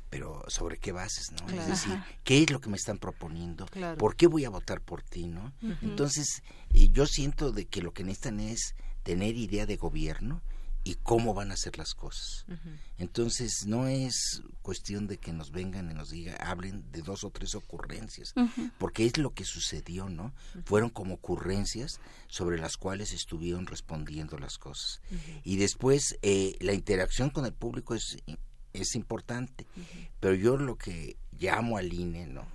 pero sobre qué bases, ¿no? Es decir, ¿qué es lo que me están proponiendo? ¿Por qué voy a votar por ti, no? Entonces, yo siento de que lo que necesitan es tener idea de gobierno y cómo van a hacer las cosas. Entonces, no es cuestión de que nos vengan y nos digan, hablen de dos o tres ocurrencias, porque es lo que sucedió, ¿no? Fueron como ocurrencias sobre las cuales estuvieron respondiendo las cosas. Y después, eh, la interacción con el público es es importante, pero yo lo que llamo al INE, ¿no?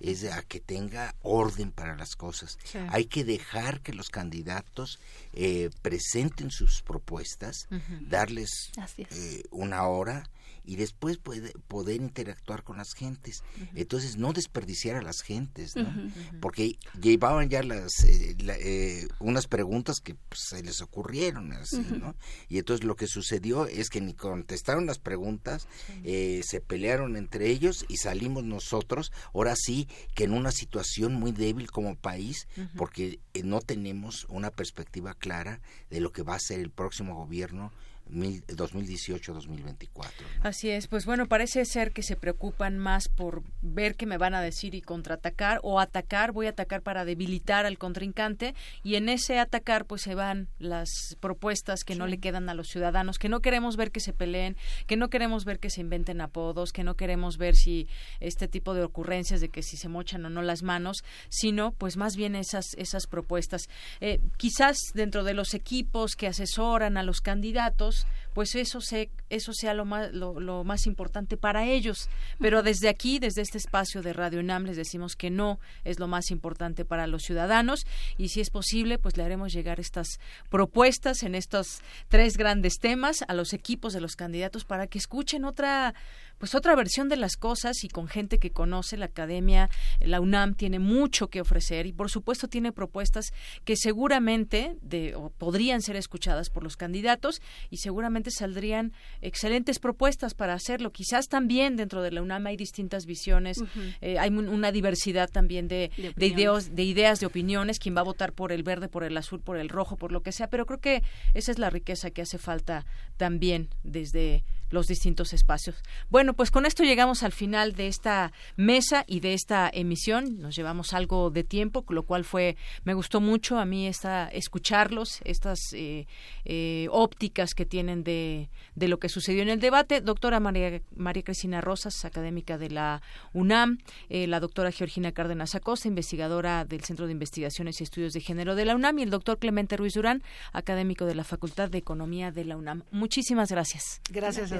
Es a que tenga orden para las cosas. Hay que dejar que los candidatos eh, presenten sus propuestas, darles eh, una hora y después puede, poder interactuar con las gentes. Entonces, no desperdiciar a las gentes, ¿no? Porque llevaban ya las eh, eh, unas preguntas que pues, se les ocurrieron, así, ¿no? Y entonces lo que sucedió es que ni contestaron las preguntas, eh, se pelearon entre ellos y salimos nosotros, ahora sí, que en una situación muy débil como país, porque no tenemos una perspectiva clara de lo que va a ser el próximo gobierno 2018-2024. Así es, pues bueno, parece ser que se preocupan más por ver qué me van a decir y contraatacar o atacar, voy a atacar para debilitar al contrincante y en ese atacar pues se van las propuestas que no le quedan a los ciudadanos, que no queremos ver que se peleen, que no queremos ver que se inventen apodos, que no queremos ver si este tipo de ocurrencias de que si se mochan o no las manos, sino pues más bien esas esas propuestas. Eh, quizás dentro de los equipos que asesoran a los candidatos pues eso se eso sea lo más lo, más importante para ellos. Pero desde aquí desde este espacio de Radio UNAM les decimos que no es lo más importante para los ciudadanos. Y si es posible pues le haremos llegar estas propuestas en estos tres grandes temas a los equipos de los candidatos para que escuchen otra pues otra versión de las cosas y con gente que conoce la academia, la UNAM tiene mucho que ofrecer y por supuesto tiene propuestas que seguramente de, podrían ser escuchadas por los candidatos y seguramente saldrían excelentes propuestas para hacerlo. Quizás también dentro de la UNAM hay distintas visiones, eh, hay una diversidad también de, de, ideas, de ideas, de opiniones, quien va a votar por el verde, por el azul, por el rojo, por lo que sea, pero creo que esa es la riqueza que hace falta también desde los distintos espacios. Bueno, pues con esto llegamos al final de esta mesa y de esta emisión. Nos llevamos algo de tiempo, lo cual fue, me gustó mucho a mí esta, escucharlos, estas eh, eh, ópticas que tienen de, de, lo que sucedió en el debate. Doctora María, María Cristina Rosas, académica de la UNAM, eh, la doctora Georgina Cárdenas Acosta, investigadora del Centro de Investigaciones y Estudios de Género de la UNAM, y el doctor Clemente Ruiz Durán, académico de la Facultad de Economía de la UNAM. Muchísimas gracias.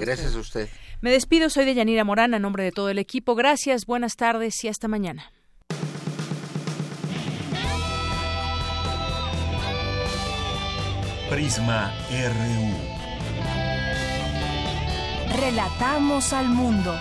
Gracias. Gracias a usted. Me despido, soy de Yanira Morán, a nombre de todo el equipo. Gracias, buenas tardes y hasta mañana. Prisma RU. Relatamos al mundo.